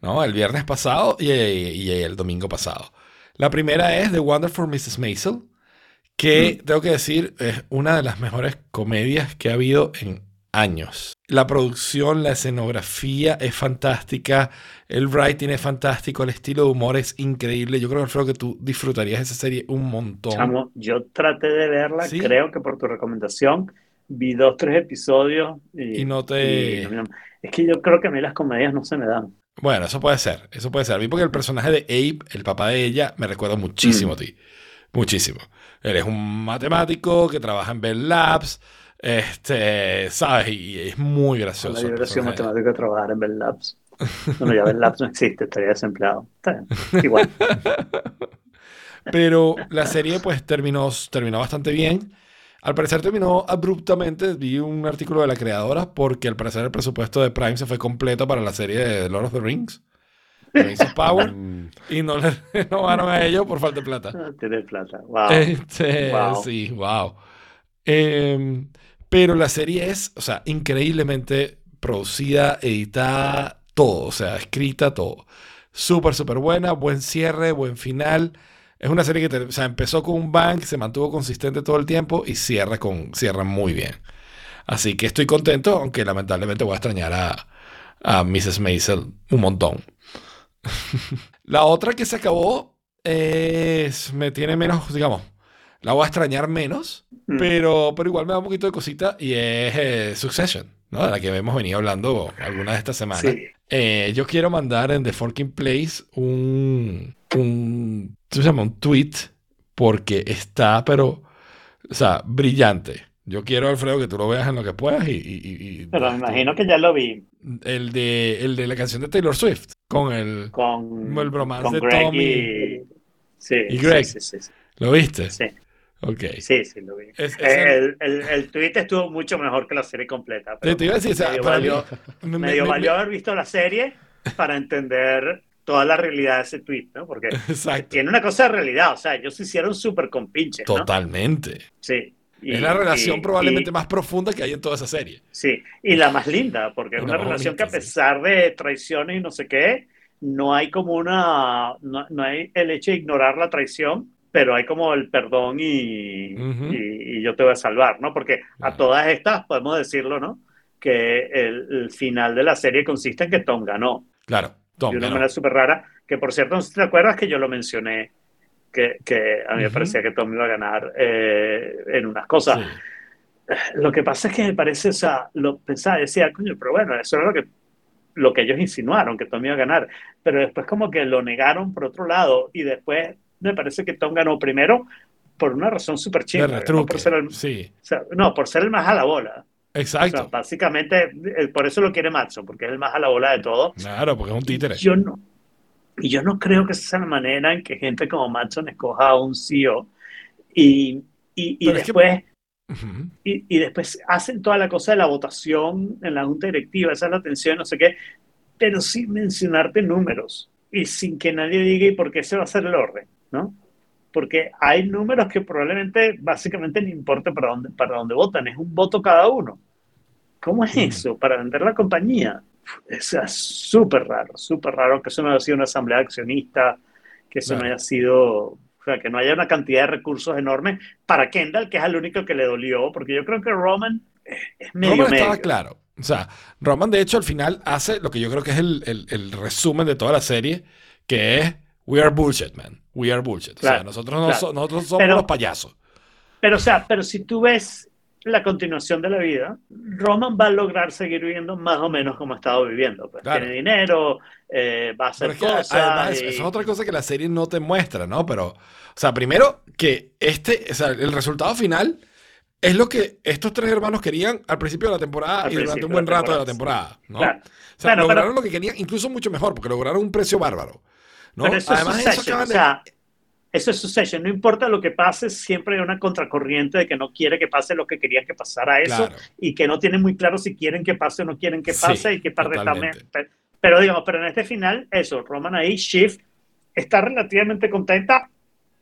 ¿No? El viernes pasado y, y el domingo pasado. La primera es The Wonderful Mrs. Maisel, que tengo que decir es una de las mejores comedias que ha habido en años. La producción, la escenografía es fantástica, el writing es fantástico, el estilo de humor es increíble. Yo creo, Alfredo, que tú disfrutarías esa serie un montón. Chamo, yo traté de verla, ¿Sí? creo que por tu recomendación, vi dos, tres episodios y, Y no te- y es que yo creo que a mí las comedias no se me dan. Bueno, eso puede ser, eso puede ser. A mí porque el personaje de Abe, el papá de ella, me recuerda muchísimo a ti. Muchísimo. Él es un matemático que trabaja en Bell Labs, este, ¿sabes? Y es muy gracioso. Ojalá yo hubiera sido matemático de trabajar en Bell Labs. Bueno, ya Bell Labs no existe, estaría desempleado. Está bien, igual. Pero la serie pues terminó, terminó bastante bien. Al parecer terminó abruptamente. Vi un artículo de la creadora porque al parecer el presupuesto de Prime se fue completo para la serie de Lord of the Rings. Rings of Power. Y no le renovaron a ellos por falta de plata. Tiene plata. Wow. Este, Wow. Sí, wow. Em, pero la serie es, o sea, increíblemente producida, editada, todo, o sea, escrita, todo. Súper, súper buena, buen cierre, buen final. Es una serie que o sea, empezó con un bang, se mantuvo consistente todo el tiempo y cierra, con, cierra muy bien. Así que estoy contento, aunque lamentablemente voy a extrañar a, a Mrs. Maisel un montón. La otra que se acabó es, me tiene menos, digamos, la voy a extrañar menos, Mm. pero, pero igual me da un poquito de cosita y es eh, Succession, ¿no? De la que hemos venido hablando algunas de estas semanas. Sí. Eh, yo quiero mandar en The Forking Place un, un, ¿cómo se llama? Un tweet porque está, pero, o sea, brillante. Yo quiero, Alfredo, que tú lo veas en lo que puedas y... y- y- Pero me imagino que ya lo vi El de, el de la canción de Taylor Swift con el... con, el bromance con de Greg Tommy y, sí, y Greg. Sí, sí, sí, ¿Lo viste? sí. Ok. Sí, sí, lo vi. Es- es el, el, el tweet estuvo mucho mejor que la serie completa. Pero te iba a decir, medio mí- valió, me- medio me- valió haber visto la serie para entender toda la realidad de ese tweet, ¿no? Porque Exacto. tiene una cosa de realidad, o sea, ellos se hicieron súper compinches, ¿no? Totalmente. Sí. Y- es la relación y- probablemente y- más profunda que hay en toda esa serie. Sí, y la más linda, porque es una más relación que a bonita, sí. pesar de traiciones y no sé qué, no hay como una, no, no hay el hecho de ignorar la traición, pero hay como el perdón y, Ujú. y- y yo te voy a salvar, ¿no? Porque a todas estas, podemos decirlo, ¿no? Que el, el final de la serie consiste en que Tom ganó, Claro. Tom, de una ganó. manera súper rara, que por cierto, no te acuerdas que yo lo mencioné, que, que a mí me parecía que Tom iba a ganar eh, en unas cosas. Sí. Lo que pasa es que me parece, o sea, lo pensaba, decía, coño, pero bueno, eso era lo que, lo que ellos insinuaron, que Tom iba a ganar. Pero después como que lo negaron por otro lado y después me parece que Tom ganó primero por una razón súper De chingada. No por ser el, o sea, no, por ser el más a la bola. O sea, Exacto. básicamente, eh, por eso lo quiere Matson, porque es el más a la bola de todo. Claro, porque es un títere. Yo no, y yo no creo que esa sea la manera en que gente como Matson escoja a un CEO. Y, y, y que- después... Y después hacen toda la cosa de la votación en la junta directiva, esa es la tensión, no sé qué, pero sin mencionarte números y sin que nadie diga y por qué se va a hacer el orden, ¿no? Porque hay números que probablemente básicamente no importa para dónde, para dónde votan, es un voto cada uno. ¿Cómo es eso? Para vender la compañía. Es súper raro, súper raro que eso no haya sido una asamblea accionista, que eso no haya sido, o sea, que no haya una cantidad de recursos enormes para Kendall, que es el único que le dolió, porque yo creo que Roman es- es medio Roman estaba medio. claro. O sea, Roman de hecho al final hace lo que yo creo que es el, el- el resumen de toda la serie, que es We are bullshit, man. We are bullshit. o sea, Claro, nosotros, no claro. so- nosotros somos Pero- los payasos. Pero, o sea, pero si tú ves la continuación de la vida, Roman va a lograr seguir viviendo más o menos como ha estado viviendo. Pues. Claro. Tiene dinero, eh, va a hacer Pero es que, cosas. además, y- eso es otra cosa que la serie no te muestra, ¿no? Pero, o sea, primero que este, o sea, el resultado final es lo que estos tres hermanos querían al principio de la temporada Al y durante un buen rato de la temporada, ¿no? Claro. O sea, Bueno, lograron pero- lo que querían, incluso mucho mejor, porque lograron un precio bárbaro. ¿No? Pero eso Además, es eso o sea, eso es Succession. No importa lo que pase, siempre hay una contracorriente de que no quiere que pase lo que querían que pasara eso Claro. y que no tienen muy claro si quieren que pase o no quieren que Sí, pase y que. Pero, digamos, pero en este final, eso, Roman ahí, Shiv está relativamente contenta.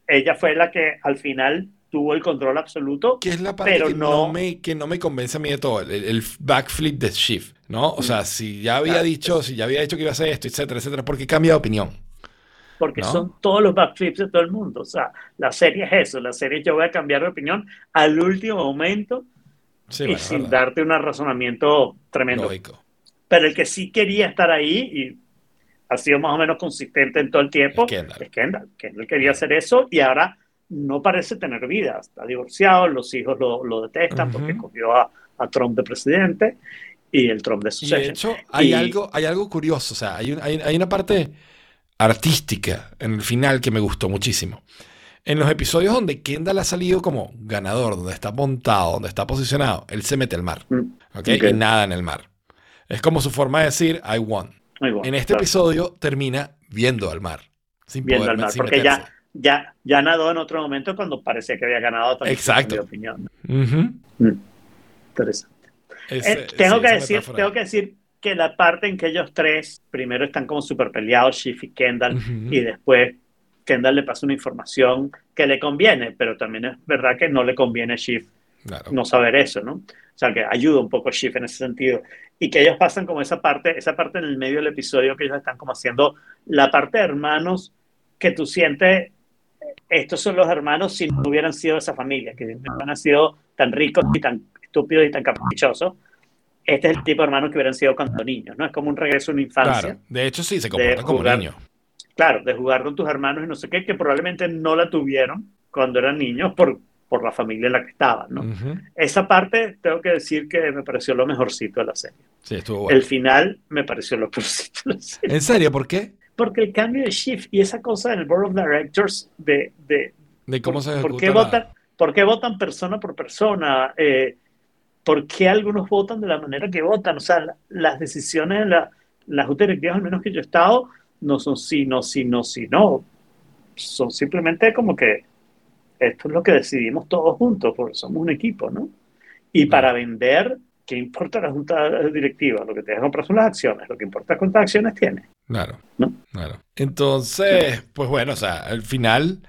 Ella fue la que al final tuvo el control absoluto. que es la parte pero que no, no- me, que no me convence a mí de todo, el, el backflip de Shift, ¿no? O sea, si ya había Claro. dicho, si ya había dicho que iba a hacer esto, etcétera, etcétera, porque cambia de opinión. Porque ¿No? son todos los backflips de todo el mundo. O sea, la serie es eso, la serie yo voy a cambiar de opinión al último momento Sí, y bueno, sin verdad. darte un razonamiento tremendo. Lógico. Pero el que sí quería estar ahí y ha sido más o menos consistente en todo el tiempo Es Kendall. es Kendall. Kendall quería hacer eso y ahora no parece tener vida. Está divorciado, los hijos lo, lo detestan Ujú. porque cogió a, a Trump de presidente y el Trump de Y de Succession. hecho, hay, Y- algo, hay algo curioso, o sea, hay, un- hay, hay una parte artística en el final que me gustó muchísimo. En los episodios donde Kendall ha salido como ganador, donde está montado, donde está posicionado, él se mete al mar, Mm, ¿ok? Ok. Y nada en el mar. Es como su forma de decir, I won. bueno, En este claro. episodio termina viendo al mar. Sin Viendo poder, al mar, sin porque meterse. ya, ya, ya nadó en otro momento cuando parecía que había ganado también. Exacto. Mi opinión. Ujú. Mm, Interesante. Ese- Eh, tengo, sí, que decir, tengo que decir que la parte en que ellos tres primero están como súper peleados, Shift y Kendall, Ujú. y después Kendall le pasa una información que le conviene, pero también es verdad que no le conviene a Shift Claro. no saber eso, ¿no? O sea, que ayuda un poco a Shift en ese sentido. Y que ellos pasan como esa parte, esa parte en el medio del episodio que ellos están como haciendo la parte de hermanos que tú sientes, estos son los hermanos si no hubieran sido esa familia, que no hubieran sido tan ricos y tan estúpidos y tan caprichosos. Este es el tipo de hermanos que hubieran sido cuando niños, ¿no? Es como un regreso a una infancia. Claro. De hecho, sí, se comportan como jugar. niños. Claro, de jugar con tus hermanos y no sé qué, que probablemente no la tuvieron cuando eran niños por, por la familia en la que estaban, ¿no? Esa parte tengo que decir que me pareció lo mejorcito de la serie. Sí, estuvo bueno. El final me pareció lo peorcito de la serie. ¿En serio? ¿Por qué? Porque el cambio de shift y esa cosa del Board of Directors de, de De cómo se por ejecuta qué la- votan, por qué votan persona por persona, Eh, por qué algunos votan de la manera que votan, o sea, la- las decisiones de la, las juntas directivas, al menos que yo he estado, no son sí, no, sí, no, sí, no. Son simplemente como que esto es lo que decidimos todos juntos, porque somos un equipo, ¿no? Y para vender, ¿qué importa la junta directiva? Lo que te deja comprar son las acciones, lo que importa es cuántas acciones tienes. Claro. ¿No? Claro. Entonces, pues bueno, o sea, al final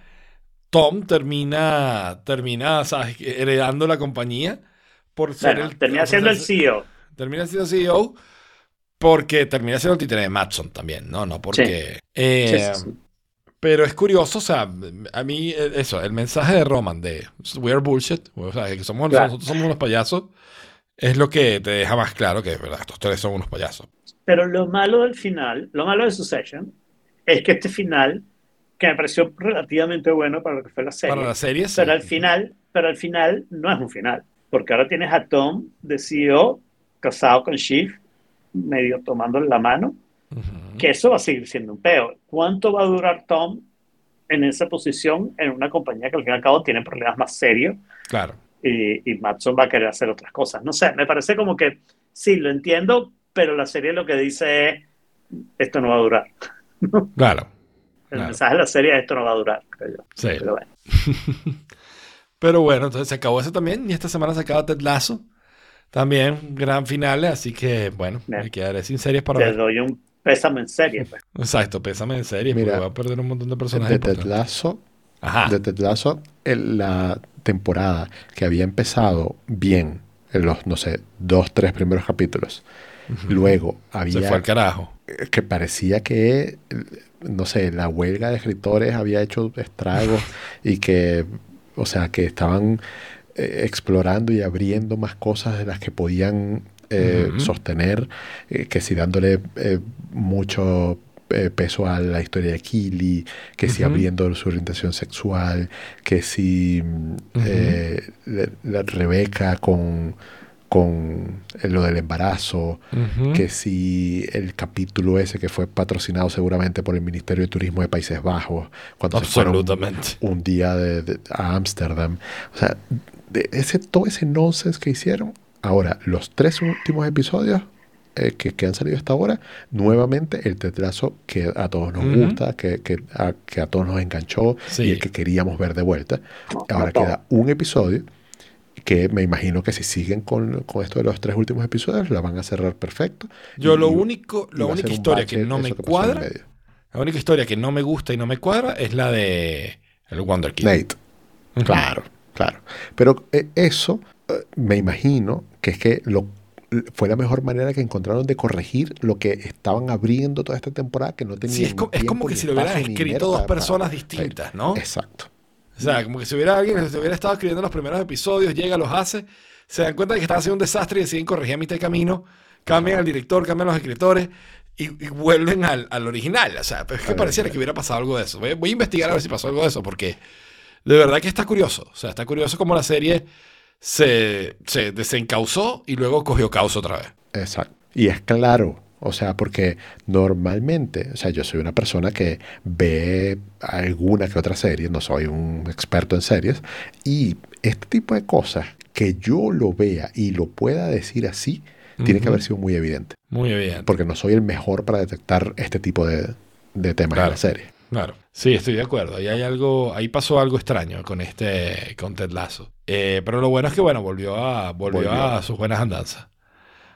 Tom termina, termina, ¿sabes? heredando la compañía por ser Bueno, el. termina siendo el CEO. Termina siendo CEO porque termina siendo el títere de Matson también, ¿no? No porque. eh, Sí, sí, sí. Pero es curioso, o sea, a mí eh, eso, el mensaje de Roman de We are bullshit, o sea, que somos, Claro. nosotros somos unos payasos, es lo que te deja más claro que ¿verdad? estos tres son unos payasos. Pero lo malo del final, lo malo de Succession, es que este final, que me pareció relativamente bueno para lo que fue la serie, Para la serie, sí. pero al final, pero al final no es un final, porque ahora tienes a Tom de CEO casado con Shiv, medio tomándole la mano, Ujú. que eso va a seguir siendo un peo. ¿Cuánto va a durar Tom en esa posición en una compañía que al fin y al cabo tiene problemas más serios Claro. y, y Matson va a querer hacer otras cosas? No sé, me parece como que sí, lo entiendo, pero la serie lo que dice es, esto no va a durar. Claro. El Claro. mensaje de la serie es, esto no va a durar, creo yo. Sí. Pero bueno. Pero bueno, entonces se acabó eso también. Y esta semana se acaba Ted Lasso. También gran final. Así que bueno, Bien. me quedaré sin series para Te ver. doy un pésame en serie. pues. Exacto, pésame en series Mira, porque voy a perder un montón de personajes. De Ted. Lasso, Ajá. de Ted Lasso, el- la temporada que había empezado bien, en los, no sé, dos, tres primeros capítulos, luego Se había fue al carajo. eh, que parecía que, eh, no sé, la huelga de escritores había hecho estragos y que, o sea, que estaban eh, explorando y abriendo más cosas de las que podían eh, sostener, eh, que si dándole mucho peso a la historia de Kili, que si Ujú. abriendo su orientación sexual, que si mm, la- la Rebeca con, con lo del embarazo, que si el capítulo ese que fue patrocinado seguramente por el Ministerio de Turismo de Países Bajos, cuando se fueron un día de- de- a Ámsterdam. O sea, de ese, todo ese nonsense que hicieron. Ahora, los tres últimos episodios eh, que, que han salido hasta ahora, nuevamente el tetrazo que a todos nos gusta, que, que a, que a todos nos enganchó Sí. y el que queríamos ver de vuelta. Ahora queda un episodio que me imagino que si siguen con, con esto de los tres últimos episodios, la van a cerrar perfecto. Yo lo único, la única historia bache que no me cuadra, la única historia que no me gusta y no me cuadra es la de el Wonder Kid. Nate. Claro, claro. Pero eh, eso eh, me imagino que es que lo, fue la mejor manera que encontraron de corregir lo que estaban abriendo toda esta temporada que no tenían Sí, es, co- es como que si lo hubieran escrito dos personas distintas, ¿no? Exacto. O sea, como que si hubiera alguien que se hubiera estado escribiendo los primeros episodios, llega, los hace, se dan cuenta de que estaba haciendo un desastre y deciden corregir a mitad de camino, cambian al director, cambian los escritores y, y vuelven al, al original. O sea, pero es que pareciera que hubiera pasado algo de eso. Voy, voy a investigar a ver si pasó algo de eso, porque de verdad que está curioso. O sea, está curioso cómo la serie se, se desencausó y luego cogió causa otra vez. Exacto. Y es claro, o sea, porque normalmente, o sea, yo soy una persona que ve alguna que otra serie, no soy un experto en series, y este tipo de cosas, que yo lo vea y lo pueda decir así, tiene que haber sido muy evidente, Muy bien. porque no soy el mejor para detectar este tipo de, de temas Claro. en la serie. Claro. Sí, estoy de acuerdo. Ahí hay algo, ahí pasó algo extraño con este, con Ted Lasso. Eh, pero lo bueno es que bueno, volvió a, volvió, Volvió. a sus buenas andanzas.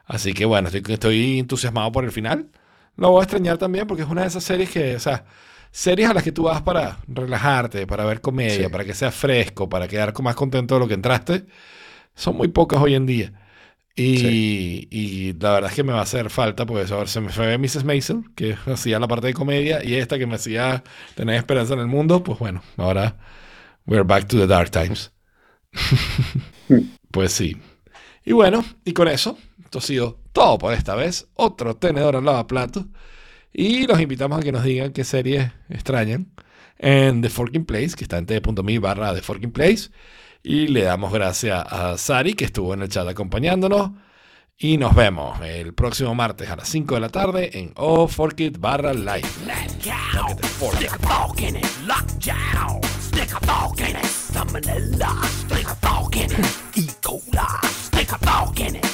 Así que bueno, estoy, estoy entusiasmado por el final. Lo voy a extrañar también porque es una de esas series que, o sea, series a las que tú vas para relajarte, para ver comedia, Sí. para que sea fresco, para quedar más contento de lo que entraste, son muy pocas hoy en día. Y, y la verdad es que me va a hacer falta, pues a ver, se me fue Mrs. Mason, que hacía la parte de comedia, y esta que me hacía tener esperanza en el mundo, pues bueno, ahora we're back to the dark times. pues sí. Y bueno, y con eso, esto ha sido todo por esta vez. Otro tenedor al lavaplatos. Y los invitamos a que nos digan qué series extrañan en The Forking Place, que está en t.me barra The Forking Place. Y le damos gracias a Sari, que estuvo en el chat acompañándonos. Y nos vemos el próximo martes a las 5 de la tarde en O Fork It barra live. in it.